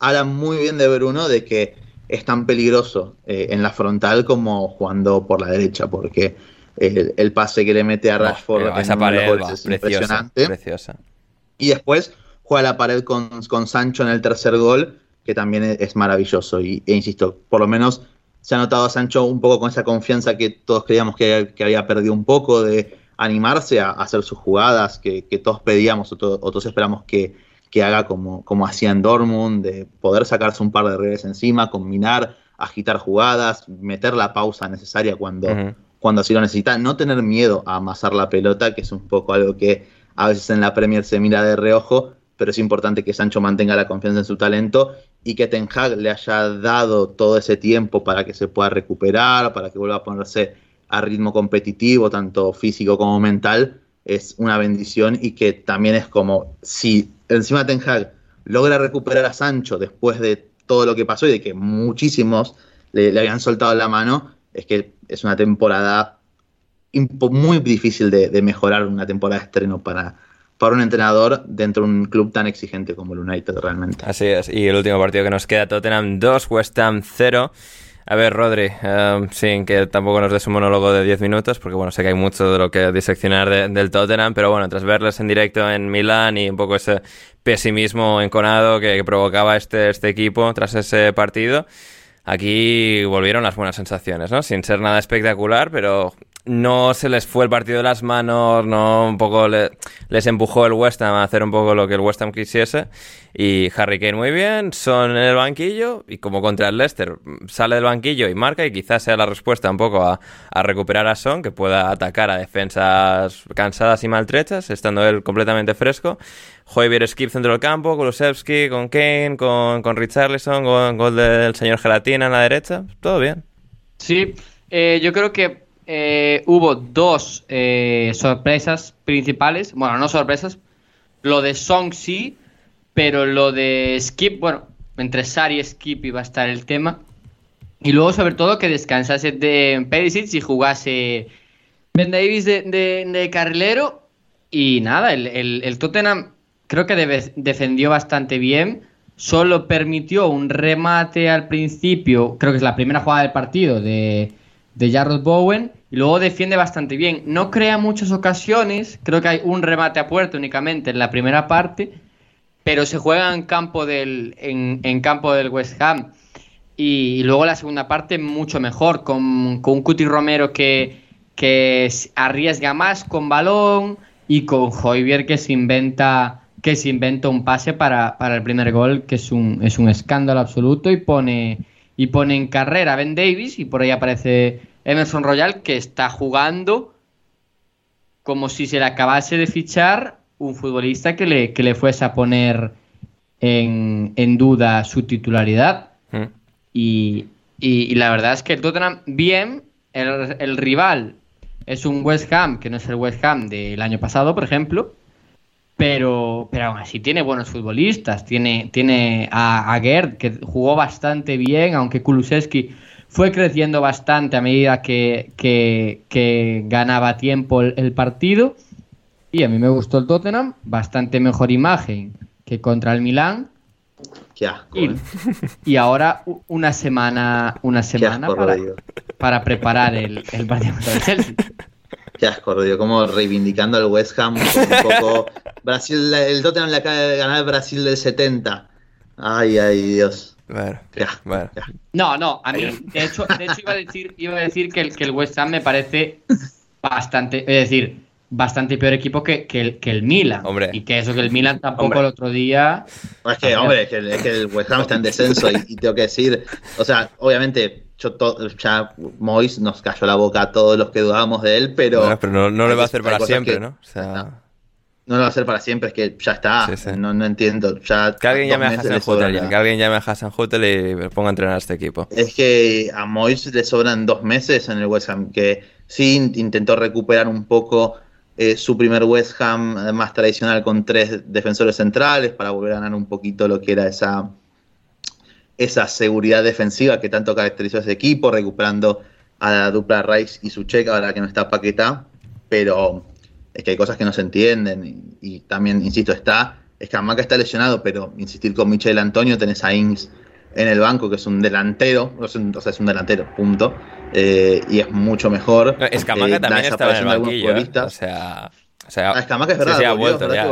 Habla muy bien de Bruno de que es tan peligroso eh, en la frontal como jugando por la derecha, porque el, pase que le mete a Rashford en esa pared, es impresionante. Preciosa. Y después juega la pared con, con Sancho en el tercer gol, que también es, maravilloso. Y, e insisto, por lo menos se ha notado a Sancho un poco con esa confianza que todos creíamos que, había perdido un poco, de animarse a, hacer sus jugadas que, todos pedíamos o, todos esperamos que, haga como, como hacía en Dortmund, de poder sacarse un par de redes encima, combinar, agitar jugadas, meter la pausa necesaria cuando, cuando así lo necesita, no tener miedo a amasar la pelota, que es un poco algo que a veces en la Premier se mira de reojo, pero es importante que Sancho mantenga la confianza en su talento y que Ten Hag le haya dado todo ese tiempo para que se pueda recuperar, para que vuelva a ponerse a ritmo competitivo, tanto físico como mental, es una bendición y que también es como si encima Ten Hag logra recuperar a Sancho después de todo lo que pasó y de que muchísimos le, habían soltado la mano, es que es una temporada muy difícil de, mejorar una temporada de estreno para, para un entrenador dentro de un club tan exigente como el United realmente. Así es, y el último partido que nos queda, Tottenham 2, West Ham 0. A ver, Rodri, em, sin que tampoco nos des un monólogo de 10 minutos, porque bueno, sé que hay mucho de lo que diseccionar del Tottenham, pero bueno, tras verles en directo en Milán y un poco ese pesimismo enconado que, que provocaba este, este equipo tras ese partido, aquí volvieron las buenas sensaciones, ¿no? Sin ser nada espectacular, pero no se les fue el partido de las manos, no un poco les empujó el West Ham a hacer un poco lo que el West Ham quisiese. Y Harry Kane muy bien, son en el banquillo y como contra el Leicester sale del banquillo y marca y quizás sea la respuesta un poco a, recuperar a Son, que pueda atacar a defensas cansadas y maltrechas, estando él completamente fresco. Javier Skip centro del campo, Kulusevski con Kane, con, con Richarlison, con gol del señor Gelatina en la derecha, todo bien. Sí, eh, yo creo que eh, hubo dos eh, sorpresas principales. Bueno, no sorpresas. Lo de Song sí, pero lo de Skip, bueno, entre Sari y Skip iba a estar el tema. Y luego, sobre todo, que descansase de Perisic y jugase Ben Davis de, carrilero. Y nada, el, Tottenham creo que defendió bastante bien. Solo permitió un remate al principio, creo que es la primera jugada del partido de, de Jarrod Bowen y luego defiende bastante bien. No crea muchas ocasiones, creo que hay un remate a puerta únicamente en la primera parte, pero se juega en campo del, en, campo del West Ham. Y, luego la segunda parte mucho mejor, con, con un Cuti Romero que, que arriesga más con balón y con Joyvier que se inventa que se inventa un pase para, para, el primer gol, que es un, es un escándalo absoluto, y pone, y pone en carrera a Ben Davis, y por ahí aparece Emerson Royal que está jugando como si se le acabase de fichar un futbolista que le, le fuese a poner en, duda su titularidad. Mm. Y, la verdad es que el Tottenham, bien, el, rival es un West Ham, que no es el West Ham del año pasado, por ejemplo, pero, pero aún así tiene buenos futbolistas. Tiene, tiene a, a Gerd, que jugó bastante bien, aunque Kulusevski fue creciendo bastante a medida que, ganaba tiempo el, partido. Y a mí me gustó el Tottenham, bastante mejor imagen que contra el Milán. Qué asco, y, ¿eh? y, ahora una semana, una semana para, preparar el, partido contra el Chelsea. Qué asco, Rodrigo, como reivindicando al West Ham un poco. Brasil, el Tottenham le acaba de ganar el Brasil del 70. Ay, ay, Dios. No, no, a mí, de hecho, de hecho iba a decir, iba a decir que el, que el West Ham me parece bastante, es decir, bastante peor equipo que, que, el, que el Milan. Hombre. Y que eso, que el Milan tampoco el otro día. Es que, hombre, es que, el West Ham está en descenso y, tengo que decir, o sea, obviamente, yo ya Mois nos cayó la boca a todos los que dudábamos de él, pero. pero no, le va a hacer para siempre, ¿no? O sea no lo va a hacer para siempre, es que ya está. No, no, entiendo. Ya que alguien llame a Hassan Hutel, que alguien llame a Hassan Hutel y ponga a entrenar a este equipo. Es que a Mois le sobran dos meses en el West Ham, que sí intentó recuperar un poco eh, su primer West Ham eh, más tradicional con tres defensores centrales para volver a ganar un poquito lo que era esa, esa seguridad defensiva que tanto caracterizó a ese equipo, recuperando a la dupla Rice y su checa, ahora que no está Paquetá, pero es que hay cosas que no se entienden y, también, insisto, está, es que Amaca está lesionado, pero insistir con Michel Antonio, tenés a Ings en el banco, que es un delantero, o sea, es un delantero, punto, eh, y es mucho mejor. es que Amaca eh, también está en el banquillo, ¿eh? o sea... O sea, ah, es verdad, sí, ha vuelto ya,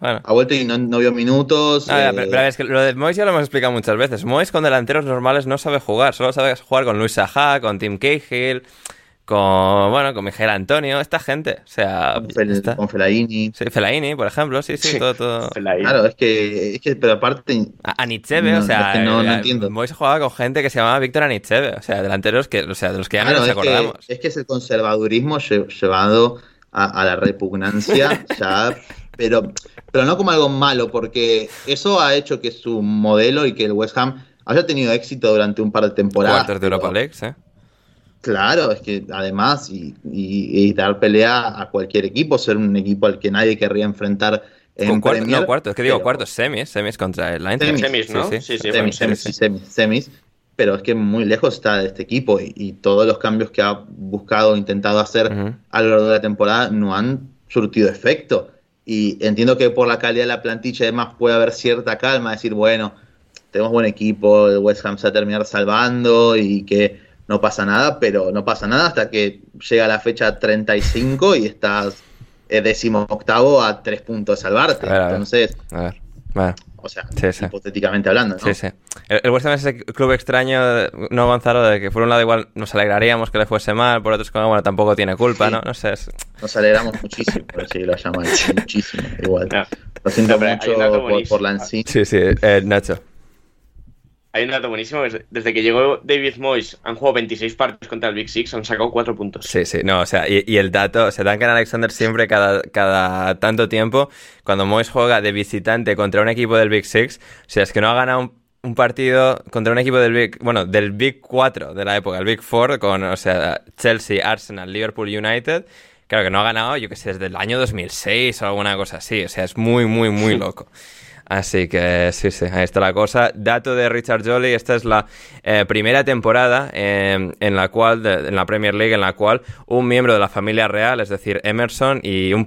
Ha vuelto y no, vio minutos. Ah, pero, es que lo de Mois ya lo hemos explicado muchas veces. Mois con delanteros normales no sabe jugar, solo sabe jugar con Luis Sajá, con Tim Cahill con bueno con Miguel Antonio, esta gente, o sea, con, Felaini. Sí, Felaini, por ejemplo, sí, sí, todo, todo. Claro, es que, es que, pero aparte a, Anicheve, o sea, no, no entiendo. Mois jugaba con gente que se llamaba Víctor Anicheve, o sea, delanteros que, o sea, de los que ya no nos acordamos. es que es el conservadurismo llevado a, la repugnancia, ya, pero, pero no como algo malo, porque eso ha hecho que su modelo y que el West Ham haya tenido éxito durante un par de temporadas. Cuartos de Europa League, ¿eh? Claro, es que además y, dar pelea a cualquier equipo, ser un equipo al que nadie querría enfrentar en cuarto, No, cuarto, es que digo cuartos, semis, semis contra el Semis, semis, ¿no? Sí, sí, semis, semis, semis, pero es que muy lejos está de este equipo y, todos los cambios que ha buscado, intentado hacer a lo largo de la temporada no han surtido efecto. Y entiendo que por la calidad de la plantilla además puede haber cierta calma, decir, bueno, tenemos buen equipo, el West Ham se va a terminar salvando y que no pasa nada, pero no pasa nada hasta que llega la fecha 35 y estás eh, décimo octavo a tres puntos de salvarte. Entonces, a ver. O sea, hipotéticamente hablando, ¿no? Sí, sí. El, West Ham es ese club extraño, no Gonzalo, de que por un lado igual nos alegraríamos que le fuese mal, por otro es como, bueno, tampoco tiene culpa, ¿no? No sé. Nos alegramos muchísimo, por lo llamáis, muchísimo, igual. Lo siento mucho por, por la Sí, sí, eh, Nacho. Hay un dato buenísimo, desde que llegó David Moyes han jugado 26 partidos contra el Big Six, han sacado 4 puntos. Sí, sí, no, o sea, y, el dato, o sea, Duncan Alexander siempre cada, cada tanto tiempo, cuando Moyes juega de visitante contra un equipo del Big Six, o sea, es que no ha ganado un, partido contra un equipo del Big, bueno, del Big 4 de la época, el Big 4, con, o sea, Chelsea, Arsenal, Liverpool United, claro que no ha ganado, yo que sé, desde el año 2006 o alguna cosa así, o sea, es muy, muy, muy loco. Así que sí, sí, ahí está la cosa. Dato de Richard Jolly, esta es la eh, primera temporada en la cual, en la Premier League, en la cual un miembro de la familia real, es decir, Emerson y un,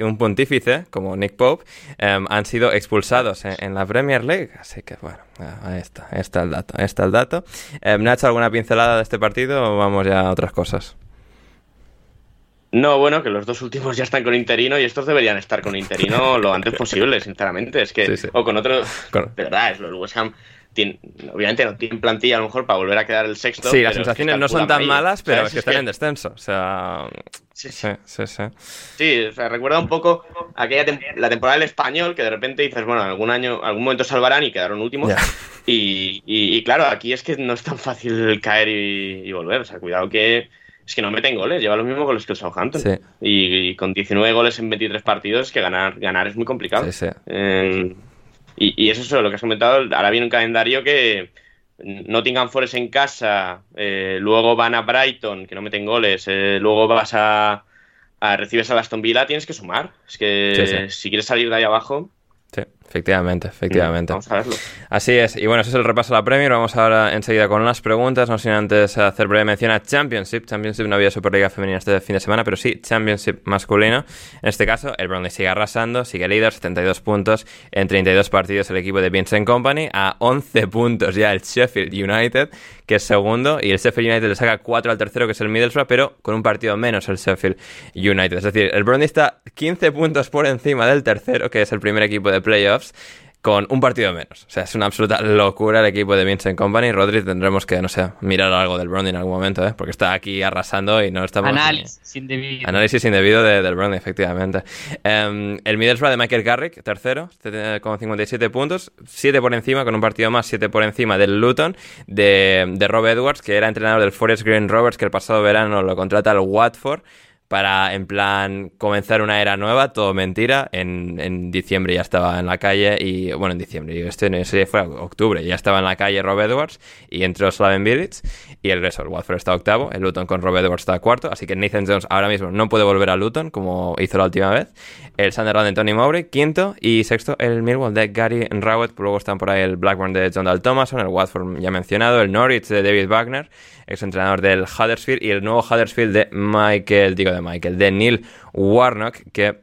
un pontífice, como Nick Pope, em, han sido expulsados en, la Premier League. Así que bueno, ahí está, está el dato, ahí está el dato. Em, Nacho, ¿alguna pincelada de este partido o vamos ya a otras cosas? No, bueno, que los dos últimos ya están con interino y estos deberían estar con interino lo antes posible, sinceramente. Es que, o con otro, de verdad, es lo West Ham obviamente no tienen plantilla a lo mejor para volver a quedar el sexto. Sí, las sensaciones no son tan malas, pero es que están en descenso. O sea, sí, sí, sí. Sí, o sea, recuerda un poco aquella la temporada del español que de repente dices, bueno, algún año, algún momento salvarán y quedaron últimos. Y, claro, aquí es que no es tan fácil caer y volver. O sea, cuidado que es que no meten goles, lleva los mismos goles que el Southampton. Y, con 19 goles en 23 partidos, que ganar, ganar es muy complicado. Eh, y, eso es lo que has comentado. Ahora viene un calendario que Nottingham Forest en casa, eh, luego van a Brighton, que no meten goles, eh, luego vas a, a, recibes a Aston Villa, tienes que sumar. Es que si quieres salir de ahí abajo, Efectivamente, efectivamente. Vamos a verlo. Así es. Y bueno, ese es el repaso de la Premier. Vamos ahora enseguida con las preguntas. No sin antes hacer breve mención a Championship. Championship no había Superliga femenina este fin de semana, pero sí Championship masculino. En este caso, el Burnley sigue arrasando, sigue líder, 72 puntos en 32 partidos el equipo de Vincent Company. A 11 puntos ya el Sheffield United, que es segundo. Y el Sheffield United le saca 4 al tercero, que es el Middlesbrough, pero con un partido menos el Sheffield United. Es decir, el Burnley está 15 puntos por encima del tercero, que es el primer equipo de playoffs con un partido menos. O sea, es una absoluta locura el equipo de Vincent Company. Rodri tendremos que, no sé, mirar algo del Brownie en algún momento, ¿eh? porque está aquí arrasando y no estamos... Análisis indebido. Análisis indebido del Brownie, efectivamente. Em, el Middlesbrough de Michael Carrick, tercero, con 57 puntos, 7 por encima, con un partido más, 7 por encima del Luton, de, de Rob Edwards, que era entrenador del Forest Green Rovers, que el pasado verano lo contrata al Watford para, en plan, comenzar una era nueva, todo mentira. En, en diciembre ya estaba en la calle y, bueno, en diciembre, este ese fue octubre, ya estaba en la calle Rob Edwards y entró Slaven Bilic y el resto, el Watford está octavo, el Luton con Rob Edwards está cuarto, así que Nathan Jones ahora mismo no puede volver a Luton como hizo la última vez. El Sunderland de Tony Mowbray, quinto y sexto el Millwall de Gary Rowett, luego están por ahí el Blackburn de John Dal Thomason, el Watford ya mencionado, el Norwich de David Wagner, ex entrenador del Huddersfield y el nuevo Huddersfield de Michael, digo de Michael, de Neil Warnock, que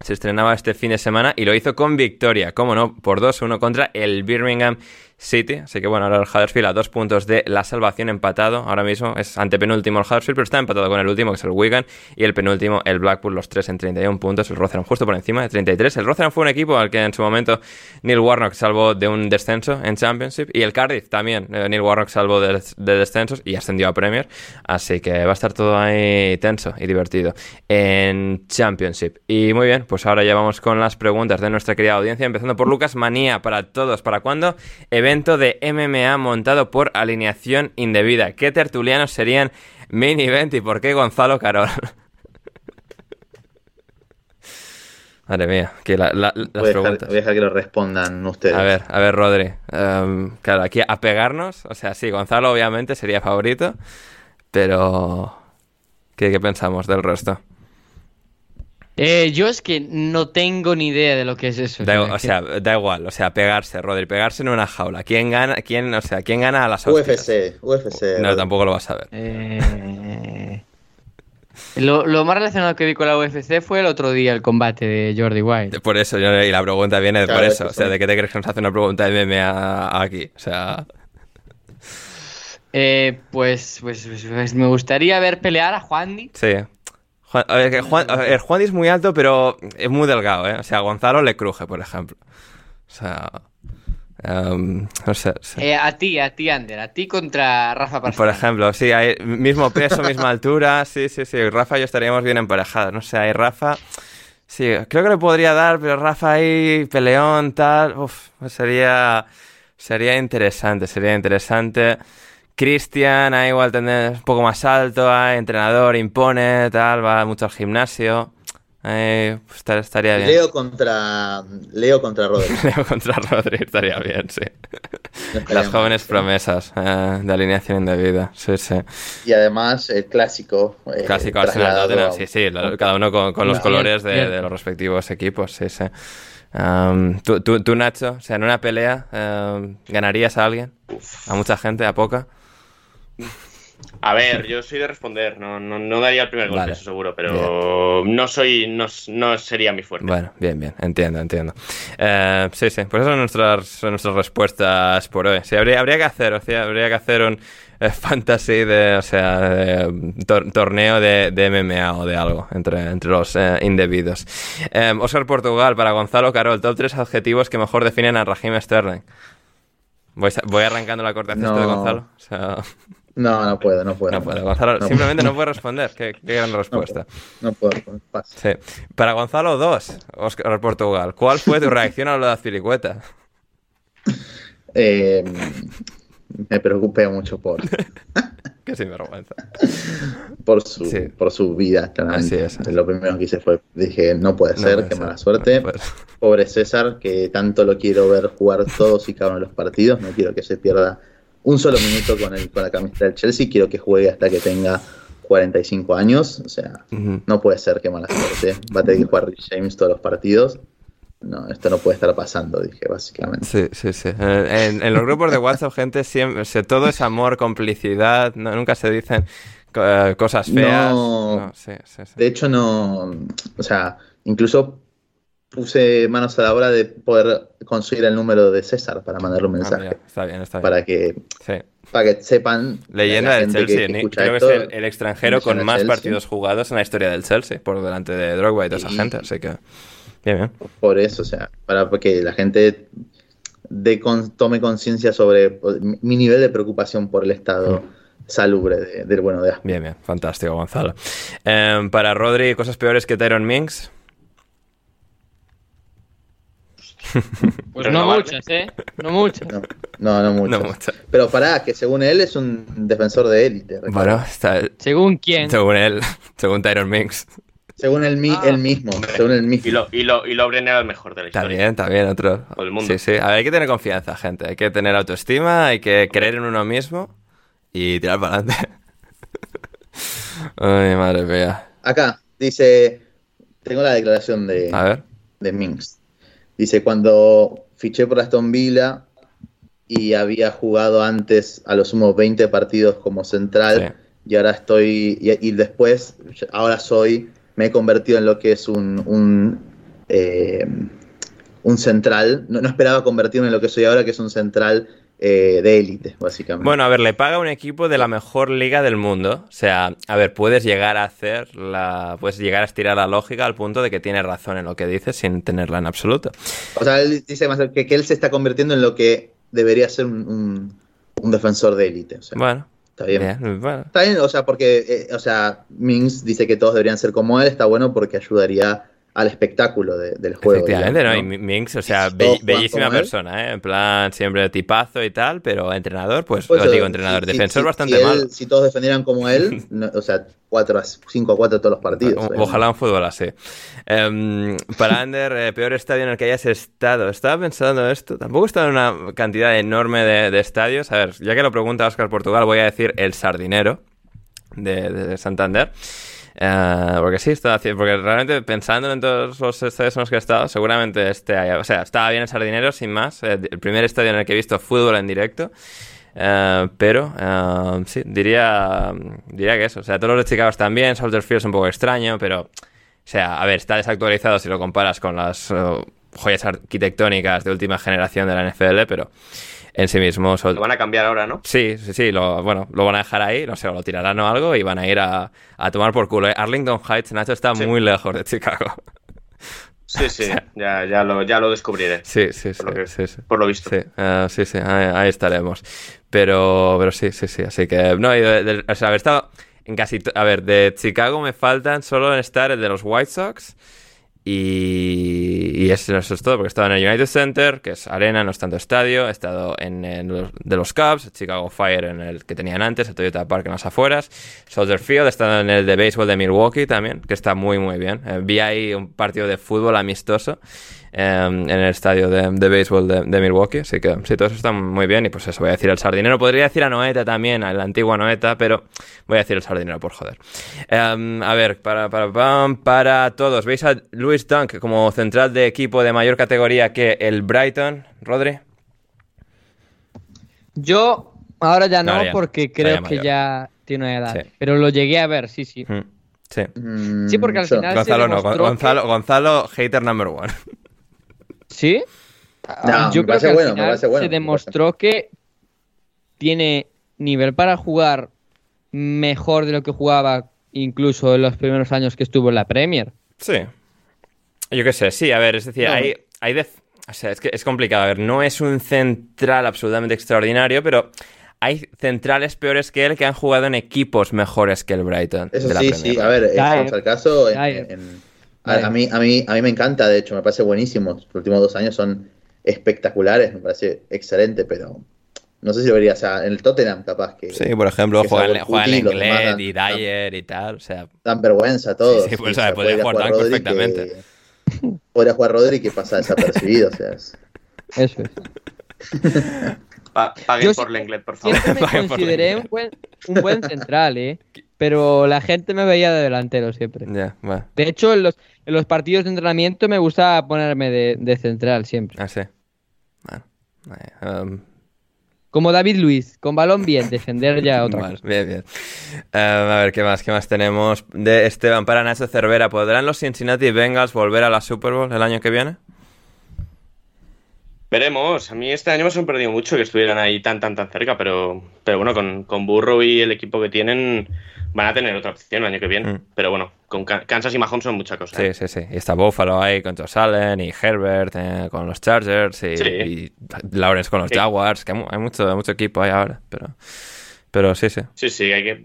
se estrenaba este fin de semana y lo hizo con victoria, como no, por 2-1 contra el Birmingham City. Así que bueno, ahora el Huddersfield a dos puntos de la salvación empatado. Ahora mismo es antepenúltimo el Huddersfield, pero está empatado con el último, que es el Wigan, y el penúltimo, el Blackpool, los tres en 31 puntos. El Rotherham justo por encima de 33. El Rotherham fue un equipo al que en su momento Neil Warnock salvó de un descenso en Championship, y el Cardiff también. Eh, Neil Warnock salvó de, descensos y ascendió a Premier. Así que va a estar todo ahí tenso y divertido en Championship. Y muy bien, pues ahora ya vamos con las preguntas de nuestra querida audiencia, empezando por Lucas Manía para todos. ¿Para cuándo? De MMA montado por alineación indebida. ¿Qué tertulianos serían main event y por qué Gonzalo Carol? Madre mía, que la, las voy preguntas. voy a dejar que lo respondan ustedes. A ver, a ver, Rodri. Em, claro, aquí a pegarnos, o sea, sí, Gonzalo obviamente sería favorito, pero ¿qué, qué pensamos del resto? Eh, yo es que no tengo ni idea de lo que es eso. o sea, da igual, o sea, pegarse, Rodri, pegarse en una jaula. ¿Quién gana, quién, o sea, quién gana a las UFC, UFC. No, tampoco lo vas a ver. Eh... Lo, más relacionado que vi con la UFC fue el otro día, el combate de Jordi White. Por eso, y la pregunta viene por eso. O sea, ¿de qué te crees que nos hace una pregunta de MMA aquí? O sea... Eh, pues, pues, pues, pues, me gustaría ver pelear a Juan Sí. Juan, a ver, Juan, Juan es muy alto, pero es muy delgado, ¿eh? O sea, a Gonzalo le cruje, por ejemplo. O sea... Um, no sé. Eh, a ti, a ti, Ander, a ti contra Rafa Por ejemplo, sí, hay mismo peso, misma altura, sí, sí, sí. Rafa y yo estaríamos bien emparejados. No sé, hay Rafa. Sí, creo que le podría dar, pero Rafa ahí, peleón, tal. Uf, sería. Sería interesante, sería interesante. Cristian, ahí igual tener un poco más alto, entrenador, impone, tal, va mucho al gimnasio. Eh, pues estaría bien. Leo contra Leo contra Rodri. Leo contra Rodri estaría bien, sí. Las jóvenes promesas eh, de alineación indebida, sí, sí. Y además el clásico. Eh, clásico Arsenal sí, sí, cada uno con, los colores de, los respectivos equipos, sí, sí. ¿tú, tú, Nacho, o sea, en una pelea, ¿ganarías a alguien? ¿A mucha gente? ¿A poca? A ver, yo soy de responder, no, no, daría el primer golpe, eso seguro, pero no soy, no, no, sería mi fuerte. Bueno, bien, bien, entiendo, entiendo. Eh, sí, sí, pues esas son nuestras, nuestras respuestas por hoy. Sí, habría, habría que hacer, o sea, habría que hacer un eh, fantasy de, o sea, torneo de, de, MMA o de algo entre, entre los eh, indebidos. Oscar Portugal, para Gonzalo Carol, top 3 adjetivos que mejor definen a Raheem Sterling. Voy, voy arrancando la corteza de Gonzalo. O sea... No, no puedo, no puedo. No puedo. Gonzalo simplemente no puede responder. Qué, gran respuesta. No puedo, Sí. Para Gonzalo, dos. Oscar Portugal. ¿Cuál fue tu reacción a lo de Azpilicueta? Eh, me preocupé mucho por. Qué sinvergüenza. por su, por su vida, claramente. Lo primero que hice fue, dije, no puede ser, qué mala suerte. Pobre César, que tanto lo quiero ver jugar todos y cada uno de los partidos. No quiero que se pierda un solo minuto con, el, con la camiseta del Chelsea, quiero que juegue hasta que tenga 45 años, o sea, no puede ser que mala suerte, va a tener que jugar James todos los partidos. No, esto no puede estar pasando, dije, básicamente. Sí, sí, sí. En, los grupos de WhatsApp, gente, siempre, todo es amor, complicidad, nunca se dicen eh, cosas feas. No, sí, sí, de hecho, no. O sea, incluso puse manos a la obra de poder conseguir el número de César para mandarle un ah, mensaje. está bien, está bien. Para que, para que sepan. Leyenda del Chelsea. creo que es el, extranjero con más partidos jugados en la historia del Chelsea, por delante de Drogba y toda esa gente. Así que. Bien, bien. Por eso, o sea, para que la gente de tome conciencia sobre mi nivel de preocupación por el estado. Mm. salubre del bueno de Bien, bien, fantástico, Gonzalo. Em, para Rodri, cosas peores que Tyron Minks. Pues no muchas, ¿eh? No muchas. No, no, muchas. Pero pará, que según él es un defensor de élite. Bueno, está... ¿Según quién? Según él, según Tyron Minks. Según él, ah. mismo, según él mismo. Y lo, y lo, y lo era el mejor de la historia. También, también, otro. el mundo. Sí, sí. A ver, hay que tener confianza, gente. Hay que tener autoestima, hay que creer en uno mismo y tirar para adelante. Ay, madre mía. Acá, dice... Tengo la declaración de, A ver. de Minks. Dice, cuando fiché por Aston Villa y había jugado antes a los sumo 20 partidos como central y ahora estoy, y, después, ahora soy, me he convertido en lo que es un, un, eh, un central. No, no, esperaba convertirme en lo que soy ahora, que es un central eh, de élite, básicamente. Bueno, a ver, le paga un equipo de la mejor liga del mundo. O sea, a ver, puedes llegar a hacer la. Puedes llegar a estirar la lógica al punto de que tiene razón en lo que dice sin tenerla en absoluto. O sea, él dice más que, que él se está convirtiendo en lo que debería ser un, defensor de élite. bueno. Está bien. Está bien, o sea, porque, eh, o sea, Mings dice que todos deberían ser como él, está bueno porque ayudaría al espectáculo del juego. Efectivamente, ¿no? Y Minx, o sea, bellísima persona, ¿eh? En plan, siempre tipazo y tal, pero entrenador, pues, pues digo, entrenador, defensor bastante mal. Si todos defendieran como él, o sea, 4 5 a 4 todos los partidos. Ojalá un fútbol así. Em, para Ander, eh, peor estadio en el que hayas estado. Estaba pensando esto, tampoco he estado en una cantidad enorme de, estadios. A ver, ya que lo pregunta Oscar Portugal, voy a decir el Sardinero de, de Santander. Eh, porque sí, está, porque realmente pensando en todos los estadios en los que he estado, seguramente este haya, o sea, estaba bien el Sardinero, sin más. Eh, el primer estadio en el que he visto fútbol en directo. Eh, pero sí, diría, diría que eso. O sea, todos los de Chicago están bien, Soldier Field es un poco extraño, pero, o sea, a ver, está desactualizado si lo comparas con las joyas arquitectónicas de última generación de la NFL, pero en sí mismo. Lo van a cambiar ahora, ¿no? Sí, sí, sí, lo, bueno, lo van a dejar ahí, no sé, lo tirarán o algo y van a ir a, tomar por culo. Arlington Heights, Nacho, está muy lejos de Chicago. Sí, sí, ya, ya, lo, ya lo descubriré. Sí, sí, por sí, sí, Por lo visto. Sí, uh, sí, sí ahí, estaremos. Pero, pero sí, sí, sí. Así que, no, o sea, haber estado en casi. A ver, de Chicago me faltan solo en estar el de los White Sox y, eso, es todo, porque he estado en el United Center, que es arena, no es tanto estadio. He estado en, los, de los Cubs, Chicago Fire, en el que tenían antes, el Toyota Park en las afueras. Soldier Field, he estado en el de béisbol de Milwaukee también, que está muy, muy bien. Eh, vi ahí un partido de fútbol amistoso en el estadio de, de béisbol de, Milwaukee. Así que sí, todo eso está muy bien. Y pues eso, voy a decir el sardinero. Podría decir a Noeta también, a la antigua Noeta, pero voy a decir el sardinero por joder. Em, a ver, para, para, para, todos. ¿Veis a Luis Dunk como central de equipo de mayor categoría que el Brighton, Rodri? Yo ahora ya no, porque creo que ya tiene edad. Pero lo llegué a ver, sí, sí. Mm, sí. Mm, sí, porque al final. Gonzalo no, Gonzalo, Gonzalo, hater number one. ¿Sí? Yo creo que al final se demostró que tiene nivel para jugar mejor de lo que jugaba incluso en los primeros años que estuvo en la Premier. Sí. Yo qué sé, sí, a ver, es decir, hay, hay o sea, es que es complicado. A ver, no es un central absolutamente extraordinario, pero hay centrales peores que él que han jugado en equipos mejores que el Brighton. Eso sí, sí, a ver, es el caso en a, mí, a, mí, a mí me encanta, de hecho, me parece buenísimo. Los últimos dos años son espectaculares, me parece excelente, pero no sé si lo vería, o sea, en el Tottenham capaz que... Sí, por ejemplo, juegan, en inglés y Dyer y tal, o sea... Dan vergüenza todo. Sí, pues, podría, jugar, jugar perfectamente. podría jugar Rodri que pasa desapercibido, o sea... Es... Eso es. paguen por Lenglet, por favor. Siempre me consideré un buen, un buen central, ¿eh? Pero la gente me veía de delantero siempre. Ya, De hecho, en los, en los partidos de entrenamiento me gusta ponerme de, central siempre. Ah, sí. Um, Como David Luis, con balón bien, defender ya otra cosa. Bien, bien. Um, a ver, ¿qué más? ¿Qué más tenemos? De Esteban para Nacho Cervera. ¿Podrán los Cincinnati Bengals volver a la Super Bowl el año que viene? Veremos. A mí este año me ha sorprendido mucho que estuvieran ahí tan, tan, tan cerca, pero, pero bueno, con, con Burrow y el equipo que tienen, van a tener otra opción el año que viene. Mm. Pero bueno, con Kansas y Mahomes son muchas cosas. Sí, ¿eh? sí, sí. Y está Buffalo ahí con Josh Allen y Herbert eh, con los Chargers y, Lawrence con los Jaguars. Que hay mucho, mucho equipo ahí ahora. Pero, pero sí, sí. Sí, sí, hay que.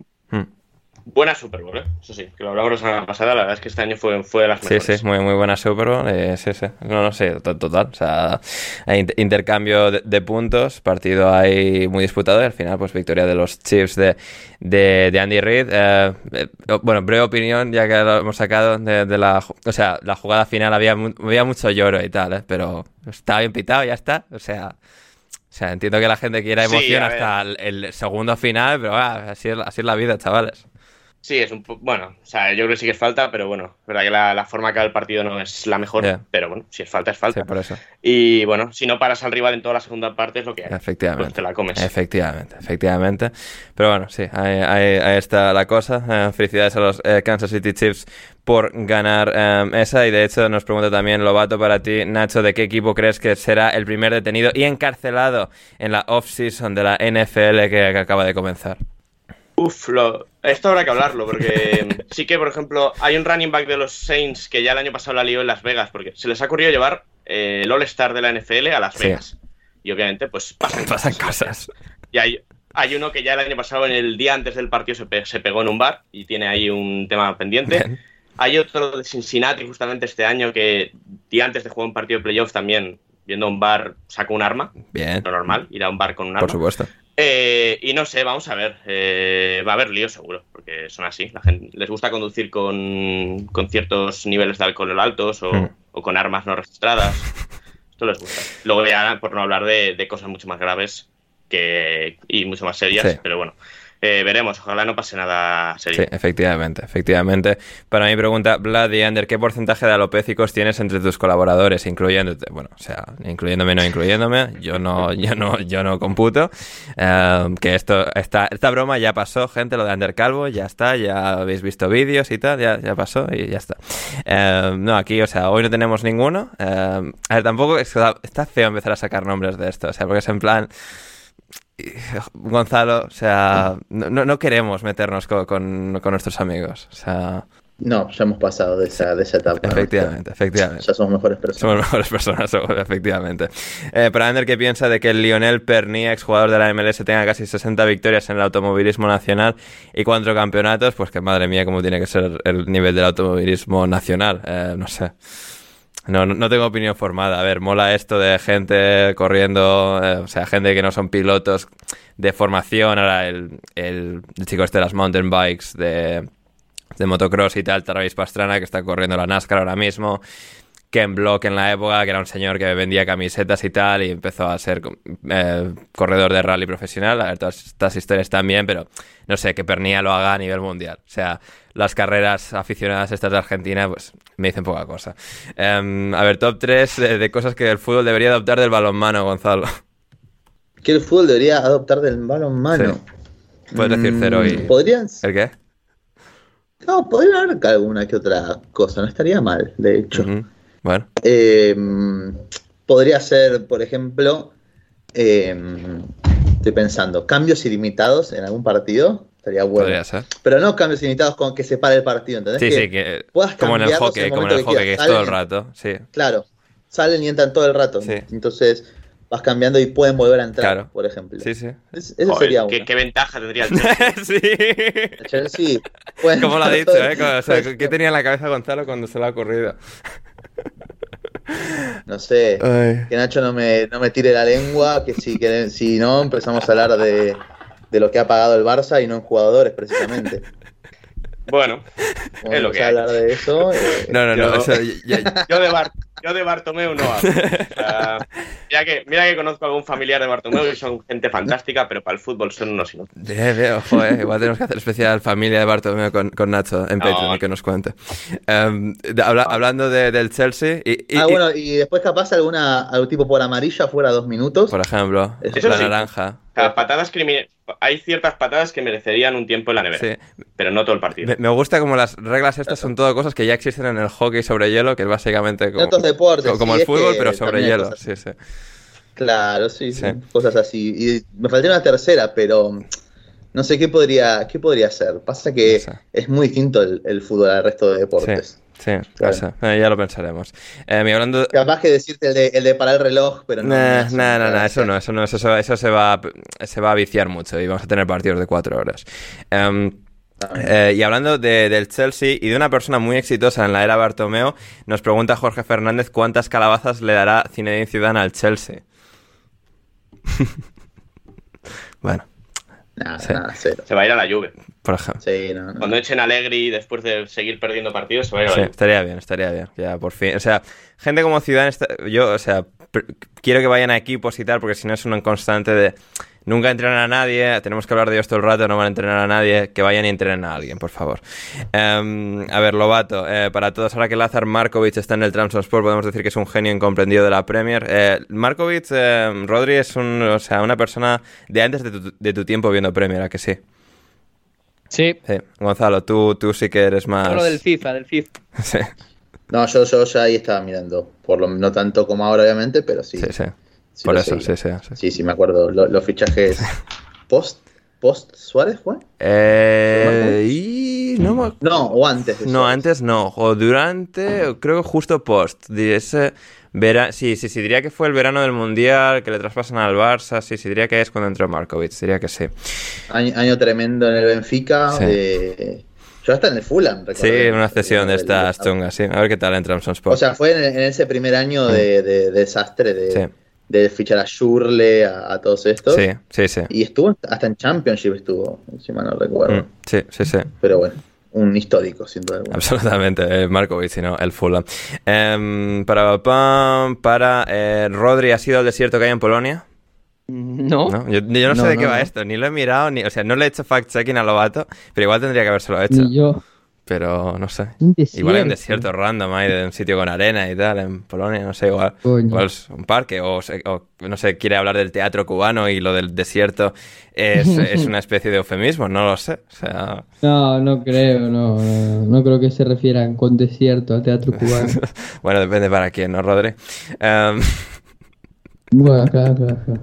Buena Super Bowl, ¿eh? Eso sí, que lo hablamos la semana pasada, la verdad es que este año fue, fue de las mejores. Sí, sí, muy, muy buena Super Bowl, eh, sí, sí, no, no sé, total, o sea, hay intercambio de, puntos, partido ahí muy disputado y al final, pues victoria de los Chiefs de, de, Andy Reid. Eh, eh, bueno, breve opinión, ya que lo hemos sacado de, la, o sea, la jugada final había, había mucho lloro y tal, ¿eh? Pero estaba bien pitado, ya está, o sea... O sea, entiendo que la gente quiera emoción hasta el, segundo final, pero así, así es la vida, chavales. Sí, es un bueno, o sea, yo creo que sí que es falta, pero bueno, verdad que la, forma que ha el partido no es la mejor, pero bueno, si es falta, es falta. por eso. Y bueno, si no paras al rival en toda la segunda parte es lo que hay. Efectivamente. Pues te la comes. Efectivamente, efectivamente. Pero bueno, sí, ahí, está la cosa. Eh, felicidades a los eh, Kansas City Chiefs por ganar eh, esa. Y de hecho nos pregunta también Lobato para ti, Nacho, ¿de qué equipo crees que será el primer detenido y encarcelado en la off-season de la NFL que acaba de comenzar? Uf, lo, esto habrá que hablarlo, porque sí que, por ejemplo, hay un running back de los Saints que ya el año pasado la lió en Las Vegas, porque se les ha ocurrido llevar eh, el All-Star de la NFL a Las Vegas. Y obviamente, pues pasan, pasan cosas. Y hay, hay uno que ya el año pasado, en el día antes del partido, se, pegó en un bar y tiene ahí un tema pendiente. Hay otro de Cincinnati, justamente este año, que día antes de jugar un partido de playoff también, viendo un bar, sacó un arma. Bien. Lo normal, ir a un bar con un arma. Por supuesto. Eh, y no sé, vamos a ver. Eh, va a haber lío seguro, porque son así. La gente les gusta conducir con, ciertos niveles de alcohol altos hmm. o, con armas no registradas. Esto les gusta. Luego ya, por no hablar de, cosas mucho más graves que, y mucho más serias, pero bueno. Eh, veremos, ojalá no pase nada serio. Sí, efectivamente, efectivamente. Para mi pregunta, Vlad Ander, ¿qué porcentaje de alopécicos tienes entre tus colaboradores, incluyéndote? Bueno, o sea, incluyéndome, no incluyéndome, yo no, yo no, yo no computo. Em, que esto, esta, esta broma ya pasó, gente, lo de Ander Calvo, ya está, ya habéis visto vídeos y tal, ya, ya pasó y ya está. Em, no, aquí, o sea, hoy no tenemos ninguno. Em, a ver, tampoco está feo empezar a sacar nombres de esto, o sea, porque es en plan... Gonzalo, o sea, no, no queremos meternos con, nuestros amigos. O sea. No, ya hemos pasado de esa, de esa etapa. Efectivamente, efectivamente. Ya somos mejores personas. Somos mejores personas, efectivamente. Eh, para Ander, ¿qué piensa de que el Lionel Pernia, exjugador de la MLS, tenga casi 60 victorias en el automovilismo nacional y cuatro campeonatos? Pues que madre mía, cómo tiene que ser el nivel del automovilismo nacional. Eh, no sé. No, no tengo opinión formada. A ver, mola esto de gente corriendo, eh, o sea, gente que no son pilotos de formación. Ahora el, el, chico este de las mountain bikes de, de motocross y tal, Travis Pastrana, que está corriendo la NASCAR ahora mismo. Ken Block en la época, que era un señor que vendía camisetas y tal, y empezó a ser eh, corredor de rally profesional. A ver, todas estas historias también, pero no sé, que Pernilla lo haga a nivel mundial. O sea, las carreras aficionadas estas de Argentina, pues me dicen poca cosa. Em, a ver, top 3 de, cosas que el fútbol debería adoptar del balonmano, Gonzalo. ¿Qué el fútbol debería adoptar del balonmano? Puedes decir cero y... Mm, ¿Podrían? ¿El qué? No, podría haber alguna que otra cosa, no estaría mal, de hecho. Bueno. Em, podría ser, por ejemplo, em, estoy pensando, cambios ilimitados en algún partido. Estaría bueno. Podría ser. Pero no cambios ilimitados con que se pare el partido, ¿entendés? Sí, sí, que como en el hockey, como en el hockey, que, es todo el rato, sí. Claro, salen y entran todo el rato. Entonces vas cambiando y pueden volver a entrar, por ejemplo. Sí, sí. eso sería ¿qué, ¿qué, ventaja tendría el Chelsea? sí. El Chelsea. Como lo ha dicho, ¿eh? O sea, ¿Qué tenía en la cabeza Gonzalo cuando se lo ha ocurrido? No sé, que Nacho no me, no me tire la lengua, que si, que si no empezamos a hablar de, de lo que ha pagado el Barça y no en jugadores precisamente. Bueno, es lo que hay. hablar de eso. Eh, no, no, no. Yo, yo, de Bar yo de Bartomeu no hablo. mira, que, mira que conozco a algún familiar de Bartomeu y son gente fantástica, pero para el fútbol son unos inútiles. Bien, bien, ojo, eh. Igual tenemos que hacer especial familia de Bartomeu con, con Nacho en Patreon, que nos cuente. Em, hablando de, del Chelsea. Y, ah, bueno, y después capaz alguna, algún tipo por amarilla fuera dos minutos. Por ejemplo, Eso la naranja. patadas criminales hay ciertas patadas que merecerían un tiempo en la nevera, pero no todo el partido. Me, gusta como las reglas estas son todo cosas que ya existen en el hockey sobre hielo, que es básicamente como, deportes, como, el fútbol, pero sobre hielo. Sí, sí. Claro, sí, sí, cosas así. Y me faltaría una tercera, pero no sé qué podría, qué podría ser. Pasa que es muy distinto el, el, fútbol al resto de deportes. Sí, claro. Eh, ya lo pensaremos. Eh, hablando... Capaz que decirte el de, el de, parar el reloj, pero no. no, no, no, eso no, eso no, eso, eso, se, va, se va a viciar mucho y vamos a tener partidos de cuatro horas. Em, eh, y hablando de, del Chelsea y de una persona muy exitosa en la era Bartomeo, nos pregunta Jorge Fernández cuántas calabazas le dará Zinedine Zidane al Chelsea. bueno. Nada, cero. Se va a ir a la lluvia. Por ejemplo. Sí, no, Cuando echen Allegri después de seguir perdiendo partidos, se va a ir a la sí, lluvia. Estaría bien, estaría bien. Ya, por fin. O sea, gente como Zidane, yo, o sea, quiero que vayan a equipos y tal, porque si no es una constante de nunca entrenan a nadie, tenemos que hablar de ellos todo el rato, no van a entrenar a nadie, que vayan y entrenen a alguien, por favor. Em, a ver, Lobato, eh, para todos, ahora que Lazar Markovic está en el Sport, podemos decir que es un genio incomprendido de la Premier. Eh, Markovic, eh, Rodri, es un, o sea, una persona de antes de tu, de tu tiempo viendo Premier, ¿a que sí? Sí. sí. Gonzalo, tú, tú sí que eres más... Lo del FIFA, del FIFA. sí. No, yo, yo ya ahí estaba mirando, por lo, no tanto como ahora obviamente, pero sí. Sí, sí. Por eso, sí, sí, sí, sí. me acuerdo. Los, fichajes post, post Suárez fue. Eh, y no, no, o antes. No, antes no. O durante, creo que justo post. Ese vera... Sí, sí, sí, diría que fue el verano del Mundial, que le traspasan al Barça. Sí, sí, diría que es cuando entró Markovic. Diría que sí. Año, tremendo en el Benfica. Eh, yo hasta en el Fulham, Sí, en una cesión de estas chungas, sí. A ver qué tal entra en Sport. O sea, fue en, ese primer año de, de desastre de... Sí de fichar a Shurle, a, todos estos. Sí, sí, sí. Y estuvo hasta en Championship, estuvo, si mal no recuerdo. Mm, sí, sí, sí. Pero bueno, un histórico, sin duda Absolutamente, eh, Markovic, sino el Fulham. Em, para para eh, Rodri, ¿ha sido el desierto que hay en Polonia? No. Yo, no, sé de qué va esto, ni lo he mirado, ni, o sea, no le he hecho fact-checking a Lobato, pero igual tendría que habérselo hecho. Ni yo. Pero no sé. Un Igual hay un desierto. random ahí de un sitio con arena y tal, en Polonia, no sé, igual. Igual es un parque, o, o, no sé, quiere hablar del teatro cubano y lo del desierto es, es una especie de eufemismo, no lo sé. O sea, No, no creo, no, no, no creo que se refieran con desierto al teatro cubano. bueno, depende para quién, ¿no, Rodri? Em, claro, claro, claro.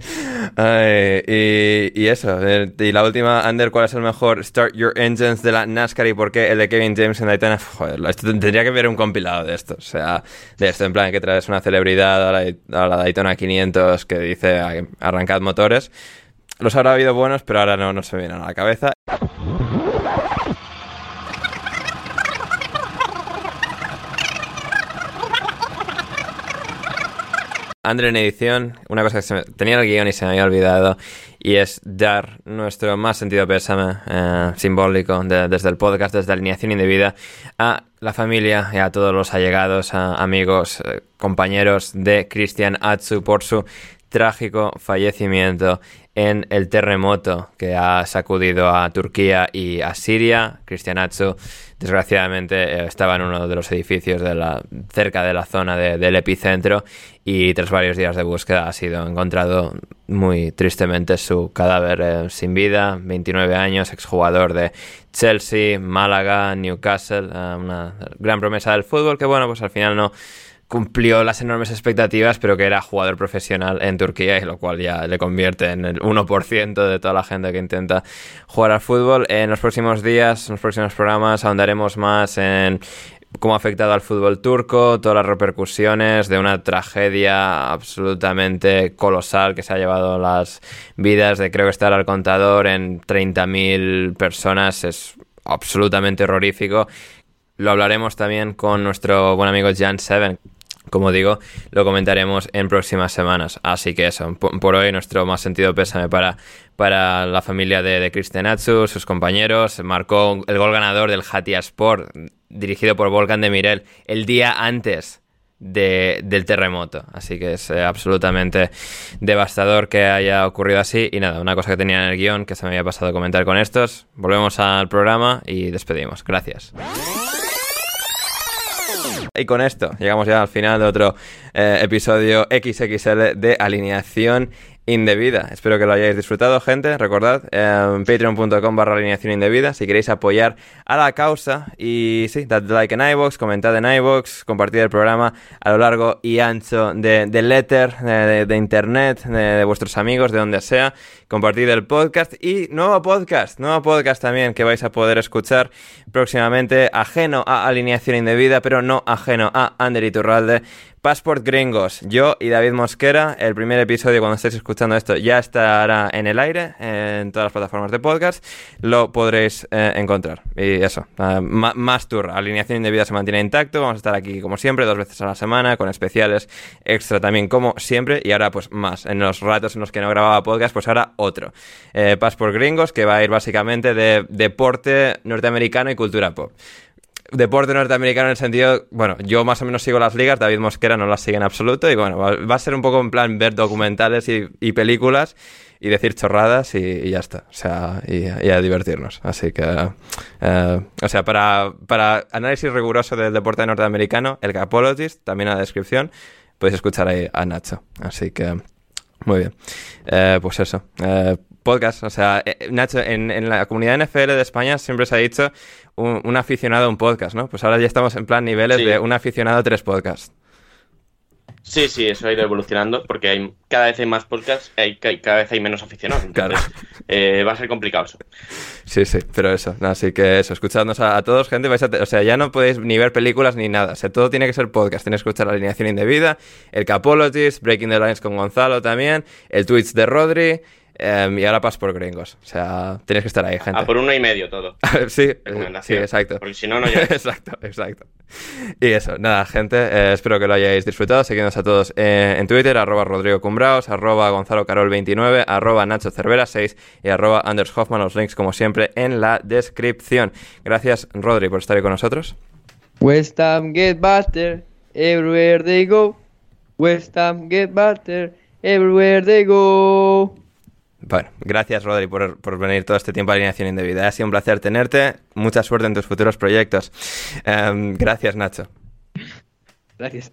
ay, y, y eso, y la última, Ander, ¿cuál es el mejor Start Your Engines de la NASCAR y por qué el de Kevin James en Daytona? Joder, esto tendría que ver un compilado de esto, o sea, de esto, en plan, que traes una celebridad a la, a la Daytona 500 que dice "Ay, arrancad motores. Los habrá habido buenos, pero ahora no, no se vienen a la cabeza. Andre en edición, una cosa que se me- tenía en el guion y se me había olvidado, y es dar nuestro más sentido pésame eh, simbólico de- desde el podcast, desde Alineación Indebida, a la familia y a todos los allegados, amigos, eh, compañeros de Cristian Atsu por su trágico fallecimiento en el terremoto que ha sacudido a Turquía y a Siria. Cristian Atsu, desgraciadamente, eh, estaba en uno de los edificios de la, cerca de la zona de- del epicentro y tras varios días de búsqueda ha sido encontrado muy tristemente su cadáver eh, sin vida, 29 años, exjugador de Chelsea, Málaga, Newcastle, eh, una gran promesa del fútbol que bueno, pues al final no cumplió las enormes expectativas, pero que era jugador profesional en Turquía, y lo cual ya le convierte en el 1% de toda la gente que intenta jugar al fútbol. En los próximos días, en los próximos programas, ahondaremos más en cómo ha afectado al fútbol turco, todas las repercusiones de una tragedia absolutamente colosal que se ha llevado las vidas de creo que estar al contador en 30.000 personas es absolutamente horrorífico. Lo hablaremos también con nuestro buen amigo Jan Seven. Como digo, lo comentaremos en próximas semanas. Así que eso, por, hoy nuestro más sentido pésame para, para la familia de, de Cristian Atsu, sus compañeros. Marcó el gol ganador del Hatia Sport, dirigido por Volkan de Mirel, el día antes de- del terremoto. Así que es eh, absolutamente devastador que haya ocurrido así. Y nada, una cosa que tenía en el guion que se me había pasado a comentar con estos. Volvemos al programa y despedimos. Gracias. Y con esto llegamos ya al final de otro eh, episodio XXL de Alineación Indebida. Espero que lo hayáis disfrutado, gente. Recordad, eh, patreon.com barra alineación indebida si queréis apoyar a la causa. Y sí, dad like en iVoox, comentad en iVoox, compartid el programa a lo largo y ancho de, de Letter, de internet, de, de vuestros amigos, de donde sea. Compartid el podcast y nuevo podcast, nuevo podcast también que vais a poder escuchar próximamente, ajeno a alineación indebida, pero no ajeno a Ander Iturralde. Passport Gringos, yo y David Mosquera. El primer episodio, cuando estéis escuchando esto, ya estará en el aire, en todas las plataformas de podcast. Lo podréis eh, encontrar. Y eso, eh, más tour. Alineación indebida se mantiene intacto. Vamos a estar aquí, como siempre, dos veces a la semana, con especiales extra también, como siempre. Y ahora, pues más. En los ratos en los que no grababa podcast, pues ahora otro. Eh, Passport Gringos, que va a ir básicamente de deporte norteamericano y cultura pop deporte norteamericano en el sentido, bueno, yo más o menos sigo las ligas, David Mosquera no las sigue en absoluto y bueno, va, va a ser un poco en plan ver documentales y, y películas y decir chorradas y, ya está, o sea, y, y a divertirnos. Así que, eh, o sea, para, para análisis riguroso del deporte norteamericano, el Capologist, también en la descripción, podéis escuchar ahí a Nacho. Así que, muy bien. Eh, pues eso. eh, podcast, o sea, eh, Nacho, en, en la comunidad NFL de España siempre se ha dicho un, un aficionado a un podcast, ¿no? Pues ahora ya estamos en plan niveles Sí. de un aficionado a tres podcasts. Sí, sí, eso ha ido evolucionando porque hay, cada vez hay más podcasts y hay- ca- cada vez hay menos aficionados. Entonces, eh, va a ser complicado eso. Sí, sí, pero eso, así que eso, escuchadnos a, a todos, gente, vais a o sea, ya no podéis ni ver películas ni nada, o sea, todo tiene que ser podcast, tenéis que escuchar la alineación indebida, el Capologist, Breaking the Lines con Gonzalo también, el Twitch de Rodri, em, y ahora pas por gringos, o sea, tenéis que estar ahí, gente. A por uno y medio todo. sí, sí, exacto. Porque si no, no llegáis. exacto, exacto. Y eso, nada, gente, eh, espero que lo hayáis disfrutado. Seguidnos a todos eh, en Twitter, arroba Rodrigo Cumbraos, arroba Gonzalo Carol 29, arroba Nacho Cervera 6 y arroba Anders Hoffman. Los links, como siempre, en la descripción. Gracias, Rodri, por estar ahí con nosotros. West Ham get better everywhere they go. West Ham get better everywhere they go. Bueno, gracias Rodri por, por, venir todo este tiempo a Alineación Indebida. Ha sido un placer tenerte. Mucha suerte en tus futuros proyectos. Um, gracias, Nacho. Gracias.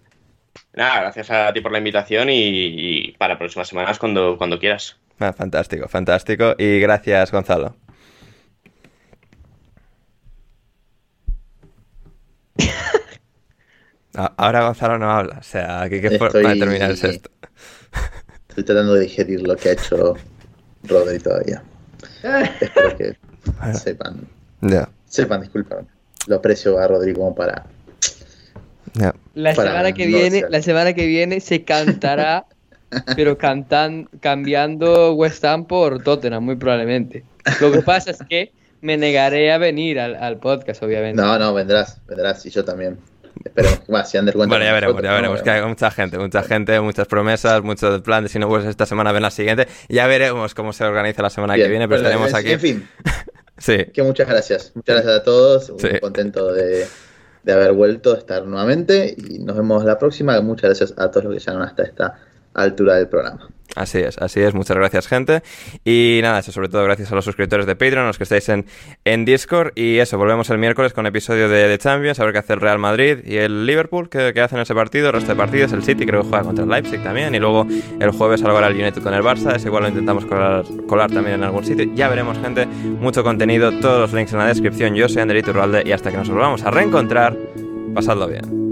Nada, gracias a ti por la invitación y, y para próximas semanas cuando, cuando quieras. Ah, fantástico, fantástico. Y gracias, Gonzalo. Ahora Gonzalo no habla, o sea, ¿qué, qué Estoy... para terminar el sexto? Estoy tratando de digerir lo que ha hecho Rodri todavía. Espero que sepan. Yeah. Sepan, disculpen. Lo aprecio a Rodri como para. Yeah. La Para semana que no viene, ser. la semana que viene se cantará, pero cantan, cambiando West Ham por Tottenham, muy probablemente. Lo que pasa es que me negaré a venir al, al podcast, obviamente. No, no, vendrás, vendrás y yo también. Esperemos que más, cuenta Bueno, ya veremos, nosotros, ya ¿no? veremos. Que hay mucha gente, mucha gente, muchas promesas, mucho plan de si no vuelves esta semana, ven la siguiente. Ya veremos cómo se organiza la semana Bien, que viene, pero bueno, estaremos aquí. En fin, Sí, que muchas gracias. Muchas gracias a todos. Sí. Muy contento de, de haber vuelto a estar nuevamente y nos vemos la próxima. Muchas gracias a todos los que llegaron hasta esta altura del programa. Así es, así es. Muchas gracias, gente. Y nada, eso sobre todo gracias a los suscriptores de Patreon, los que estáis en, en Discord. Y eso, volvemos el miércoles con episodio de, de Champions, a ver qué hace el Real Madrid y el Liverpool, que, hacen ese partido. El resto de partidos, el City creo que juega contra el Leipzig también. Y luego el jueves algo hará el United con el Barça. Es igual lo intentamos colar, colar también en algún sitio. Ya veremos, gente. Mucho contenido, todos los links en la descripción. Yo soy Ander Iturralde y hasta que nos volvamos a reencontrar, pasadlo bien.